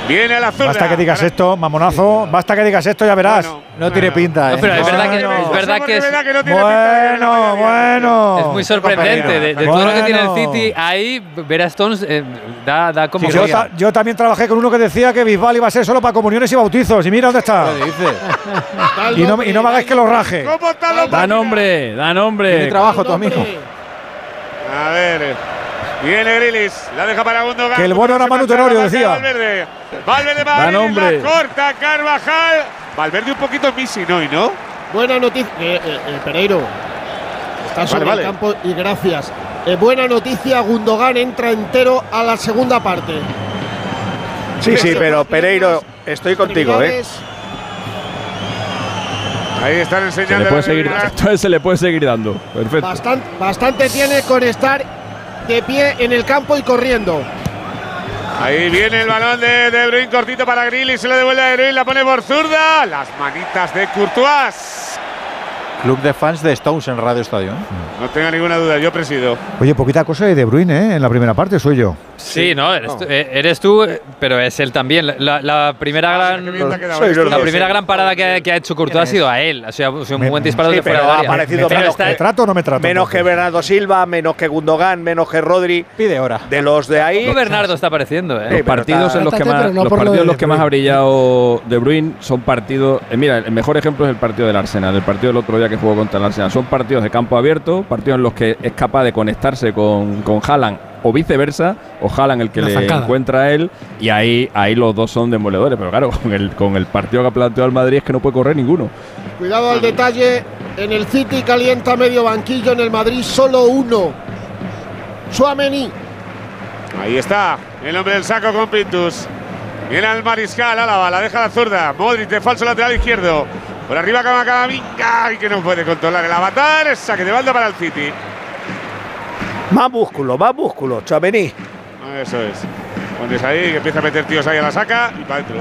Viene a la zurda. Basta que digas esto, mamonazo. Basta que digas esto, ya verás. no tiene pinta, No, ¿eh? pero es verdad que, Bueno. es verdad que es, Bueno, bueno. es muy sorprendente. De, de todo lo que tiene el Bueno. City, ahí ver a Stones eh, da, da como. yo, ta- yo también trabajé con uno que decía que Bisbal iba a ser solo para comuniones y bautizos. Y mira dónde está. Y no, y no me hagáis que lo raje. ¿Cómo están los Da nombre, da nombre. Tiene trabajo tu amigo. A ver. Viene Grilis. La deja para Gundogan. Que el bueno era Manu Tenorio, decía. Valverde. Valverde va a Da abrir nombre. la corta Carvajal. Valverde un poquito missing hoy, ¿no? Buena noticia. Eh, eh, eh, Pereiro. Está sobre vale. el campo y gracias. Eh, buena noticia, Gundogan entra entero a la segunda parte. Sí, sí, pero Pereiro, estoy contigo, ¿eh? Ahí están Se enseñando. le puede seguir, se le puede seguir dando. Perfecto. Bastante, bastante tiene con estar de pie en el campo y corriendo. Ahí viene el balón de De Bruyne cortito para Grilis. Se lo devuelve a De Bruyne. La pone por zurda. Las manitas de Courtois. Club de fans de Stones en Radio Estadio. ¿eh? No tenga ninguna duda. Yo presido. Oye, poquita cosa de De Bruyne, ¿eh? En la primera parte soy yo. Sí, no, eres, Tú, eh, eres tú, eh, pero es él también. La, primera gran, ha quedado la primera gran parada que, que ha hecho Courtois ha sido a él. Ha sido, ha sido un buen disparo Sí, de fuera pero ha área. aparecido Pero menos ¿Trato o no me trato? Menos que Bernardo Silva, menos que Gundogan, menos que Rodri. Pide hora. De los de ahí. Bernardo está apareciendo, ¿eh? Los partidos en los que más, los partidos los que más ha brillado De Bruyne son partidos. eh, mira, el mejor ejemplo es el partido del Arsenal, el partido del otro día que jugó contra el Arsenal. Son partidos de campo abierto, partidos en los que es capaz de conectarse con, con Haaland o viceversa, o Haaland el que Una le zancada. encuentra a él, y ahí, ahí los dos son demoledores. Pero claro, con el, con el partido que ha planteado el Madrid es que no puede correr ninguno. Cuidado al detalle. En el City calienta medio banquillo. En el Madrid solo uno. Suamení. Ahí está. El hombre del saco con Pintus. Viene al mariscal. Álava. La deja la zurda. Modric de falso lateral izquierdo. Por arriba Camavinga. Y que no puede controlar el avatar. Saque de banda para el City. Más músculo, más músculo, Chamení. Eso es. Pones ahí, que empieza a meter tíos ahí a la saca y para adentro.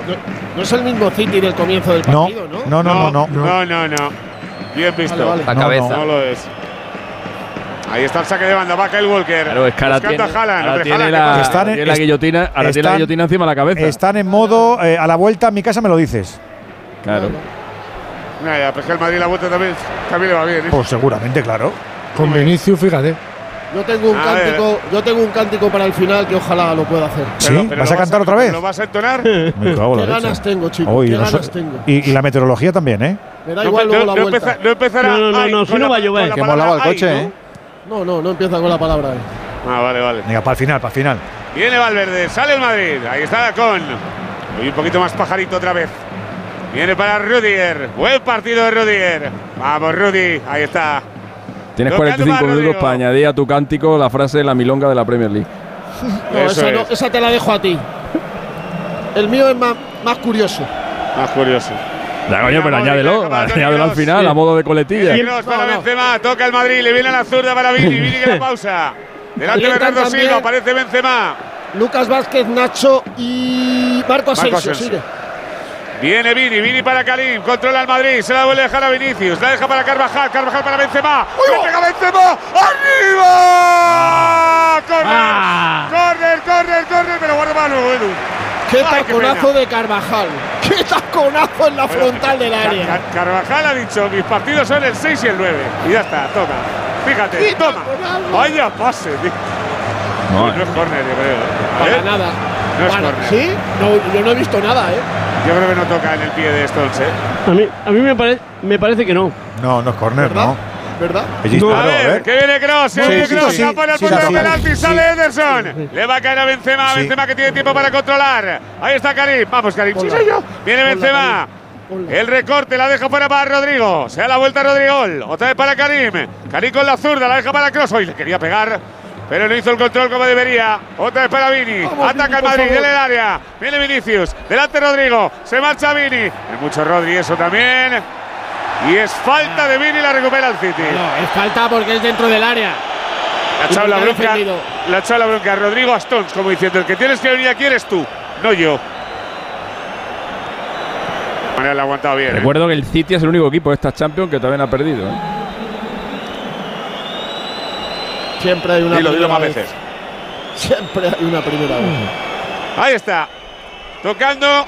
No es el mismo City del comienzo del No, partido, ¿no? no, no, no, no. No, no, no. Bien visto. Vale, vale. La cabeza. no. No lo es. Ahí está el saque de banda. Va Kyle Walker. Claro, es que ahora tiene, a Haaland. ahora Hombre, tiene Haaland, la, ¿qué pasa? Están en- tiene la est- guillotina, ahora tiene la están- guillotina encima de la cabeza. Están en modo eh, a la vuelta en mi casa me lo dices. Claro. Mira, ya, pues que el Madrid la vuelta también, también le va bien. ¿eh? Pues seguramente, claro. Con Vinicius, fíjate. Yo tengo un A ver. cántico, yo tengo un cántico para el final que ojalá lo pueda hacer. ¿Sí? ¿Vas a cantar otra vez? ¿Lo vas a entonar? Me cago en Qué la leche. ganas tengo, chico. Uy, qué no ganas so- tengo. y, y la meteorología también, ¿eh? Me da No, igual no, luego la no vuelta. empeza- no empezará No, no, no, ay, no, si no va a llover. Que molaba el ay, coche, ¿no? ¿eh? No, no, no empieza con la palabra. ahí. Ah, vale, vale. Venga, para el final, para el final. Viene Valverde, sale el Madrid. Ahí está con. Y un poquito más pajarito otra vez. Viene para Rudiger. Buen partido de Rudiger. Vamos, Rudy. Ahí está. Tienes Tocando 45 para minutos para añadir a tu cántico la frase la milonga de la Premier League. No, esa, no- es. esa te la dejo a ti. El mío es más, más curioso. Más curioso. Ya, coño, pero añádelo, añádelo al final, a modo de coletilla. Kroos para Benzema. Toca el Madrid. Le viene la zurda para Vini. Vini que la pausa. Delante Calientan Bernardo. Silva. Aparece Benzema. Lucas Vázquez, Nacho y Marco Asensio. Asensio. Viene Vini, Vini para Karim, controla el Madrid, se la vuelve a dejar a Vinicius, la deja para Carvajal, Carvajal para Benzema, ¡le pega Benzema! ¡Arriba! ¡Corner! ¡Corner, corner, corner! Pero guarda mano, Edu. Qué Ay, taconazo de Carvajal. Qué taconazo en la frontal del Car- área. Car- Carvajal ha dicho, mis partidos son el 6 y el 9. Y ya está, toma. Fíjate, Qué toma. taconazo. Vaya pase, tío. No, No, es córner, yo creo. ¿eh? Para ver. nada. No es Para- córner. ¿Sí? No, yo no he visto nada, ¿eh? Yo creo que no toca en el pie de Stones, ¿eh? A mí, a mí me, pare- me parece que no. No, no es córner, ¿Verdad? no. ¿Verdad? A a ver, ver. que viene Cross, que Sí, viene sí, Cross, sí, se pone el sí, punto de penalti, sí. sale Ederson. Le va a caer a Benzema, Sí. Benzema que tiene tiempo para controlar. Ahí está Karim, vamos Karim, sí Ponla. soy yo. Viene Benzema. El recorte la deja fuera para Rodrigo. Se da la vuelta a Rodrigo. Otra vez para Karim. Karim con la zurda, la deja para Cross. Hoy le quería pegar. Pero no hizo el control como debería. Otra vez para Vini. Vamos, Ataca el Madrid en el área. Viene Vinicius. Delante Rodrigo. Se marcha Vini. Hay mucho Rodri eso también. Y es falta de Vini, la recupera el City. No, es falta porque es dentro del área. La ha bronca, la bronca a Rodrigo a Stones, como diciendo, el que tienes que venir aquí eres tú, no yo. Bueno, le ha aguantado bien. ¿eh? Recuerdo que el City es el único equipo de esta Champions que no ha perdido. ¿eh? Siempre hay una Dilo, dilo primera más vez. veces. Siempre hay una primera vez. Ahí está. Tocando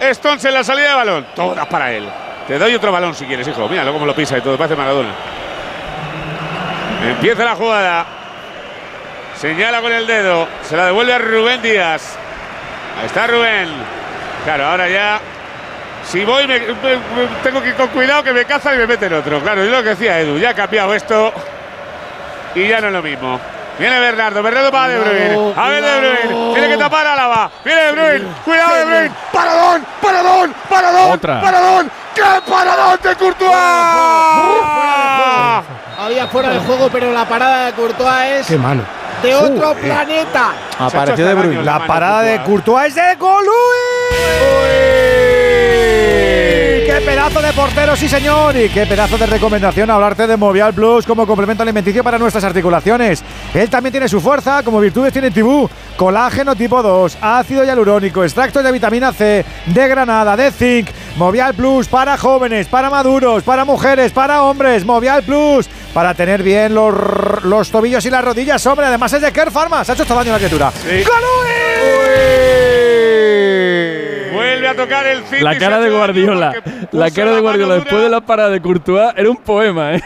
Stones en la salida de balón. Todas para él. Te doy otro balón si quieres, hijo. Míralo cómo lo pisa y todo. Parece Maradona. Empieza la jugada. Señala con el dedo. Se la devuelve a Rubén Díaz. Ahí está Rubén. Claro, ahora ya. Si voy, me- me- me- tengo que ir con cuidado que me cazan y me meten otro. Claro, es lo que decía Edu. Ya ha cambiado esto. Y ya no es lo mismo. Viene Bernardo, Bernardo para De Bruyne. A ver De Bruyne, tiene que tapar a Álava. Viene De Bruyne, cuidado De Bruyne. Paradón, paradón, paradón, Otra. paradón. ¡Qué paradón de Courtois! Había fuera de juego, pero la parada de Courtois es Qué mano. de otro Joder. planeta. Apareció de Bruyne. La parada de Courtois. Courtois es de Golui. ¡Qué pedazo de portero, sí señor! Y qué pedazo de recomendación hablarte de Movial Plus como complemento alimenticio para nuestras articulaciones. Él también tiene su fuerza, como virtudes tiene Tibú. Colágeno tipo 2, ácido hialurónico, extractos de vitamina C, de granada, de zinc. Movial Plus para jóvenes, para maduros, para mujeres, para hombres. Movial Plus para tener bien los, los tobillos y las rodillas. Hombre, además es de Care Pharma. Se ha hecho hasta daño la criatura. ¡Golui! Vuelve a tocar el City. La cara de Guardiola. La cara de Guardiola dura. después de la parada de Courtois era un poema, ¿eh?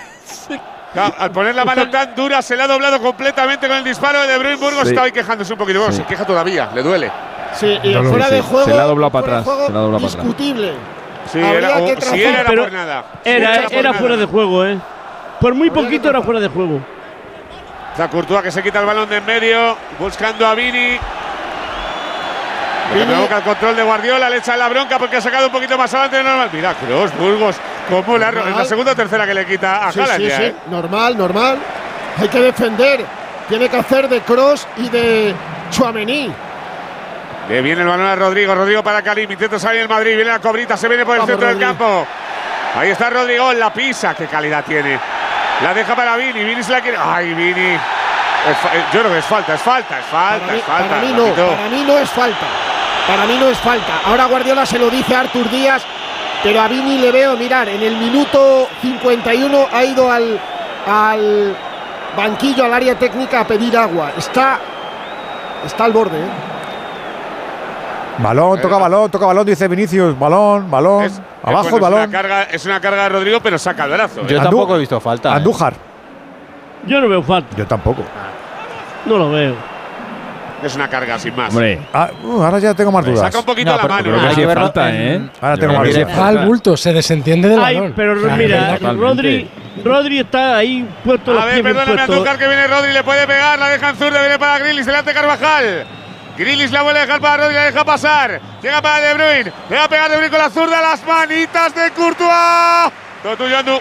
Claro, al poner la mano tan dura, se le ha doblado completamente con el disparo de De Bruyne. Burgos Sí. estaba ahí quejándose un poquito. Bueno, Sí. se queja todavía, le duele. Sí, y No fuera de juego. se le ha doblado para fuera de atrás, juego se le ha doblado para atrás. Discutible. Sí, era, o- que si era, era por nada. Si Era, por era nada. fuera de juego, ¿eh? Por muy poquito era fuera de juego. Está Courtois que se quita el balón de en medio, buscando a Vini. Vini. provoca el control de Guardiola, le echa la bronca porque ha sacado un poquito más adelante de normal. Mira, Kroos, Burgos, como la, es la segunda o tercera que le quita a Sí, Haaland sí, ya, sí. ¿eh? Normal, normal. Hay que defender. Tiene que hacer de Cross y de Chuamení. Le viene el balón a Rodrigo, Rodrigo para Karim, intenta salir el Madrid, viene la cobrita, se viene por el Vamos, centro del campo. Ahí está Rodrigo, la pisa, qué calidad tiene. La deja para Vini, Vini se la quiere. Ay, Vini. Eh, Yo creo que es falta, es falta, es falta, Para mí, es falta. para mí no, para mí no es falta. Para mí no es falta. Ahora Guardiola se lo dice a Artur Díaz, pero a Vini le veo, mirar, en el minuto 51 ha ido al, al banquillo, al área técnica a pedir agua. Está, está al borde. ¿eh? Balón, toca balón, toca balón, dice Vinicius. Balón, balón. Es- abajo bueno, el balón. Es una, carga, es una carga de Rodrigo, pero saca el brazo. Yo ¿eh? tampoco he visto falta. ¿eh? Andújar. Yo no veo falta. Yo tampoco. No lo veo. Es una carga sin más. Hombre, Ah, uh, ahora ya tengo más dudas. Saca un poquito No, la pero- mano. creo que hay sí que es verlo falta, en- ¿eh? Ahora tengo más dudas. bulto, se desentiende del Ay, pero mira. Rodri, Rodri está ahí puesto A ver, perdóname, puestos. Andújar que viene Rodri, le puede pegar, la deja en zurda, viene para le hace Carvajal. Grilis la vuelve a dejar para Rodri, la deja pasar. Llega para De Bruyne, le va a pegar De Bruyne con la zurda, las manitas de Courtois. Todo tuyo, Andú.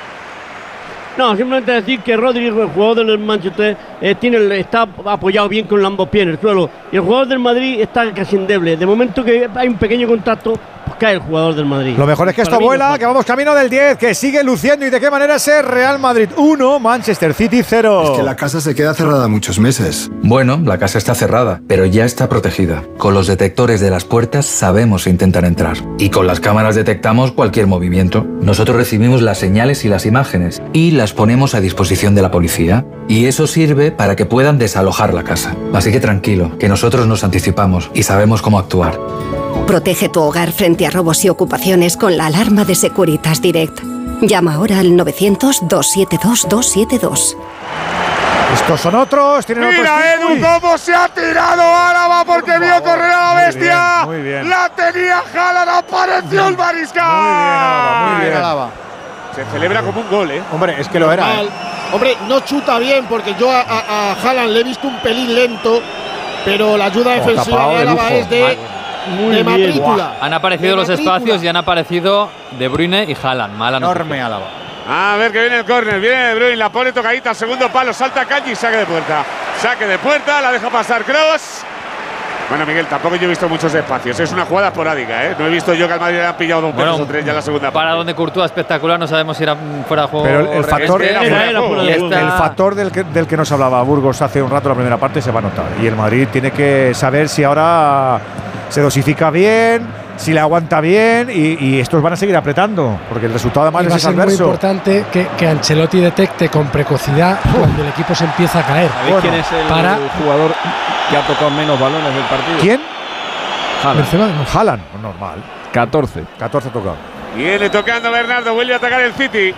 No, simplemente decir que Rodrigo, el jugador del Manchester, eh, tiene, el- está apoyado bien con ambos pies en el suelo. Y el jugador del Madrid está casi endeble. De momento que hay un pequeño contacto, pues cae el jugador del Madrid. Lo mejor es que esto Para mí no vuela, falta. que vamos camino del 10, que sigue luciendo y de qué manera es el Real Madrid 1, Manchester City 0. Es que la casa se queda cerrada muchos meses. Bueno, la casa está cerrada, pero ya está protegida. Con los detectores de las puertas sabemos si intentan entrar. Y con las cámaras detectamos cualquier movimiento. Nosotros recibimos las señales y las imágenes y las ponemos a disposición de la policía. Y eso sirve para que puedan desalojar la casa. Así que tranquilo, que nosotros nos anticipamos y sabemos cómo actuar. Protege tu hogar frente a robos y ocupaciones con la alarma de Securitas Direct. Llama ahora al 900-272-272. Estos son otros, tienen otros. Mira Edu Uy. cómo se ha tirado Álava porque vio correr a la Muy bestia. bien, muy bien. La tenía Haaland, apareció el mariscal. Muy bien. Se celebra como un gol, ¿eh? Hombre, es que lo era. ¿eh? Hombre, no chuta bien porque yo a, a, a Haaland le he visto un pelín lento, pero la ayuda Oh, defensiva de Álava es de, Muy de bien. matrícula. Han aparecido De los matrícula. espacios y han aparecido De Bruyne y Haaland. Mala noticia. Enorme Álava. A ver que viene el córner, viene De Bruyne, la pone tocadita al segundo palo, salta Calle y saque de puerta. Saque de puerta, la deja pasar Cross. Bueno, Miguel, tampoco yo he visto muchos espacios. Es una jugada esporádica, ¿eh? No he visto yo que al Madrid le han pillado dos Bueno, veces o tres ya en la segunda Para parte. donde Courtois espectacular, no sabemos si era fuera de juego. Pero el, factor, el, Era, fuera factor del que, del que nos hablaba Burgos hace un rato la primera parte se va a notar. Y el Madrid tiene que saber si ahora se dosifica bien, si le aguanta bien y, y estos van a seguir apretando, porque el resultado además Y va les a es ser muy importante que, que Ancelotti detecte con precocidad cuando el equipo se empieza a caer. ¿Sabéis quién es el para jugador que ha tocado menos balones del partido? ¿Quién? Haaland. Haaland, normal. 14. 14 tocado. Viene tocando Bernardo, vuelve a atacar el City.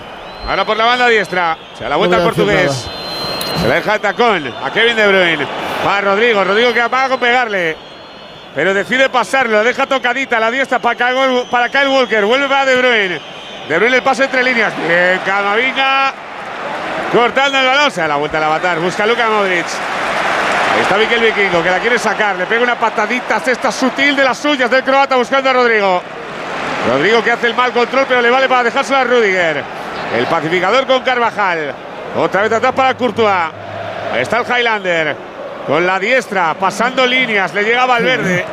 Ahora por la banda diestra. Se da la vuelta No al a portugués. Se la deja de tacón a Kevin De Bruyne. Para Rodrigo. Rodrigo que apaga con pegarle. Pero decide pasarlo. Deja tocadita a la diestra para Kyle, para Kyle Walker. Vuelve para De Bruyne. De Bruyne el pase entre líneas. Bien, Camavinga. Cortando el balón. Se da la vuelta al avatar. Busca Luka Modric. Está Mikel Vikingo que la quiere sacar. Le pega una patadita cesta sutil de las suyas del croata buscando a Rodrigo. Rodrigo que hace el mal control, pero le vale para dejárselo a Rudiger. El pacificador con Carvajal. Otra vez atrás para Courtois. Ahí está el Highlander. Con la diestra, pasando líneas. Le llega Valverde.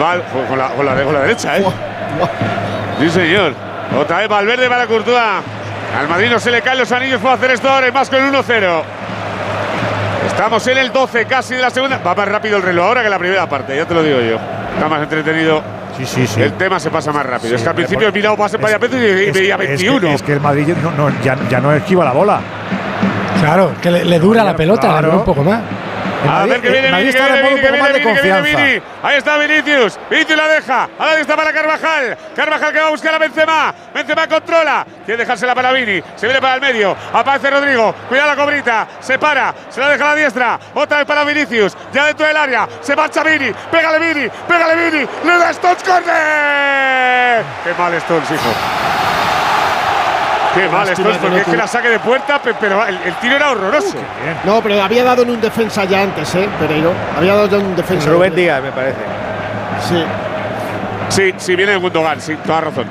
Val- con, la, con la- con la derecha, ¿eh? Sí, señor. Otra vez Valverde para Courtois. Al Madrid no se le caen los anillos. Puede hacer esto ahora y más con el 1-0. Estamos en el 12 casi de la segunda. Va más rápido el reloj ahora que la primera parte, ya te lo digo yo. Está más entretenido. Sí, sí, sí. El tema se pasa más rápido. Sí, es que al principio he mirado pase para allá y veía es que- 21. Es que, el Madrid no, no- ya, ya no esquiva la bola. Claro, que le, le dura la pelota, le Claro. dura un poco más. A ver que viene Madrid Vini, que está viene viene viene. Vini. Ahí está Vinicius. Vinicius la deja. A la vista para Carvajal. Carvajal que va a buscar a Benzema. Benzema controla. Quiere dejársela para Vini. Se viene para el medio. Aparece Rodrigo. Cuidado la cobrita. Se para. Se la deja a la diestra. Otra vez para Vinicius. Ya dentro del área. Se marcha Vini. Pégale Vini. Pégale Vini. Le da Stones corner. Qué mal Stones, hijo. Qué mal Stones, que porque es que la saque de puerta, pe- pero el, el tiro era horroroso. No, pero había dado en un defensa ya antes, ¿eh, Pereiro? Había dado ya en un defensa. Rubén Díaz, me parece. Sí. Sí, sí, viene Gundogan, sí, toda razón.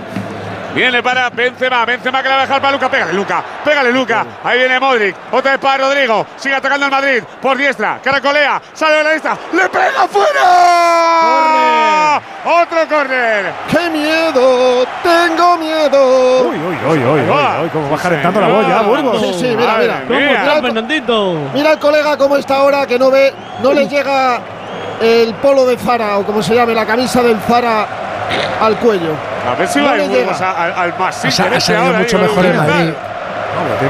Viene para Benzema, Benzema que la va a dejar para Luca, pégale Luca, pégale Luca, ahí viene Modric, otra vez para Rodrigo, sigue atacando el Madrid, por diestra, caracolea, sale de la lista, le pega fuera, otro córner, ¡Qué miedo! ¡Tengo miedo! Uy, uy, uy, uy, uy, uy, cómo va calentando la boya, Burgos. Sí, sí, mira, mira. Mía. Mira el, Fernandito. mira el colega cómo está ahora, que no ve, no le llega el polo de Zara, o como se llame, la camisa del Zara al cuello. A ver si No va llega. a- al, al más Ha, ha salido mucho mejor el Madrid.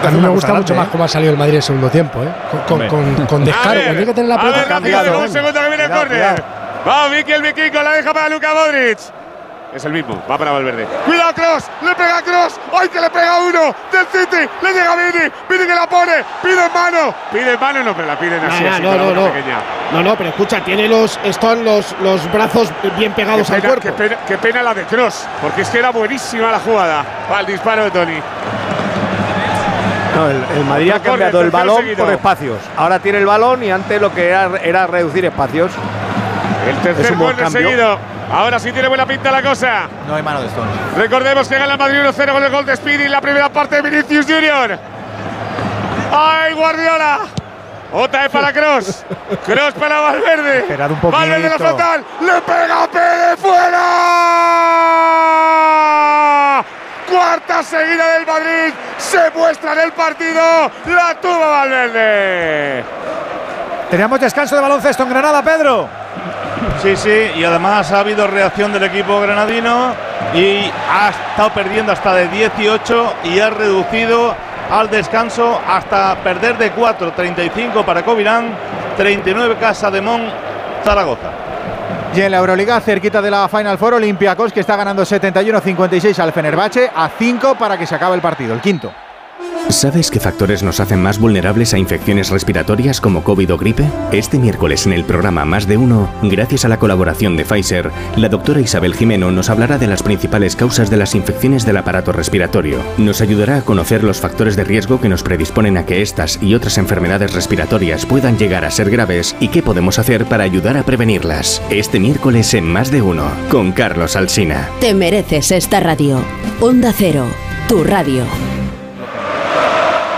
A mí me gusta mucho más cómo ha salido el Madrid en el segundo tiempo, ¿eh? Con, con, con, con descaro. A ver, Cuando hay que tener la a pelota ver, rápido, cambiado. un segundo que viene el Cuidado, córner. cuidado. Va Vicky el vikingo, la deja para Luka Modric. Es el mismo, va para Valverde. Cuidado Cross, le pega Cross. ¡Ay que le pega uno! Del City, le llega Vini. Vini que la pone, pide en mano. Pide en mano, no, pero la piden así, No, así, no, no, no. pequeña. No, no, pero escucha, tiene los, están los, los brazos bien pegados Qué al pena, cuerpo. qué pena- qué pena la de Cross, porque es que era buenísima la jugada. Va el disparo de Tony. No, el, el Madrid ha cambiado el balón seguido. por espacios. Ahora tiene el balón y antes lo que era, era reducir espacios. El Es tercer un buen córner cambio. seguido. Ahora sí tiene buena pinta la cosa. No hay mano de Stones. Recordemos que gana el Madrid 1-0 con el gol de Speedy en la primera parte de Vinicius Junior. ¡Ay, Guardiola! Otra para Cross. Cross para Valverde. Esperad un poquito. Valverde la frontal. ¡Le pega a Pérez fuera! Cuarta seguida del Madrid. Se muestra en el partido. La tuvo Valverde. Teníamos descanso de baloncesto en Granada, Pedro. Sí, sí, y además ha habido reacción del equipo granadino y ha estado perdiendo hasta de 18 y ha reducido al descanso hasta perder de 4, 35 para Covirán, 39 Casa de Mon, Zaragoza. Y en la Euroliga, cerquita de la Final Four, Olympiacos, que está ganando 71-56 al Fenerbahce, a 5 para que se acabe el partido, el quinto. ¿Sabes qué factores nos hacen más vulnerables a infecciones respiratorias como COVID o gripe? Este miércoles en el programa Más de Uno, gracias a la colaboración de Pfizer, la doctora Isabel Jimeno nos hablará de las principales causas de las infecciones del aparato respiratorio. Nos ayudará a conocer los factores de riesgo que nos predisponen a que estas y otras enfermedades respiratorias puedan llegar a ser graves y qué podemos hacer para ayudar a prevenirlas. Este miércoles en Más de Uno, con Carlos Alsina. Te mereces esta radio. Onda Cero, tu radio.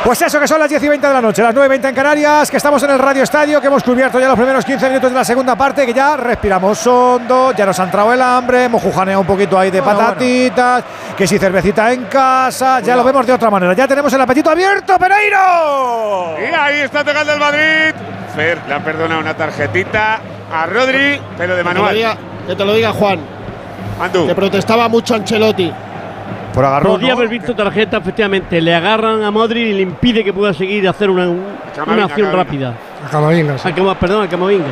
Pues eso, que son las 10 y 20 de la noche, las 9 y 20 en Canarias, que estamos en el Radio Estadio, que hemos cubierto ya los primeros 15 minutos de la segunda parte, que ya respiramos hondo, ya nos ha entrado el hambre, hemos jujaneado un poquito ahí de Bueno, patatitas, que si cervecita en casa, ya lo vemos de otra manera. Ya tenemos el apetito abierto, Pereiro. Y ahí está tocando el Madrid. Fer le ha perdonado una tarjetita a Rodri, pero de Que te lo manual. diga, que te lo diga Juan. Andu. Que protestaba mucho Ancelotti. Por agarrón, Podría ¿no? haber visto tarjeta, efectivamente. Le agarran a Modri y le impide que pueda seguir a hacer una, un- Camavinga, una acción Camavinga. rápida. A Camavinga, sí. Perdón, al Camavinga.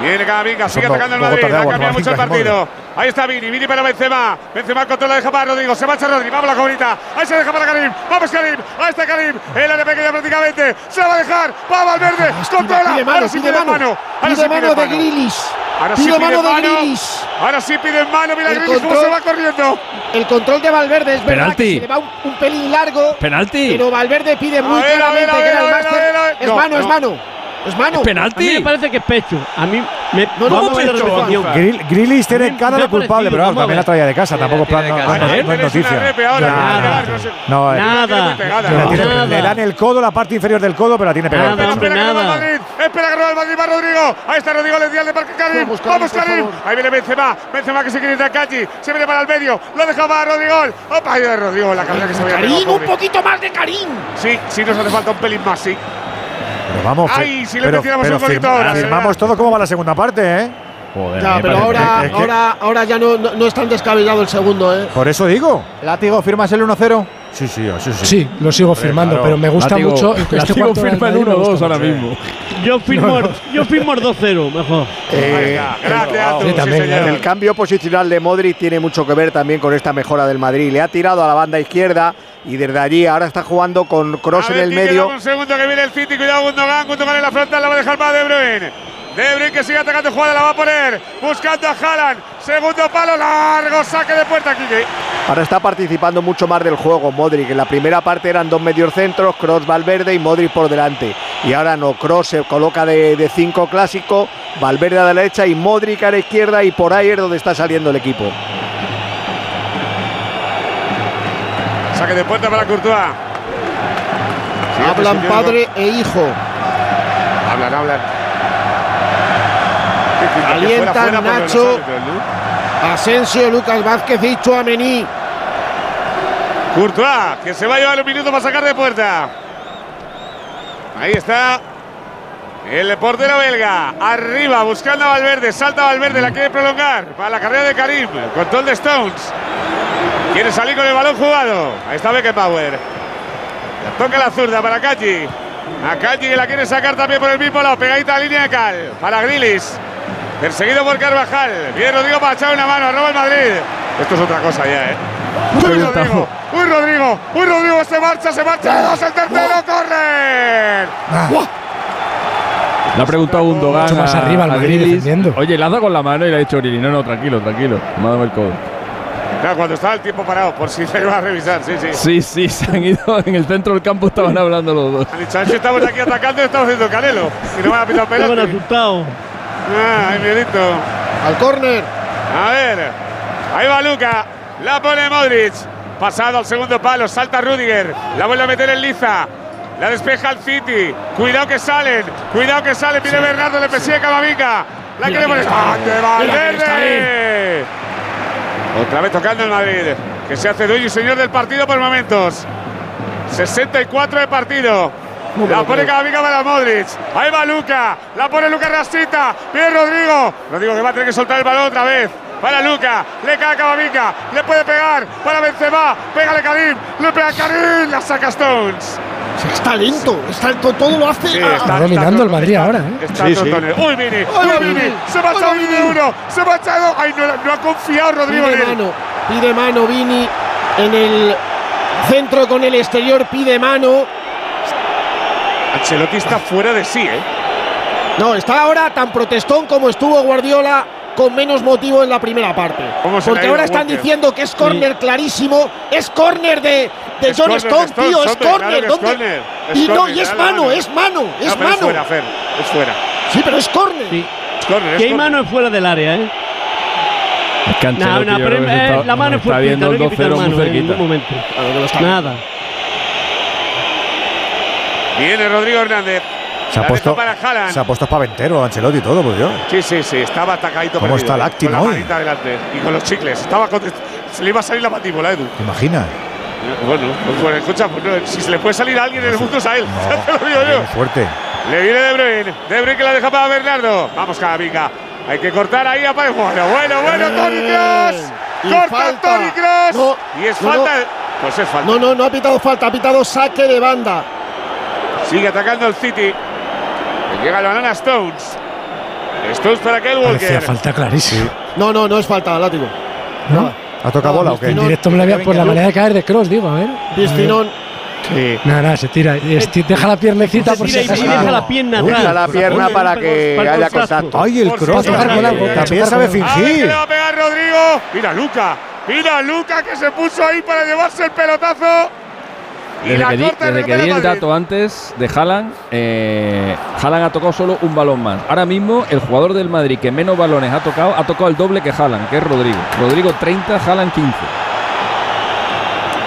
Viene Camavinga, sigue atacando el Madrid. Ha agua, cambiado mucho el partido. Ahí está Vini, Vini para Benzema. Benzema controla, deja para Rodrigo. Se marcha Rodri, vamos la comunita. Ahí se deja para Karim. Vamos Karim. Ahí está Karim. El área pequeña prácticamente. Se la va a dejar. Va Valverde. Controla. pide mano, Ahora sí pide pide mano. mano. Ahora Pide sí mano de Grilis. Ahora sí Pide mano de. Grilis. Ahora sí pide mano. Mira El Grilis cómo se va corriendo. El control de Valverde es verdad Penalti. que se le va un, un pelín largo. Penalti. Pero Valverde pide muy claramente que era el máster. Es No, mano, es no. mano. Es mano. A mí me parece que es pecho. A mí me. No, no, pecho, repetición. Grill- Grilis tiene cara de culpable, parecido, pero a también la traía de casa, tampoco es plan- no, no, no, no es noticia. Nada. No. No, eh, Nada. le dan el codo, la parte inferior del codo, pero la tiene pegada. Nada, hombre, Espera que roba el nada. Madrid. Espera que roba el Madrid. Va Rodrigo. Ahí está Rodrigo. Le de Parque Karim. Vamos, Karim. Ahí viene Benzema. Benzema que se quiere ir de Kachi. Se viene para el medio. Lo deja para Rodrigo. Opa, ahí de Rodrigo. La carrera que se había Karim, un poquito más de Karim. Sí, sí, nos hace falta un pelín más, sí. Pero vamos, Ay, si le pero, metiéramos pero un golito firma- ahora, firmamos todo cómo va la segunda parte, ¿eh? Joder, Ya, pero ahora, que- ahora, ahora ya no, no, no es tan descabellado el segundo, ¿eh? Por eso digo. Látigo, ¿firmas el 1-0? Sí, sí, sí, sí. Sí, lo sigo firmando, claro. pero me gusta mucho. Este Látigo cuarto del firma el Madrid me gusta 1-2 ahora mucho. mismo. Yo firmo, yo firmo el 2-0, mejor. Eh, Gracias, Andu. Sí, Sí, también, señor. El cambio posicional de Modric tiene mucho que ver también con esta mejora del Madrid. Le ha tirado a la banda izquierda y desde allí ahora está jugando con Cross en el medio. Un segundo que viene el City, cuidado Gundogan, Gundogan en la frontal, la va a dejar para De Bruyne. De Bruyne que sigue atacando jugada, la va a poner, buscando a Haaland. Segundo palo, largo, saque de puerta, Quique. Ahora está participando mucho más del juego Modric. En la primera parte eran dos medios centros, Cross Valverde y Modric por delante. Y ahora no, Cross se coloca de, de cinco clásico, Valverde a la derecha y Modric a la izquierda y por ahí es donde está saliendo el equipo. Saque de puerta para Courtois. Hablan padre e hijo. Hablan, hablan. Alientan Nacho, Asensio, Lucas Vázquez y Chuamení. Courtois, que se va a llevar un minuto para sacar de puerta. Ahí está. El portero belga, arriba, buscando a Valverde, salta Valverde, la quiere prolongar para la carrera de Karim, control de Stones. Quiere salir con el balón jugado. Ahí está Beckenbauer. La toca la zurda para Kaji. A Kaji que la quiere sacar también por el mismo lado, pegadita a la línea de Cal. Para Grilis. Perseguido por Carvajal. Bien Rodrigo para echar una mano, arroba el Madrid. Esto es otra cosa ya, ¿eh? Uy, Rodrigo, uy, Rodrigo, uy, Rodrigo, se marcha, se marcha, dos, el tercero, corre. Le ha preguntado a Gundogan. Mucho más a- arriba el a Madrid defendiendo. Oye, le ha dado con la mano y le ha dicho Grili. No, no, tranquilo, tranquilo. Me ha dado el codo. Claro, cuando estaba el tiempo parado, por si se iba a revisar, sí, sí. Sí, sí, se han ido en el centro del campo, estaban hablando los dos. Han dicho, a ver si estamos aquí atacando y estamos haciendo canelo. Y no me ha pitado Estaban penalti. asustados. Ah, ay, miedito. Al córner. A ver, ahí va Luca, la pone Modric. Pasado al segundo palo, salta Rudiger, la vuelve a meter en liza. La despeja el City. Cuidado que salen, cuidado que salen. Viene Bernardo, le persigue Camavinga. La quiere poner. quién está. ¡Ah, de Mira quién está Valverde! Otra vez tocando el Madrid, que se hace dueño y señor del partido por momentos. 64 de partido. La pone Camavinga para Modric. Ahí va Luca. La pone Luca Rasita. Viene Rodrigo. Rodrigo que va a tener que soltar el balón otra vez. Para Luca. Le cae a. Le puede pegar. Para Benzema. Pégale Karim. Le pega Karim. La saca Stones. Está lento, está lento, todo lo hace. Sí, Ah, Está dominando el Madrid ahora, ¿eh? Está Sí, sí. Uy, Vini. Uy, Vini. Se va a echar Vini uno. Se va a echar. Ay, no, no ha confiado Rodrigo Pide mano, pide mano Vini en el centro con el exterior, pide mano. Ancelotti está fuera de sí, ¿eh? No, está ahora tan protestón como estuvo Guardiola con menos motivo en la primera parte. ¿Cómo se le ha Porque ahora están Walker? diciendo que es córner clarísimo, es córner de, de Es John Stones, tío, es córner. es es Y no, y es mano, mano. es mano, No, es pero es mano. fuera, Fer. Es fuera. Sí, pero es córner. Es córner, es Que hay mano fuera del área, ¿eh? Es que No, Ancelotti no, yo pero creo que se eh, está- la mano es está fuerte, viendo no el hay que pitar 2-0 muy mano en cerquita. ningún momento. Nada. Viene Rodrigo Hernández. Se ha La puesto, para Haaland. se ha puesto espaventero Ancelotti y todo, por Dios. Sí, sí, sí, estaba atacadito. ¿Cómo perdido, está eh, Lacti, Con la hoy? manita delante y con los chicles. Estaba con- se le iba a salir la patíbula, Edu. ¿Te imaginas? Bueno, pues bueno, escucha, pues no, si se le puede salir a alguien en el mundo es a él. Ya te lo digo yo. Muy fuerte. Le viene De Bruyne. De Bruyne que la deja para Bernardo. Vamos, Camavinga. Hay que cortar ahí. apa- Bueno, bueno, bueno, Tony Cross. Corta falta. Tony Cross. No, y es no, falta. no. Pues es falta. No, no, no ha pitado falta, ha pitado saque de banda. Sigue atacando el City. Le llega el balón a Stones. Stones para Kyle Parecía Walker. falta clarísima. No, no, no es falta, látigo. ¿No? ¿Ha tocado bola o qué? En directo me la había por la manera de caer de Cross, digo, a ver. Piscinón. Sí. Nada, nada, se tira. Esti- Deja la piernecita por si acaso. deja la pierna atrás. la pierna Uy, para que haya contacto. Ay, el cross. También También sabe A ver que le fingir. va a pegar Rodrigo. Mira Luca. Mira Luca que se puso ahí para llevarse el pelotazo. Desde que, di, desde que el dato antes de Haaland, eh, Haaland ha tocado solo un balón más. Ahora mismo, el jugador del Madrid que menos balones ha tocado, ha tocado el doble que Haaland, que es Rodrigo. Rodrigo 30, Haaland 15.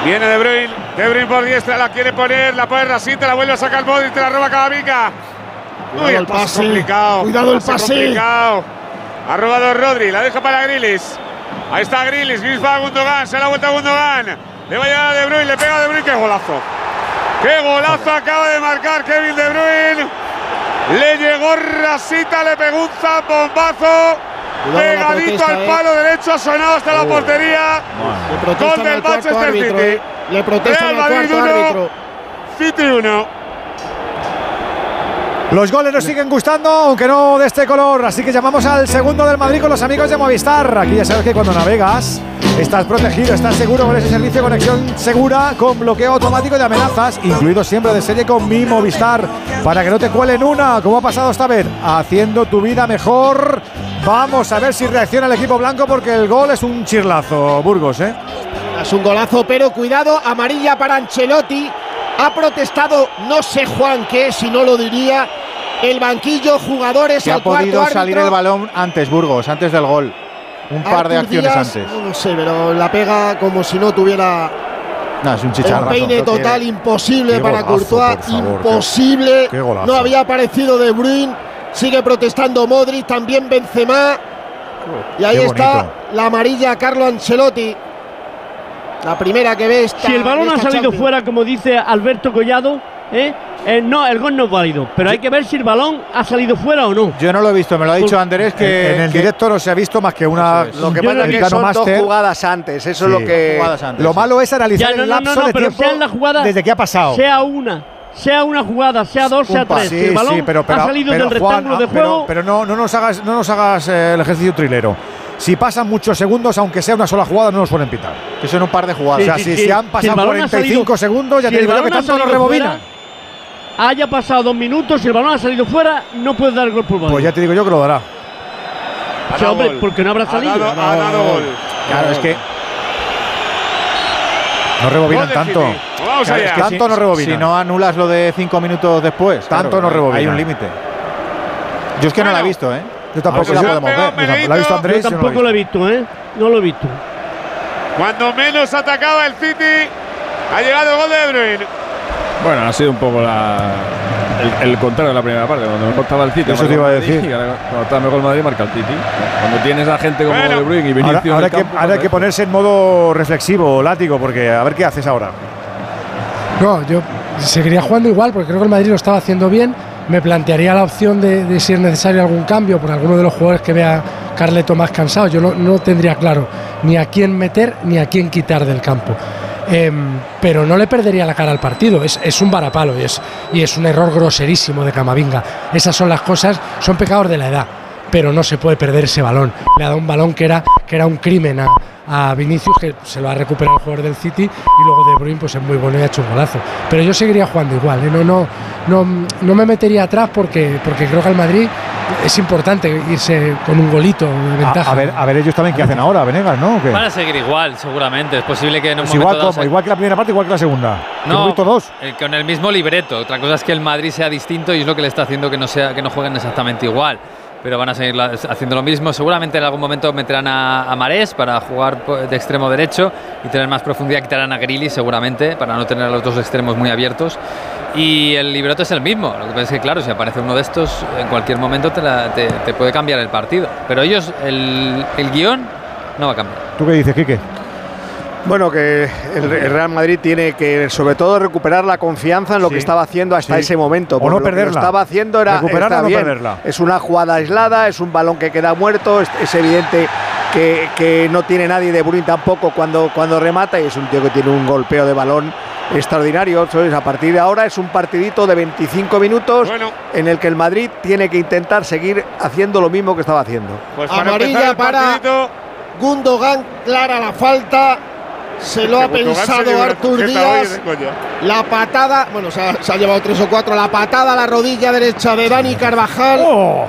Viene De Bruyne. De Bruyne por diestra. La quiere poner. La pone Rasita. La vuelve a sacar Modric. Te la roba Camavinga. Uy, Cuidado el el pase pase. complicado. Cuidado el pase. complicado. Ha robado Rodri. La deja para Grilis. Ahí está Grilis. Grilis para Gundogan. Se la vuelta a Gundogan. Le va a llegar a De Bruyne. Le pega a De Bruyne. ¡Qué golazo! ¡Qué golazo acaba de marcar Kevin De Bruyne! Le llegó Rasita. Le pegó un zambombazo. Pegadito protesta, al eh. palo derecho. Ha sonado hasta la portería. Le protestan Gol del Manchester árbitro, City. eh. Le protestan Real al Madrid cuarto uno. árbitro. City 1. Los goles nos siguen gustando, aunque no de este color. Así que llamamos al segundo del Madrid con los amigos de Movistar. Aquí ya sabes que cuando navegas estás protegido, estás seguro con ese servicio de conexión segura con bloqueo automático de amenazas, incluido siempre de serie con mi Movistar, para que no te cuelen una, como ha pasado esta vez, haciendo tu vida mejor. Vamos a ver si reacciona el equipo blanco porque el gol es un chirlazo, Burgos, ¿eh? Es un golazo, pero cuidado, amarilla para Ancelotti. Ha protestado, no sé Juan qué, si no lo diría. El banquillo, jugadores Que ha podido salir árbitro. el balón antes, Burgos, antes del gol. Un par de acciones Díaz, antes. No, sé, pero la pega como si no tuviera No, es un un chicharrazo. peine total imposible Qué para golazo, Courtois, favor, imposible. qué no había aparecido De Bruyne, sigue protestando Modric, también Benzema. Y ahí está la amarilla Carlo Ancelotti. La primera que ve esta- Si el balón ha salido Champions. fuera, como dice Alberto Collado, ¿eh? Eh, no, el gol no es válido. Pero hay que ver si el balón ha salido fuera o no. Yo no lo he visto, me lo ha dicho Andrés que. en, en el que- directo no se ha visto más que una. Lo que Yo pasa es que son dos máster. jugadas antes. Eso Sí. es lo que. Jugadas antes, Lo sí. malo es analizar Ya, no, el lapso no, no, de pero tiempo sea en la jugada. desde que ha pasado. Sea una, sea una jugada, sea dos, sea tres. sí, si el balón sí, pero, pero- ha salido pero, del Juan, rectángulo ah, de pero- juego. Pero, no, no nos hagas, no nos hagas eh, el ejercicio trilero. Si pasan muchos segundos, aunque sea una sola jugada, no nos suelen pitar. que son un par de jugadas. o sea, sí, si, sí. si han pasado balón ha 45 salido- segundos, ya si te digo que tanto salido rebobinan. Haya pasado dos minutos, si el balón ha salido fuera, no puedes dar gol por válido. Pues ya te digo yo que lo dará. Sí, hombre, porque no habrá Ha salido. dado, ha dado gol. Claro, es que No rebobinan tanto. Vamos Claro, allá. es que Tanto si, no rebobinan. Si no anulas lo de cinco minutos después. Tanto claro, no rebobinan. Hay un límite. Yo es que no la he visto, ¿eh? Yo tampoco. La podemos ver. Yo tampoco. ¿La ha visto Andrés? Yo Yo no la he tampoco lo he visto, ¿eh? No lo he visto. Cuando menos atacaba el City, ha llegado el gol de De Bruyne. Bueno, ha sido un poco la, el, el contrario de la primera parte. Cuando mejor estaba el City, Eso te iba a Madrid, decir. ahora cuando está mejor el Madrid, marca el City. Cuando tienes a gente como Bueno. De Bruyne y Ahora, Vinicius ahora hay que, campo, ahora hay que ponerse en modo reflexivo, látigo, porque a ver qué haces ahora. No, yo seguiría jugando igual porque creo que el Madrid lo estaba haciendo bien. Me plantearía la opción de, de si es necesario algún cambio por alguno de los jugadores que vea Carleto más cansado. Yo no, no tendría claro ni a quién meter ni a quién quitar del campo. Em, pero no le perdería la cara al partido. Es, es un varapalo y es, y es un error groserísimo de Camavinga. Esas son las cosas, son pecados de la edad. Pero no se puede perder ese balón. Le ha dado un balón que era, que era un crimen a, a Vinicius, que se lo ha recuperado el jugador del City, y luego De Bruyne pues es muy bueno y ha hecho un golazo. Pero yo seguiría jugando igual, ¿eh? no, no, no, no me metería atrás porque, porque creo que al Madrid es importante irse con un golito de ventaja. A, a ver, a ver ellos también qué hacen ahora, Venegas, ¿no? Van a seguir igual, seguramente. Es posible que en un Pues momento igual dado como, se- igual que la primera parte, igual que la segunda. No, dos. eh, con el mismo libreto. Otra cosa es que el Madrid sea distinto y es lo que le está haciendo que no sea que no jueguen exactamente igual. Pero van a seguir haciendo lo mismo. Seguramente en algún momento meterán a, a Marés para jugar de extremo derecho y tener más profundidad. Quitarán a Grilly seguramente para no tener a los dos extremos muy abiertos. Y el libreto es el mismo. Lo que pasa es que, claro, si aparece uno de estos, en cualquier momento te puede cambiar el partido. Pero ellos, el, el guion no va a cambiar. ¿Tú qué dices, Quique? Bueno, que el Real Madrid tiene que, sobre todo, recuperar la confianza en lo Sí, que estaba haciendo hasta sí. ese momento. O no lo que perderla. lo estaba haciendo era. Recuperarla está o no bien. perderla. Es una jugada aislada, es un balón que queda muerto. Es, es evidente que, que no tiene nadie de Bruyne tampoco cuando, cuando remata. Y es un tío que tiene un golpeo de balón extraordinario. ¿sabes? A partir de ahora es un partidito de 25 minutos Bueno. en el que el Madrid tiene que intentar seguir haciendo lo mismo que estaba haciendo. Pues para Amarilla para Gundogan, clara la falta. Se lo ha pensado Artur Díaz. de. La patada, bueno, se ha, se ha llevado tres o cuatro. La patada a la rodilla derecha de Dani Carvajal. ¡Oh!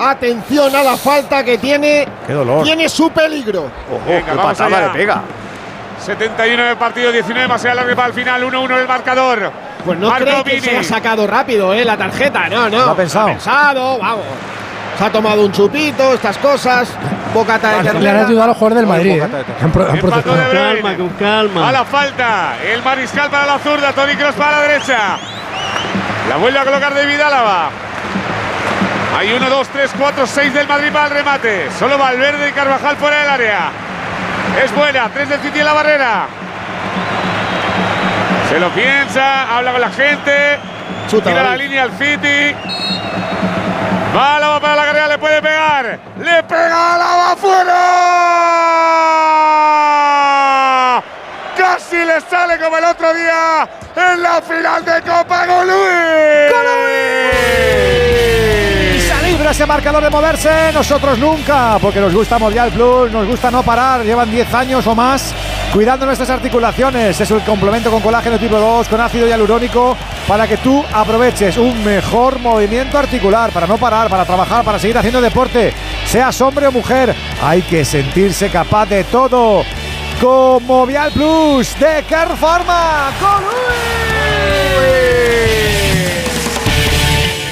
Atención a la falta que tiene. ¡Qué dolor! Tiene su peligro. Venga, qué vamos patada allá. le pega. 71 del partido, 19 más allá para el final, 1-1 el marcador. Pues no cree que se ha sacado rápido, ¿eh? La tarjeta, no, no. Lo ha pensado. pensado, vamos. Se ha tomado un chupito, estas cosas. Bocata de Le han ayudado a los jugadores del Madrid. ¿eh? De. Calma, con calma. A la falta, el mariscal para la zurda, Tony Cross para la derecha. La vuelve a colocar David Álava. Hay 1, 2, 3, 4, 6 del Madrid para el remate. Solo Valverde y Carvajal fuera del área. Es buena, 3 del City en la barrera. Se lo piensa, habla con la gente. Chuta, Tira la línea al City. Va la ¡Le pega Álava fuera! Casi le sale como el otro día en la final de Copa Golui. Y se libra ese marcador de moverse, nosotros nunca, porque nos gusta Movial Plus, nos gusta no parar, llevan 10 años o más cuidando nuestras articulaciones. Es el complemento con colágeno tipo 2, con ácido hialurónico, para que tú aproveches un mejor movimiento articular, para no parar, para trabajar, para seguir haciendo deporte, seas hombre o mujer, hay que sentirse capaz de todo. Con Movial Plus de Care. ¡Con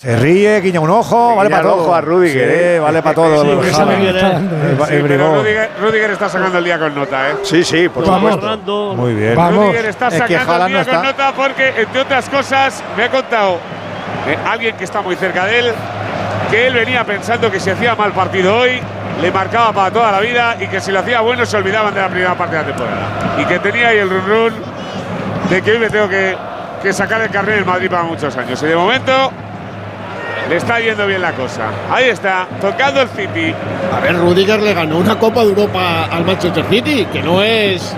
Se ríe, guiña un ojo, vale para el todo. ojo a Rudiger, Sí, ¿eh? vale para todo. Sí, Sí. Rudiger, Rudiger está sacando el día con nota, ¿eh? Sí, sí, por Vamos. supuesto. Muy bien. Vamos. Rudiger está Es que sacando el día no con nota porque, entre otras cosas, me ha contado eh, alguien que está muy cerca de él que él venía pensando que si hacía mal partido hoy, le marcaba para toda la vida y que si lo hacía bueno se olvidaban de la primera parte de la temporada. Y que tenía ahí el run run de que hoy me tengo que, que sacar el carnet del Madrid para muchos años. Y de momento le está yendo bien la cosa. Ahí está, tocando el City. A ver, Rudiger le ganó una Copa de Europa al Manchester City, que no es.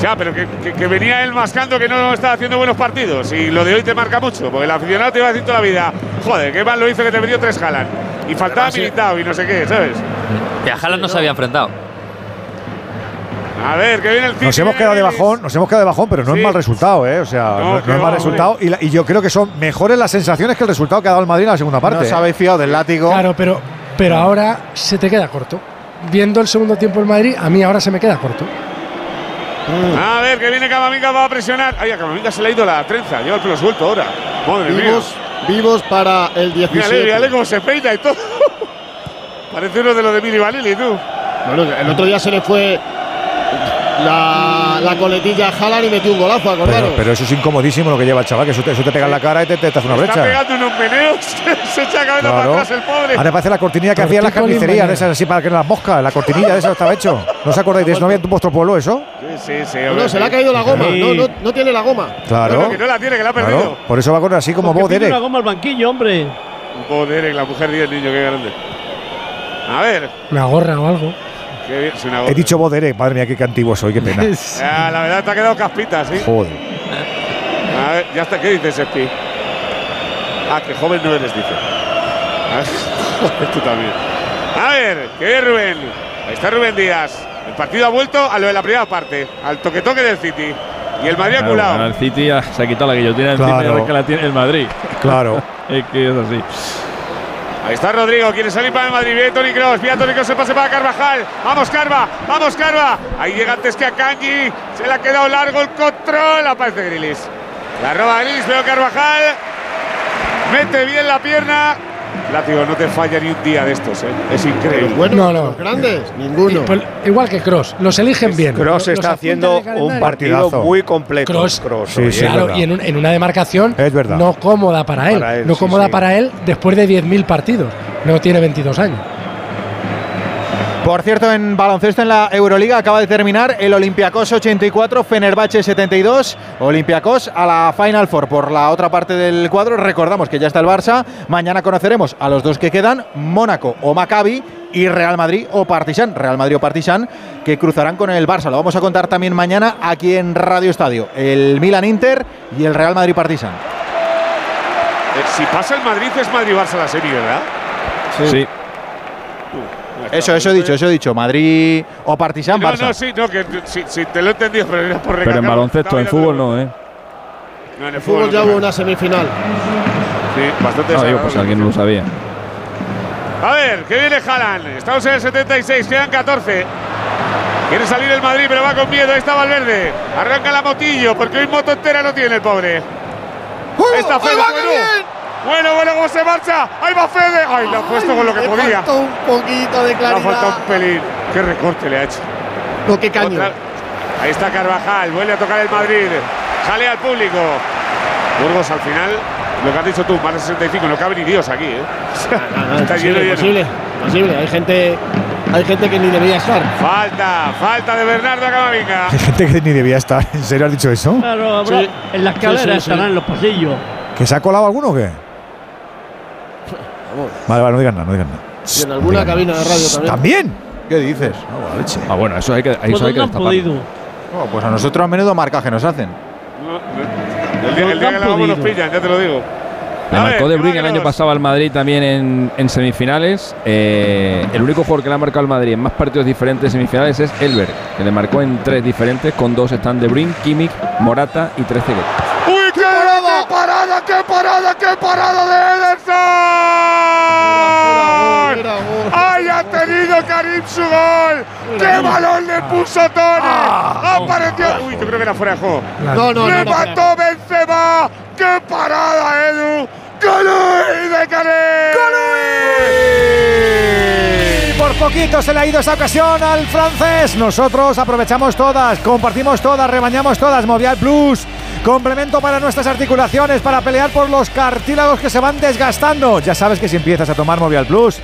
Ya, pero que, que- que venía él mascando que no estaba haciendo buenos partidos. Y lo de hoy te marca mucho, porque el aficionado te va a decir toda la vida, joder, qué mal lo hizo que te metió tres jalan. Y faltaba militado y no sé qué, ¿sabes? Que a Haaland no se había enfrentado. A ver, que viene el. Nos hemos quedado de bajón, nos hemos quedado de bajón, pero no es mal resultado, ¿eh? O sea, no, es mal resultado. Y, la- y yo creo que son mejores las sensaciones que el resultado que ha dado el Madrid en la segunda parte. No os ¿eh? habéis fiado del látigo. Claro, pero, pero ahora se te queda corto. Viendo el segundo tiempo del Madrid, a mí ahora se me queda corto. A ver, que viene Camavinga, va a presionar. Ay, a Camavinga se le ha ido la trenza. Lleva el pelo suelto ahora. Madre mía. Vivos, vivos para el 17. Mírale, mírale cómo se peina y todo. Parece uno de los de Mili Vanilli, tú. Bueno, el otro día se le fue la, la coletilla a Haaland y metió un golazo, Pero, acordaros. pero eso es incomodísimo lo que lleva el chaval, que eso te, eso te pega en la cara y te, te, te hace una Está brecha. pegando unos meneos. se echa la cabeza para atrás el pobre. Ahora parece la cortinilla que hacía en las carnicerías, esas así para que las moscas, la cortinilla de eso estaba hecho. ¿No os acordáis de eso? ¿No había en vuestro pueblo eso? Sí, sí, sí. No, no, se le ha caído la goma. Sí. No, no, no tiene la goma. Claro. No, no, que no la tiene, que la ha perdido. Claro, Por eso va a correr así como pide Derek. una goma al banquillo, hombre. Joder, la mujer y el niño, qué grande. A ver, Una gorra o algo. Qué bien. es una He dicho Bo Derek, madre mía, qué antiguo soy, qué pena. Ah, la verdad te ha quedado caspita, sí. Joder. A ver, ya está. ¿Qué dices, Espi? Ah, que joven no eres, dice. Ah, Joder, tú también. A ver, que bien Rubén. Ahí está Rubén Díaz. El partido ha vuelto a lo de la primera parte, al toque-toque del City. Y el Madrid ha Claro, culado. bueno, el City ya se ha quitado la guillotina encima y Claro. ahora es que la tiene el Madrid. Claro. es que es así. Ahí está Rodrigo, quiere salir para el Madrid. Viene Toni Kroos, pilla Toni Kroos, se pase para Carvajal. Vamos, Carva, vamos, Carva. Ahí llega antes que a Kanji. Se le ha quedado largo el control. Aparece Grilis. La roba Grilis, veo Carvajal. Mete bien la pierna. Látigo, no te falla ni un día de estos, ¿eh? Es increíble. Bueno, No, no. los grandes, ninguno. Pues igual que Cross, los eligen bien. Cross Los está haciendo un partido Partidazo. muy completo. Cross. Kroos, Sí, Claro, y en, un- en una demarcación Es verdad. no cómoda para él. Para él, no sí, cómoda sí. para él después de 10.000 partidos. No tiene 22 años. Por cierto, en baloncesto en la Euroliga acaba de terminar el Olympiacos 84, Fenerbahce 72, Olympiacos a la Final Four. Por la otra parte del cuadro, recordamos que ya está el Barça. Mañana conoceremos a los dos que quedan, Mónaco o Maccabi y Real Madrid o Partizan, Real Madrid o Partizan, que cruzarán con el Barça. Lo vamos a contar también mañana aquí en Radio Estadio. El Milan Inter y el Real Madrid Partizan. Eh, si pasa el Madrid, es Madrid-Barça la serie, ¿verdad? Sí. Eso, eso he dicho, eso he dicho. Madrid o Partizan, No, Barça. no, sí, no, que sí, te lo he entendido, pero era por Pero en baloncesto, en fútbol no, ¿eh? No, en el El fútbol ya no. hubo una semifinal. Sí, bastante No, digo, pues alguien no lo sabía. A ver, que viene Haaland. Estamos en el 76, quedan 14. Quiere salir el Madrid, pero va con miedo. Ahí está Valverde. Arranca la motillo, porque hoy moto entera no tiene el pobre. Ahí está qué Bueno, bueno, cómo se marcha. Ahí va Fede. Ay, lo ha puesto con lo que Le podía. faltó un poquito de Le ha faltado claridad. un pelín. Qué recorte le ha hecho. No, qué caño. Otra- Ahí está Carvajal, vuelve a tocar el Madrid. Jale al público. Burgos al final, lo que has dicho tú, más de 65, no cabe ni Dios aquí, ¿eh? Ah, está lleno, imposible, lleno. imposible, imposible. Hay gente, hay gente que ni debía estar. Falta, falta de Bernardo Camavinga. Hay gente que ni debía estar. ¿En serio has dicho eso? Claro, Sí. en la escalera Sí, sí, sí. estarán en los pasillos. ¿Que se ha colado alguno o qué? Vamos. Vale, vale, no digan nada, no digan nada. Y en alguna cabina nada. de radio también. ¿También? ¿Qué dices? No, buena leche. Ah, bueno, eso hay que, eso Pues hay que destaparlo. podido. Oh, pues a nosotros a menudo marcaje nos hacen. No. El día, el día que la vamos nos pillan, ya te lo digo. Le marcó De Bruyne el año pasado al Madrid también en, en semifinales. Eh, el único jugador que le ha marcado al Madrid en más partidos diferentes en semifinales es Elber, que le marcó en tres diferentes, con dos están De Bruyne, Kimmich, Morata y tres Trezeguet. ¡Uy, qué parada! ¡Qué parada, qué parada, de Ederson! ¡Ay, ha tenido Karim su gol! ¡Qué balón le puso Tony! ¡Apareció! Uy, yo creo que era fuera de juego. No, no, no. ¡Le mató Benzema! ¡Qué parada, Edu! ¡Golui de Karim! Y por poquito se le ha ido esa ocasión al francés. Nosotros aprovechamos todas, compartimos todas, rebañamos todas. Movial Plus, complemento para nuestras articulaciones, para pelear por los cartílagos que se van desgastando. Ya sabes que si empiezas a tomar Movial Plus,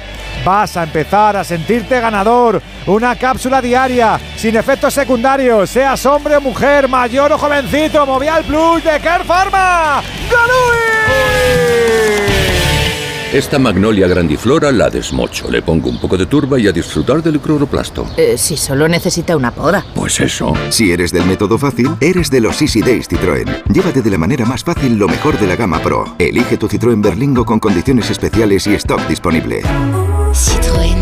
vas a empezar a sentirte ganador. Una cápsula diaria, sin efectos secundarios, seas hombre o mujer, mayor o jovencito. Movial Plus de Care Pharma. Esta magnolia grandiflora la desmocho, le pongo un poco de turba y a disfrutar del cloroplasto. Eh, si solo necesita una poda. Pues eso. Si eres del método fácil, eres de los Easy Days Citroën. Llévate de la manera más fácil lo mejor de la gama Pro. Elige tu Citroën Berlingo con condiciones especiales y stock disponible. Citroën.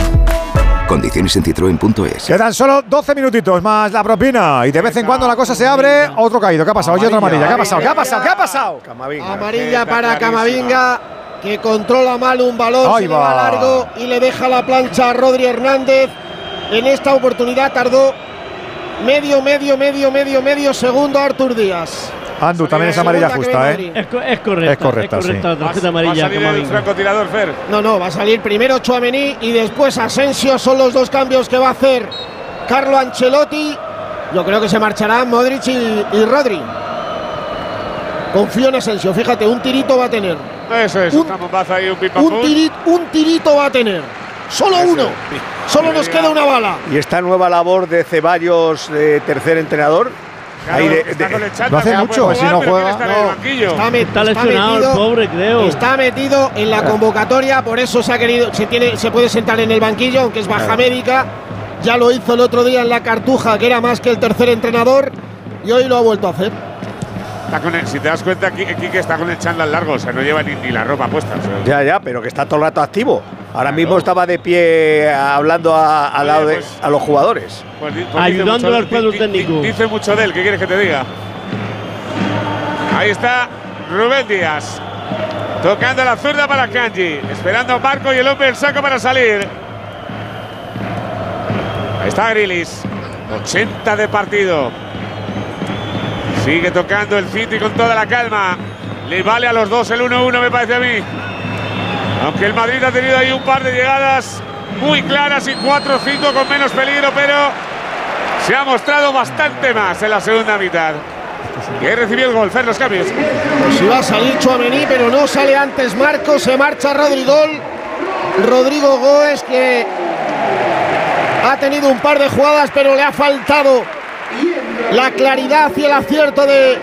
Condiciones en citroen.es. Quedan solo 12 minutitos más la propina y de vez en cuando la cosa se abre. Otro caído. ¿Qué ha pasado? Oye, otra amarilla. ¿Qué ha pasado? ¿Qué ha pasado? ¿Qué ha pasado? Amarilla para Camavinga, que controla mal un balón, Ahí se le va va. largo y le deja la plancha a Rodri Hernández. En esta oportunidad tardó medio, medio, medio, medio, medio segundo Artur Díaz. Andu, también es amarilla justa, ¿eh? Es, co- es correcta. Es correcta, sí. la tarjeta Va a amarilla. salir el francotirador, Fer. No, no, va a salir primero Chuamení y después Asensio. Son los dos cambios que va a hacer Carlo Ancelotti. Yo creo que se marcharán Modric y, y Rodri. Confío en Asensio, fíjate, un tirito va a tener. Eso es, Un- una bombaza ahí, un Un, pipapum. tiri- un tirito va a tener. Solo Eso. uno. Solo nos queda una bala. Y esta nueva labor de Ceballos, de tercer entrenador. Claro, ahí de- está de- con el chándal, No hace mucho, puede si no juega. Está, me- Está está lesionado el metido, pobre, creo. Está metido en la convocatoria, por eso se ha querido, se tiene, se puede sentar en el banquillo, aunque es baja médica. Ya lo hizo el otro día en la Cartuja, que era más que el tercer entrenador, y hoy lo ha vuelto a hacer. Está con el- si te das cuenta, Ki- Kike está con el chándal largo, o sea, no lleva ni, ni la ropa puesta. o sea. Ya, ya, pero que está todo el rato activo. Ahora mismo estaba de pie hablando a, al Oye, lado de pues- a los jugadores. Pues pues Ayudando al cuadro técnico. Dice mucho de él, ¿qué quieres que te diga? Ahí está Rubén Díaz. Tocando la zurda para Kanji. Esperando a Marco y el hombre el saco para salir. Ahí está Grilis. 80 de partido. Sigue tocando el City con toda la calma. Le vale a los dos el 1-1, me parece a mí. Aunque el Madrid ha tenido ahí un par de llegadas muy claras y 4-5 con menos peligro, pero se ha mostrado bastante más en la segunda mitad. Y ahí recibió el gol, Fer, los cambios. Pues si va a salir Chuamení, pero no sale antes Marco, se marcha Rodrigol. Rodrigo Goes que ha tenido un par de jugadas, pero le ha faltado la claridad y el acierto de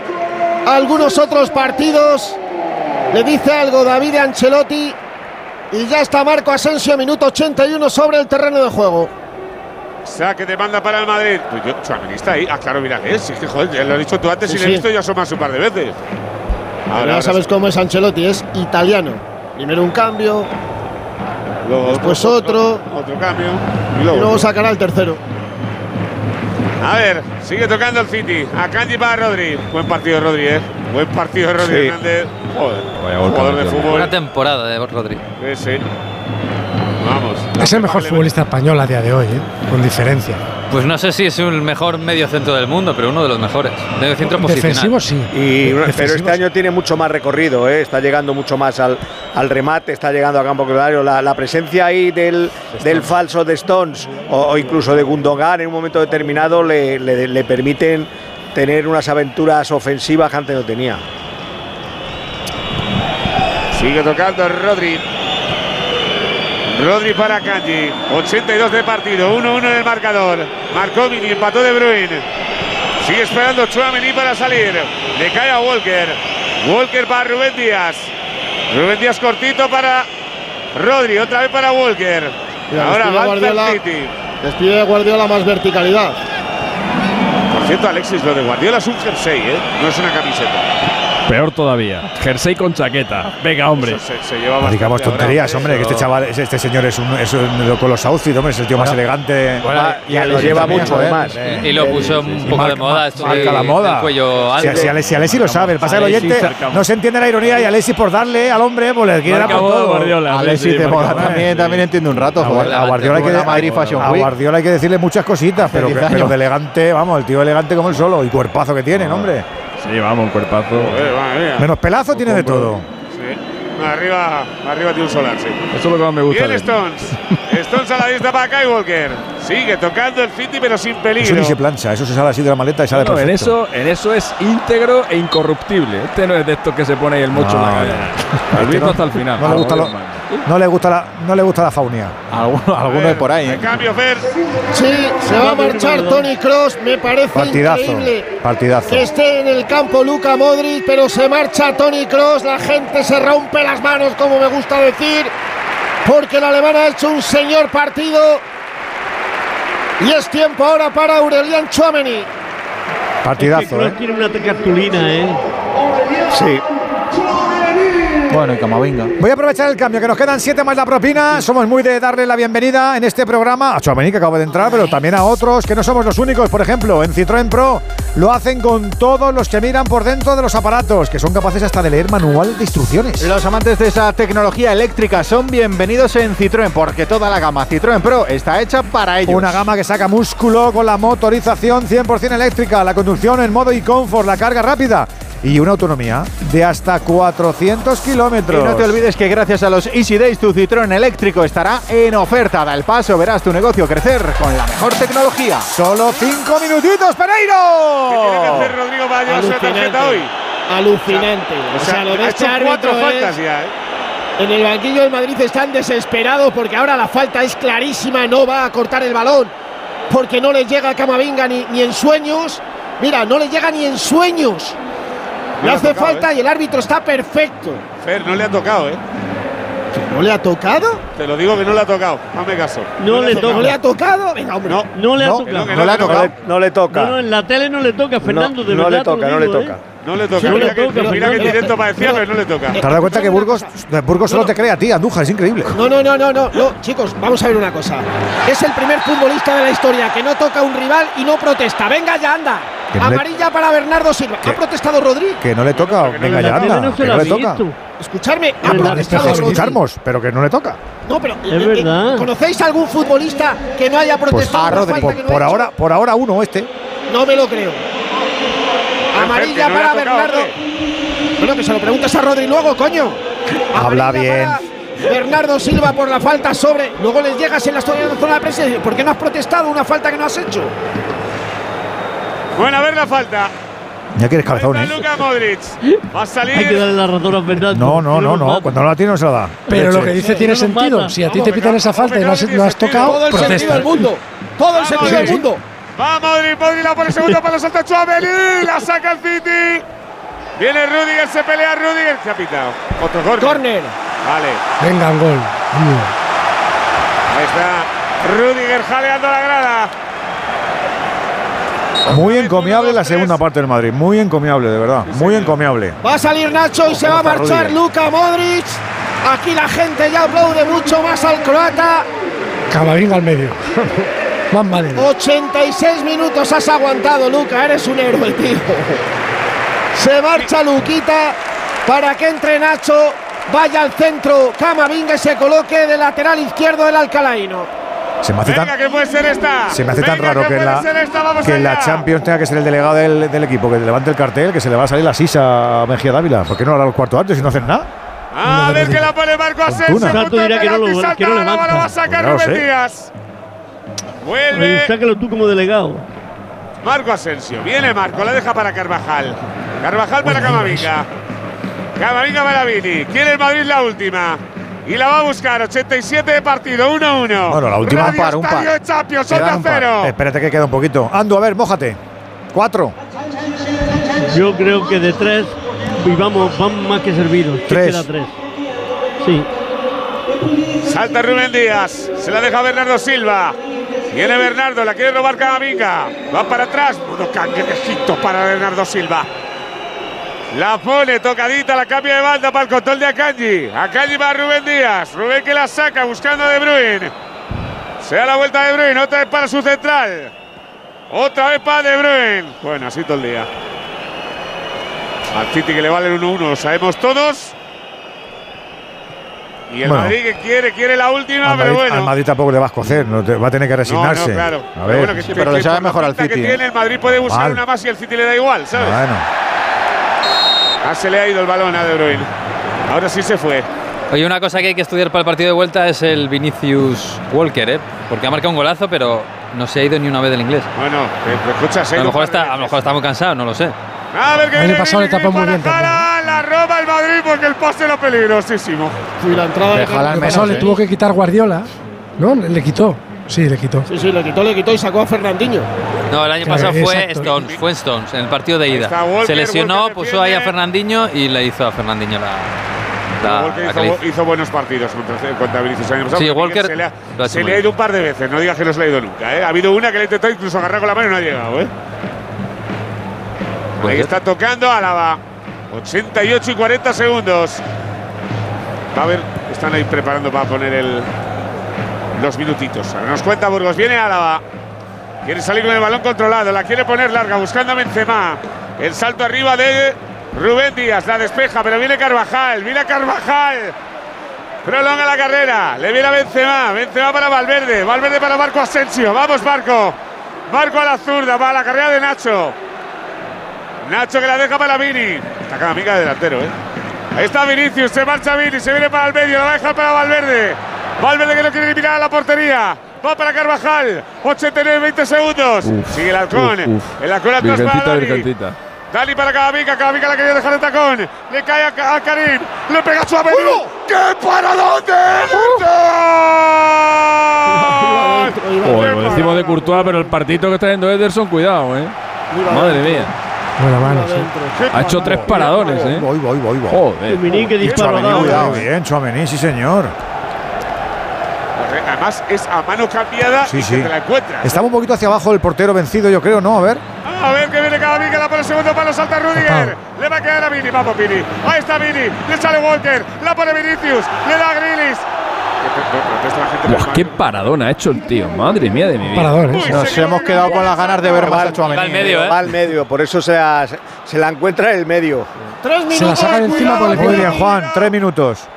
algunos otros partidos. Le dice algo David Ancelotti y ya está Marco Asensio, minuto 81 sobre el terreno de juego. Saque de banda para el Madrid. Pues yo, Tchouaméni está ahí. Ah, claro, mira que es. Joder, ya lo has dicho tú antes Sí, y le he sí. visto ya asomarse un par de veces. Ahora, sabes sí. cómo es Ancelotti, es italiano. Primero un cambio, Luego después otro, Otro cambio. Y y luego, luego otro. sacará el tercero. A ver, sigue tocando el City. A Kanji para Rodri. Buen partido de Rodri, ¿eh? Buen partido de Rodri Sí. Hernández. Joder. Vaya Jugador de fútbol. Buena temporada de Rodri. Sí, sí. Vamos. Es el mejor futbolista español a día de hoy, ¿eh? con diferencia. Pues no sé si es el mejor medio centro del mundo, pero uno de los mejores. Medio centro posicional. Defensivo sí. Y, pero este año tiene mucho más recorrido, ¿eh? está llegando mucho más al, al remate, está llegando a campo contrario. La, la presencia ahí del, del falso de Stones o, o incluso de Gundogan en un momento determinado le, le- le permiten tener unas aventuras ofensivas que antes no tenía. Sigue tocando Rodri. Rodri para Kanji. 82 de partido. 1-1 en el marcador. Marcó Mini, empató De Bruyne. Sigue esperando Chouameni para salir. Le cae a Walker. Walker para Rubén Díaz. Rubén Díaz cortito para Rodri. Otra vez para Walker. Mira, Ahora despide Guardiola. Despide Guardiola más verticalidad. Por cierto, Alexis, lo de Guardiola es un jersey, ¿eh? No es una camiseta. Peor todavía. Jersey con chaqueta. Venga, hombre. Se, se lleva No bastante digamos ahora, tonterías, hombre, que este chaval, es- este señor es un, es un- con los outfits, hombre, es el tío más Bueno, elegante. bueno, Ah, y ya lo lleva también, mucho, además. Eh, Y lo puso un poco marca- de moda. Esto marca de- la moda. cuello Si, alto. si Alessi, si Alessi lo sabe, el pasa que el oyente no se entiende la ironía y Alessi por darle al hombre, pues le quiere por todo. Guardiola. Sí, de moda moda. también, también entiende un rato. A, Guardiola hay que, La Madrid Fashion a Week. Guardiola hay que decirle muchas cositas, pero de elegante, vamos, el tío elegante como el solo y cuerpazo que tiene, hombre. Sí, vamos, un cuerpazo. Joder. Menos pelazo tiene de todo. Sí. Arriba, arriba tiene un solar, sí. Eso es lo que más me gusta. Bien. Stones. Stones a la vista para Kai Walker. Sigue tocando el City, pero sin Eso peligro. ni se plancha, eso se sale así de la maleta y sale No, en perfecto. eso, en eso es íntegro e incorruptible. Este no es de estos que se pone ahí el mocho en la ya. Al Este hasta el final. no le gusta lo- No le gusta la, no le gusta la faunia. Alguno, alguno de por ahí, ¿eh? cambio, Fer. Sí, se va a marchar Tony Cross. Me parece Partidazo, increíble partidazo. que esté en el campo Luca Modric, pero se marcha Tony Cross. La gente se rompe las manos, como me gusta decir, porque el alemán ha hecho un señor partido. Y es tiempo ahora para Aurelian Chouameni. Partidazo, Kroos ¿eh? tiene una cartulina, ¿eh? Sí. Bueno, y Camavinga. Voy a aprovechar el cambio, que nos quedan siete más la propina. Somos muy de darle la bienvenida en este programa a Chouameni, que acaba de entrar, pero también a otros, que no somos los únicos. Por ejemplo, en Citroën Pro lo hacen con todos los que miran por dentro de los aparatos, que son capaces hasta de leer manual de instrucciones. Los amantes de esa tecnología eléctrica son bienvenidos en Citroën, porque toda la gama Citroën Pro está hecha para ellos. Una gama que saca músculo con la motorización 100% eléctrica, la conducción en modo e-comfort, la carga rápida y una autonomía de hasta 400 kilómetros. Y no te olvides que gracias a los Easy Days tu Citroën eléctrico estará en oferta. Da el paso, verás tu negocio crecer con la mejor tecnología. Solo cinco minutitos, Pereiro. ¿Qué tiene que hacer Rodrigo para llevarse la tarjeta hoy? Alucinante. O sea, lo de este cuatro faltas ya, ¿eh? En el banquillo del Madrid están desesperados porque ahora la falta es clarísima, no va a cortar el balón porque no les llega a Camavinga ni, ni en sueños. Mira, no le llega ni en sueños. No Le le ha hace tocado, falta ¿eh? y el árbitro está perfecto. Fer, no le ha tocado, ¿eh? ¿No le ha tocado? Te lo digo que no le ha tocado. Hazme caso. No le ¿No le ha tocado? Venga, hombre. No, No le ha no, tocado. no, No le ha no. tocado. No le toca. No, no, en la tele no le toca, Fernando, de no verdad. le te lo toca, no le toca. No le toca. Mira que, mira que directo parecía, pero no le toca. ¿Te has dado cuenta que Burgos, Burgos solo te crea a ti, Andújar? Es increíble. No, no, no, no, no, no, chicos, vamos a ver una cosa. Es el primer futbolista de la historia que no toca a un rival y no protesta. Venga ya, anda. Amarilla para Bernardo Silva. ¿Qué? ¿Ha protestado Rodri? Que no le toca. Venga, ya anda. no Que le toca. visto. Escuchadme, ha protestado Pues escuchamos, pero que no le toca. No, pero Es eh, eh, verdad. ¿conocéis algún futbolista que no haya Pues protestado a una Rodri, falta por, hecho? ahora, por ahora uno este. No me lo creo. Amarilla para Bernardo. Bueno, que se lo preguntes a Rodri luego, coño. Habla bien. Bernardo Silva por la falta sobre. Luego les llegas en la zona de dices, ¿por qué no has protestado una falta que no has hecho? Bueno, a ver la falta. Ya quieres ¿eh? Luka Modric. Va a Hay que salir. darle la razón a Fernando. No, no, no, no. Cuando no la tiene no se la da. Pero lo que dice tiene sentido. mata. Si a ti te pitan esa falta y no has, tocado, Todo el sentido del mundo. Todo el sentido sí, del sí. mundo. Va Modric, Modric la pone segundo para los salta Chouameni. La saca el City. Viene Rudiger, se pelea Rudiger. Se ha pitado. Otro corner. Corner. Vale. Venga, un gol. Ahí está. Rudiger jaleando la grada. Muy encomiable la segunda parte del Madrid. Muy encomiable, de verdad. Muy encomiable. Va a salir Nacho y se va a marchar? Luka Modric. Aquí la gente ya aplaude mucho más al croata. Camavinga al medio. Madera. 86 minutos has aguantado, Luca. Eres un héroe, tío. Se marcha Luquita para que entre Nacho. Vaya al centro. Camavinga y se coloque de lateral izquierdo del Alcalaino. Se me hace tan, Venga, que puede ser esta. se me hace tan raro que en la, ser esta. Vamos que en la allá. Champions tenga que ser el delegado del, del equipo que levante el cartel, que se le va a salir la sisa a Mejía Dávila. ¿Por qué no hará los cuartos antes si no hacen nada? A ver que la pone Marco Asensio. Punto de dirá que no lo- penalti, salta que no la levanta. va a sacar Pues Rubén. Díaz. Vuelve sácalo tú como delegado. Marco Asensio. Viene Marco, la deja para Carvajal. Carvajal para Camavinga. Camavinga para Vini. Quiere el Madrid la última. Y la va a buscar. 87 de partido, 1-1. Bueno, la última Radio par, un par. de Champions, Quedan Onda un par. cero. Espérate que queda un poquito. Ando, a ver, mójate. Cuatro. Yo creo que de tres y vamos, vamos más que servidos. Tres. Queda tres. Sí. Salta Rubén Díaz. Se la deja Bernardo Silva. Viene Bernardo, la quiere robar Camavinga. Va para atrás. Unos cangrejitos para Bernardo Silva. La pone tocadita, la cambia de banda para el control de Akanji. Akanji para Rubén Díaz. Rubén que la saca buscando a De Bruyne. Se da la vuelta de Bruyne, otra vez para su central. Otra vez para De Bruyne. Bueno, así todo el día. Al que le vale el 1-1, lo sabemos todos. Y el Bueno. Madrid que quiere, quiere la última, Al pero Madrid, bueno. al Madrid tampoco le va a escocer, no te- va a tener que resignarse. no, claro. A Pero ver. bueno, que- Sí, pero le sabe mejor al pinta que City, ¿eh? tiene, el Madrid puede buscar Mal. una más y el City le da igual, ¿sabes? Bueno, Ah, se le ha ido el balón a De Bruyne. Ahora sí se fue. Oye, una cosa que hay que estudiar para el partido de vuelta es el Vinicius Walker, ¿eh? Porque ha marcado un golazo, pero no se ha ido ni una vez del inglés. Bueno, eh, escucha, se A lo mejor está, a lo mejor está muy cansado, no lo sé. A ver que El año viene pasado le tapó muy bien. Haaland, La roba el Madrid porque el pase era peligrosísimo. Y la entrada de pasado le ¿eh? tuvo que quitar Guardiola. ¿No? Le quitó. Sí, le quitó. Sí, sí, le quitó, le quitó y sacó a Fernandinho. No, el año Claro, pasado fue exacto. Stones, fue Stones, en el partido de ida. Walker, se lesionó, Walker puso ahí a. Fernandinho y le hizo a Fernandinho la, la, Walker la hizo, que buenos partidos contra, contra Vinicius el año pasado. Sí, Walker se le ha, se le ido un par de veces. No digas que no se le ha ido nunca. ¿eh? Ha habido una que le ha intentado incluso agarrar con la mano y no ha llegado. ¿eh? Ahí ser. está tocando Álava. 88 y 40 segundos. Va a ver, están ahí preparando para poner el, los minutitos. Ahora nos cuenta Burgos, viene Álava. Quiere salir con el balón controlado, la quiere poner larga, buscando a Benzema. El salto arriba de Rubén Díaz, la despeja, pero viene Carvajal, viene Carvajal. Prolonga la carrera, le viene a Benzema, Benzema para Valverde, Valverde para Marco Asensio. Vamos Marco, Marco a la zurda, va a la carrera de Nacho. Nacho que la deja para Vini. Está cada amiga de delantero, ¿eh? Ahí está Vinicius, se marcha Vini, se viene para el medio, la va a dejar para Valverde. Valverde que no quiere eliminar a la portería. Va para Carvajal. 89, 20 segundos. Sigue el halcón. uf, uf. El halcón atrás para Virgencita, Dani. virgencita. Dani para Cavavica. Cavavica la quería dejar el tacón. Le cae a, Karim. Le pega suave. ¡Qué paradón de Ederson! Lo decimos de Courtois, pero el partito que está haciendo Ederson, cuidado, ¿eh? Madre mía. Buena mano, sí. Ha hecho tres paradones, ¿eh? Voy, voy, voy, voy. Joder. Dominique, qué disparo bien, Chouameni, sí señor. Además es a mano cambiada Sí, y sí. que te la encuentras. Estaba un poquito hacia abajo el portero vencido, yo creo, ¿no? A ver. A ver que viene Cavavica, la pone el segundo palo, salta Rudiger. Le va a quedar a Vini, vamos Vini. Ahí está Vini, le sale Walker, la pone Vinicius, le da a Grilis. Buah, qué paradón ha hecho el tío. Madre mía de mi vida. Paradón, ¿eh? Nos hemos quedado con las ganas de ver más a Chouameni. Va al medio, por eso se, la- se la encuentra en el medio. Tres Se la minutos. saca de encima por el Muy bien, Juan, tres minutos.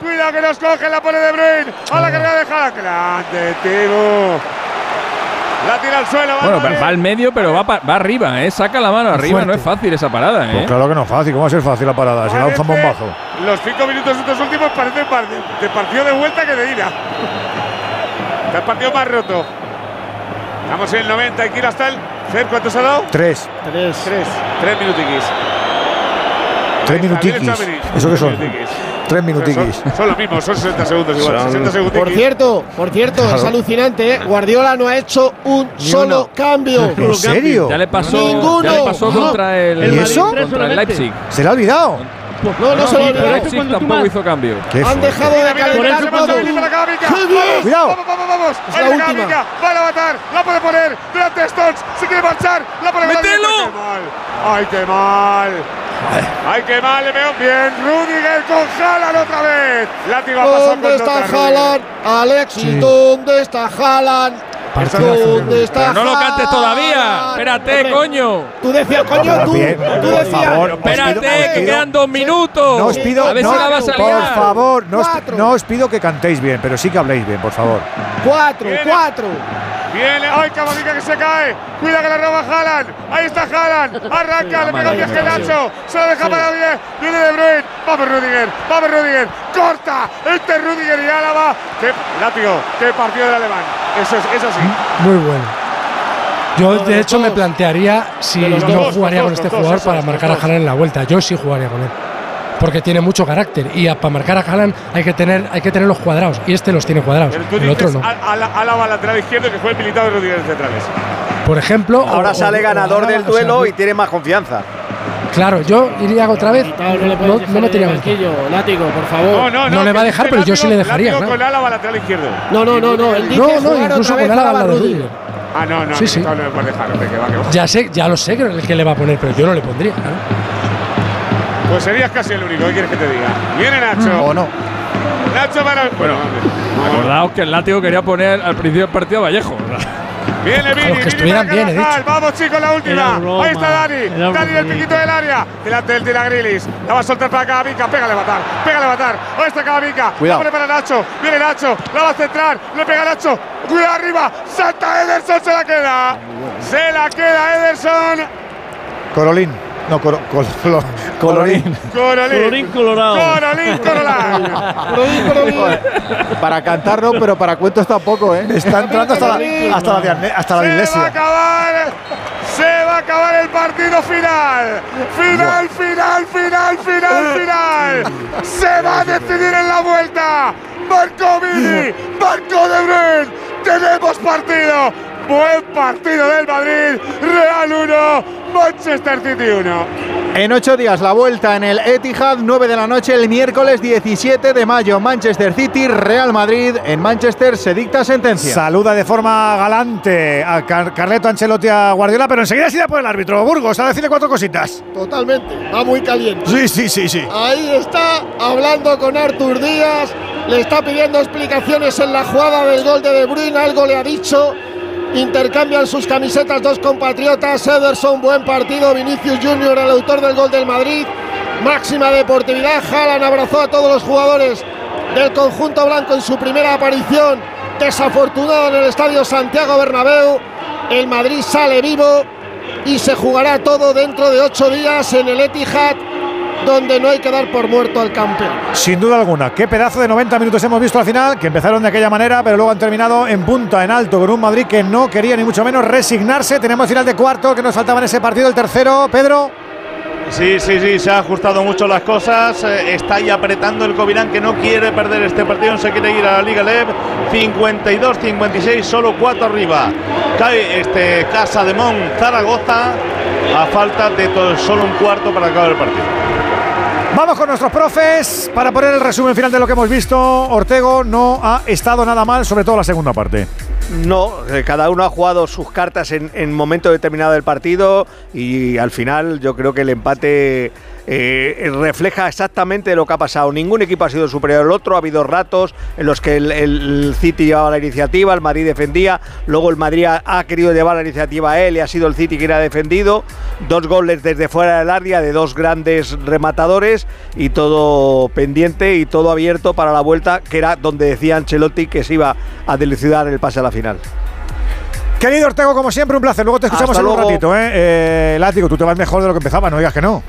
Cuidado que nos coge, la pone De Bruyne. A la carrera de Haaland. Grande, Timo. La tira al suelo. Bueno, va al medio, pero va, pa- va arriba, ¿eh? Saca la mano arriba. Fuerte. No es fácil esa parada, Pues ¿eh? claro que no es fácil, ¿cómo va a ser fácil la parada? Si lanza un bombazo. Los cinco minutos estos últimos parecen par- de partido de vuelta que de ida. Está el partido más roto. Estamos en el 90, hay que ir hasta el. Fer, ¿cuántos ha dado? Tres, Tres. Tres. Tres minutiquis. tres minutiquis. ¿Eso qué son? Minutiquis. Tres minutiquis. Son, son lo mismo, son 60 segundos igual. 60 segundos. Por cierto, por cierto, es alucinante, ¿eh? Guardiola no ha hecho un solo cambio. ¿En serio? Ya le pasó, Ninguno. ya le pasó No. contra el, ¿Y eso? Contra el. Leipzig. ¿Se le ha olvidado? No, no se lo Cuando tú tampoco hizo cambio. Qué Han dejado de calentar todo. Cuidado. Vamos, vamos, vamos. Es la última. Va a matar. La puede poner. Delante de Stones. Se quiere marchar. La pone ¡Mételo! Ay, qué mal. Ay, qué mal. Le veo bien. Rudiger con Haaland otra vez. Látigo ha pasado ¿Dónde está. Haaland? Alexis. ¿dónde está Haaland? Partidazo. ¿Dónde está Pero no lo cantes todavía. Espérate, Hombre, coño. Tú decías, coño, tú, tú por decías. favor, pido- Espérate, que quedan dos minutos. No os pido, a ver no, si la vas a por liar. favor, no os, Cuatro. no os pido que cantéis bien, pero sí que habléis bien, por favor. Cuatro, cuatro. Viene, ay, Cavavica que se cae. Cuida que la roba Haaland. Ahí está Haaland. Arranca, le pega un Nacho. Se lo deja para bien. Viene De Bruyne. Vamos Rudiger. Vamos Rudiger. Corta. Este es Rudiger y Álava. Qué látigo. Qué partido del alemán. Eso es, eso sí. Muy bueno. Yo, de hecho, me plantearía si no jugaría con este jugador para es, marcar a. Haaland en la vuelta. Yo sí jugaría con él. Porque tiene mucho carácter. Y a- para marcar a Haaland hay que tener, hay que tener los cuadrados. Y este los tiene cuadrados. Pero tú El otro no. a- a la- Álava lateral izquierdo que fue el militado de Rudiger centrales. Por ejemplo. Ahora o- sale o- ganador o- del o sea, duelo y tiene más confianza. Claro, yo iría otra vez. No, le No, no me Látigo, por favor. No, no, no. No le va a dejar, pero yo sí le dejaría, claro. con Álava lateral izquierdo. No, no, no, no. Él dice No, no, incluso con Álava al lado. Ah, no, no. Sí, sí. No le puedes dejar. que va, que va. Ya sé, ya lo sé que el que le va a poner, pero yo no le pondría. claro. Pues serías casi el único. ¿Qué quieres que te diga? Viene Nacho. ¿O no? Nacho para. Bueno, Acordaos que el látigo quería poner al principio del partido a Vallejo. Viene Vini, Vini estuvieran para bien, he Carvajal. dicho. Vamos chicos, la última. Ahí está Dani. era Dani del piquito del área. Delante del tira Grilis. La va a soltar para Cavavica. Pégale a matar. Pégale a matar. Ahí está Cavavica. Cuidado. La pone para Nacho. Viene Nacho. La va a centrar. Le pega Nacho. Cuidado arriba. Salta Ederson. Se la queda. Se la queda Ederson. Corolín. No, coro, col- colo- colorín. Colorín colorado. Corolín, Corolín. Para cantar no, pero para cuentos tampoco, ¿eh? Está entrando hasta la, hasta la, hasta de Se va a iglesia. acabar. Se va a acabar el partido final. Final, final, final, final, final. Se va a decidir en la vuelta. Marco Vini, Marco de Bruyne. Tenemos partido. Buen partido del Madrid. Real 1, Manchester City 1. En ocho días la vuelta en el Etihad, 9 de la noche el miércoles 17 de mayo. Manchester City, Real Madrid. En Manchester se dicta sentencia. Saluda de forma galante a Carleto Ancelotti a Guardiola, pero enseguida se da por el árbitro. Burgos, a decirle cuatro cositas. Totalmente, va muy caliente. Sí, sí, sí, sí. Ahí está hablando con Artur Díaz, le está pidiendo explicaciones en la jugada del gol de De Bruyne, algo le ha dicho. Intercambian sus camisetas dos compatriotas. Ederson, buen partido. Vinicius Junior, el autor del gol del Madrid. Máxima deportividad. Jalan abrazó a todos los jugadores del conjunto blanco en su primera aparición. Desafortunado en el estadio Santiago Bernabéu. El Madrid sale vivo y se jugará todo dentro de ocho días en el Etihad donde no hay que dar por muerto al campeón. Sin duda alguna, qué pedazo de 90 minutos hemos visto al final, que empezaron de aquella manera, pero luego han terminado en punta, en alto, con un Madrid que no quería ni mucho menos resignarse. Tenemos final de cuarto, que nos faltaba en ese partido, el tercero, Pedro. Sí, sí, sí, se han ajustado mucho las cosas. Eh, está ahí apretando el Covirán que no quiere perder este partido, se quiere ir a la Liga Lev. 52-56, solo cuatro arriba. Cae este Casa de Mon Zaragoza a falta de todo, solo un cuarto para acabar el partido. Vamos con nuestros profes para poner el resumen final de lo que hemos visto. Ortego no ha estado nada mal, sobre todo la segunda parte. No, eh, cada uno ha jugado sus cartas en, en momento determinado del partido y al final yo creo que el empate eh, refleja exactamente lo que ha pasado. Ningún equipo ha sido superior al otro, ha habido ratos en los que el, City llevaba la iniciativa, el Madrid defendía, luego el Madrid ha, querido llevar la iniciativa a él y ha sido el City quien ha defendido. Dos goles desde fuera del área de dos grandes rematadores y todo pendiente y todo abierto para la vuelta, que era donde decía Ancelotti que se iba a delucidar el pase a la final. Querido Ortego, como siempre, un placer. Luego te escuchamos en un ratito, ¿eh? eh Látigo, tú te vas mejor de lo que empezaba, no digas que no.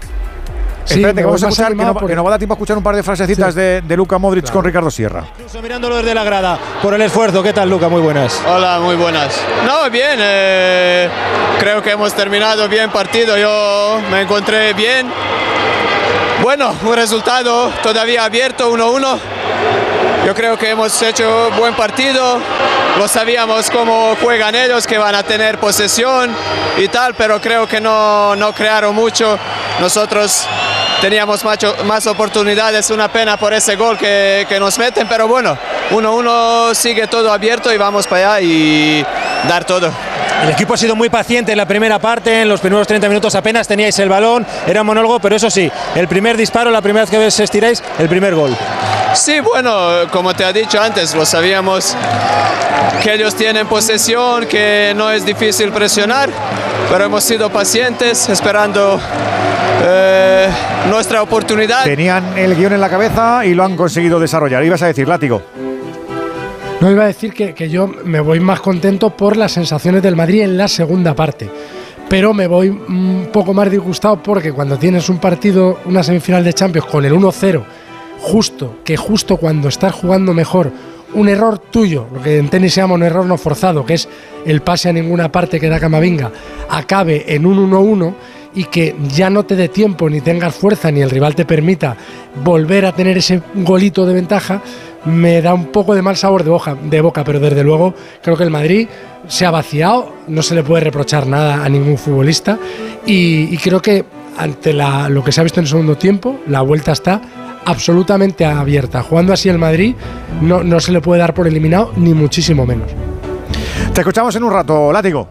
Sí, Espérate, que vamos a escuchar, que, no, que, nos va a dar tiempo a escuchar un par de frasecitas de, de, Luca Modric con Ricardo Sierra. Incluso mirándolo desde la grada, por el esfuerzo. ¿Qué tal, Luca? Muy buenas. Hola, muy buenas. No, bien. Eh, creo que hemos terminado bien partido. Yo me encontré bien. Bueno, un resultado todavía abierto, 1-1. Yo creo que hemos hecho buen partido. Lo sabíamos cómo juegan ellos, que van a tener posesión y tal, pero creo que no, no crearon mucho. Nosotros teníamos más oportunidades, una pena por ese gol que, que nos meten, pero bueno, 1-1 sigue todo abierto y vamos para allá y dar todo. El equipo ha sido muy paciente en la primera parte, en los primeros 30 minutos apenas teníais el balón, era monólogo, pero eso sí, el primer disparo, la primera vez que os estiráis, el primer gol. Sí, bueno, como te ha dicho antes, lo sabíamos que ellos tienen posesión, que no es difícil presionar, pero hemos sido pacientes esperando eh, nuestra oportunidad. Tenían el guion en la cabeza y lo han conseguido desarrollar. Ibas a decir, látigo. No iba a decir que, yo me voy más contento por las sensaciones del Madrid en la segunda parte. Pero me voy un poco más disgustado porque cuando tienes un partido, una semifinal de Champions con el 1-0, justo, que justo cuando estás jugando mejor, un error tuyo, lo que en tenis se llama un error no forzado, que es el pase a ninguna parte que da Camavinga, acabe en un 1-1 y que ya no te dé tiempo ni tengas fuerza ni el rival te permita volver a tener ese golito de ventaja, me da un poco de mal sabor de boca, de boca, pero desde luego creo que el Madrid se ha vaciado, no se le puede reprochar nada a ningún futbolista y, creo que ante lo que se ha visto en el segundo tiempo, la vuelta está absolutamente abierta. Jugando así el Madrid no, no se le puede dar por eliminado, ni muchísimo menos. Te escuchamos en un rato, Látigo.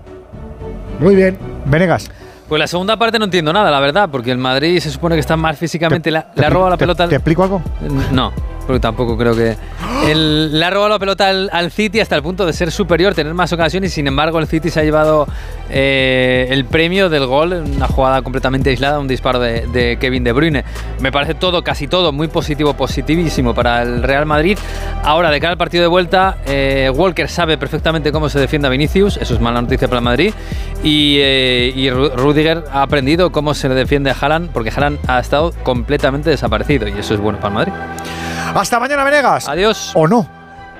Muy bien. Venegas. Pues la segunda parte no entiendo nada, la verdad, porque el Madrid se supone que está más físicamente. le ha robado la pelota. ¿Te explico algo? No porque tampoco creo que. le ha robado la pelota al, City hasta el punto de ser superior, tener más ocasiones, y sin embargo el City se ha llevado eh, el premio del gol, una jugada completamente aislada, un disparo de, Kevin De Bruyne. Me parece todo, casi todo, muy positivo, positivísimo para el Real Madrid. Ahora, de cara al partido de vuelta, eh, Walker sabe perfectamente cómo se defiende a Vinicius, eso es mala noticia para el Madrid, y, eh, y Rudiger ha aprendido cómo se le defiende a Haaland, porque Haaland ha estado completamente desaparecido, y eso es bueno para el Madrid. Hasta mañana, Venegas. Adiós. ¿O no?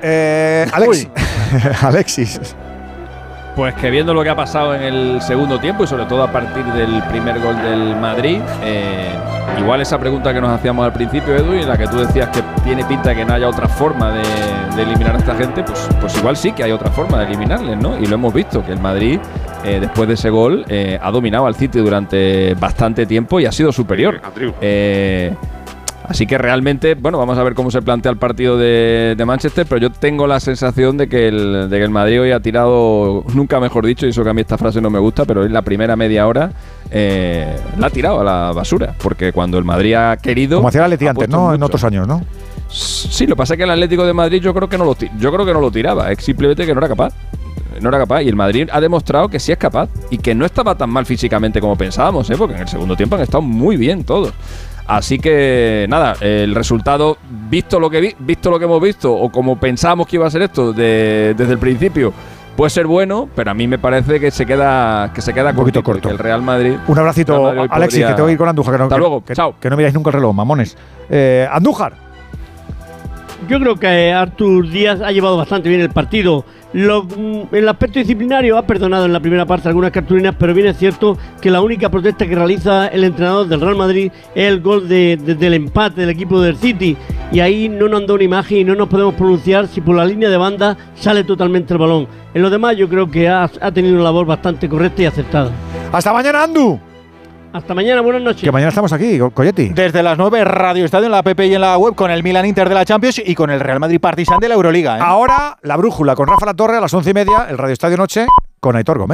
Eh, Alexis. Pues que viendo lo que ha pasado en el segundo tiempo y sobre todo a partir del primer gol del Madrid, eh, igual esa pregunta que nos hacíamos al principio, Edu, y en la que tú decías que tiene pinta de que no haya otra forma de, eliminar a esta gente, pues, pues igual sí que hay otra forma de eliminarles, ¿no? Y lo hemos visto, que el Madrid eh, después de ese gol, eh, ha dominado al City durante bastante tiempo y ha sido superior. Así que realmente, bueno, vamos a ver cómo se plantea el partido de, de Manchester, pero yo tengo la sensación de que, el, de que el Madrid hoy ha tirado, nunca mejor dicho, y eso que a mí esta frase no me gusta, pero en la primera media hora eh, la ha tirado a la basura, porque cuando el Madrid ha querido... Como hacía el Atleti antes, ¿no? En otros años, ¿no? Sí, lo que pasa es que el Atlético de Madrid yo creo que no lo, yo creo que no lo tiraba, es simplemente que no era capaz. No era capaz. Y el Madrid ha demostrado que sí es capaz y que no estaba tan mal físicamente como pensábamos, ¿eh? porque en el segundo tiempo han estado muy bien todos. Así que nada, el resultado, visto lo que vi- visto lo que hemos visto, o como pensábamos que iba a ser esto de- desde el principio, puede ser bueno, pero a mí me parece que se queda, que se queda Un poquito corto. el Real Madrid. Un abracito, Madrid Alexis, podría- que tengo que ir con Andújar. Que no, Hasta que- luego, que, chao. que no miráis nunca el reloj, mamones. Eh, Andújar. Yo creo que Artur Díaz ha llevado bastante bien el partido. Mm, el aspecto disciplinario ha perdonado en la primera parte algunas cartulinas, pero bien es cierto que la única protesta que realiza el entrenador del Real Madrid es el gol de- del empate del equipo del City. Y ahí no nos han dado una imagen y no nos podemos pronunciar si por la línea de banda sale totalmente el balón. En lo demás yo creo que ha, ha tenido una labor bastante correcta y acertada. Hasta mañana, Andu. Hasta mañana, buenas noches. Que mañana estamos aquí, Co- Coyetti. Desde las 9, Radio Estadio en la app y en la web con el Milan Inter de la Champions y con el Real Madrid Partizan de la Euroliga. ¿eh? Ahora, la brújula con Rafa La Torre a las once y media, el Radio Estadio Noche con Aitor Gómez.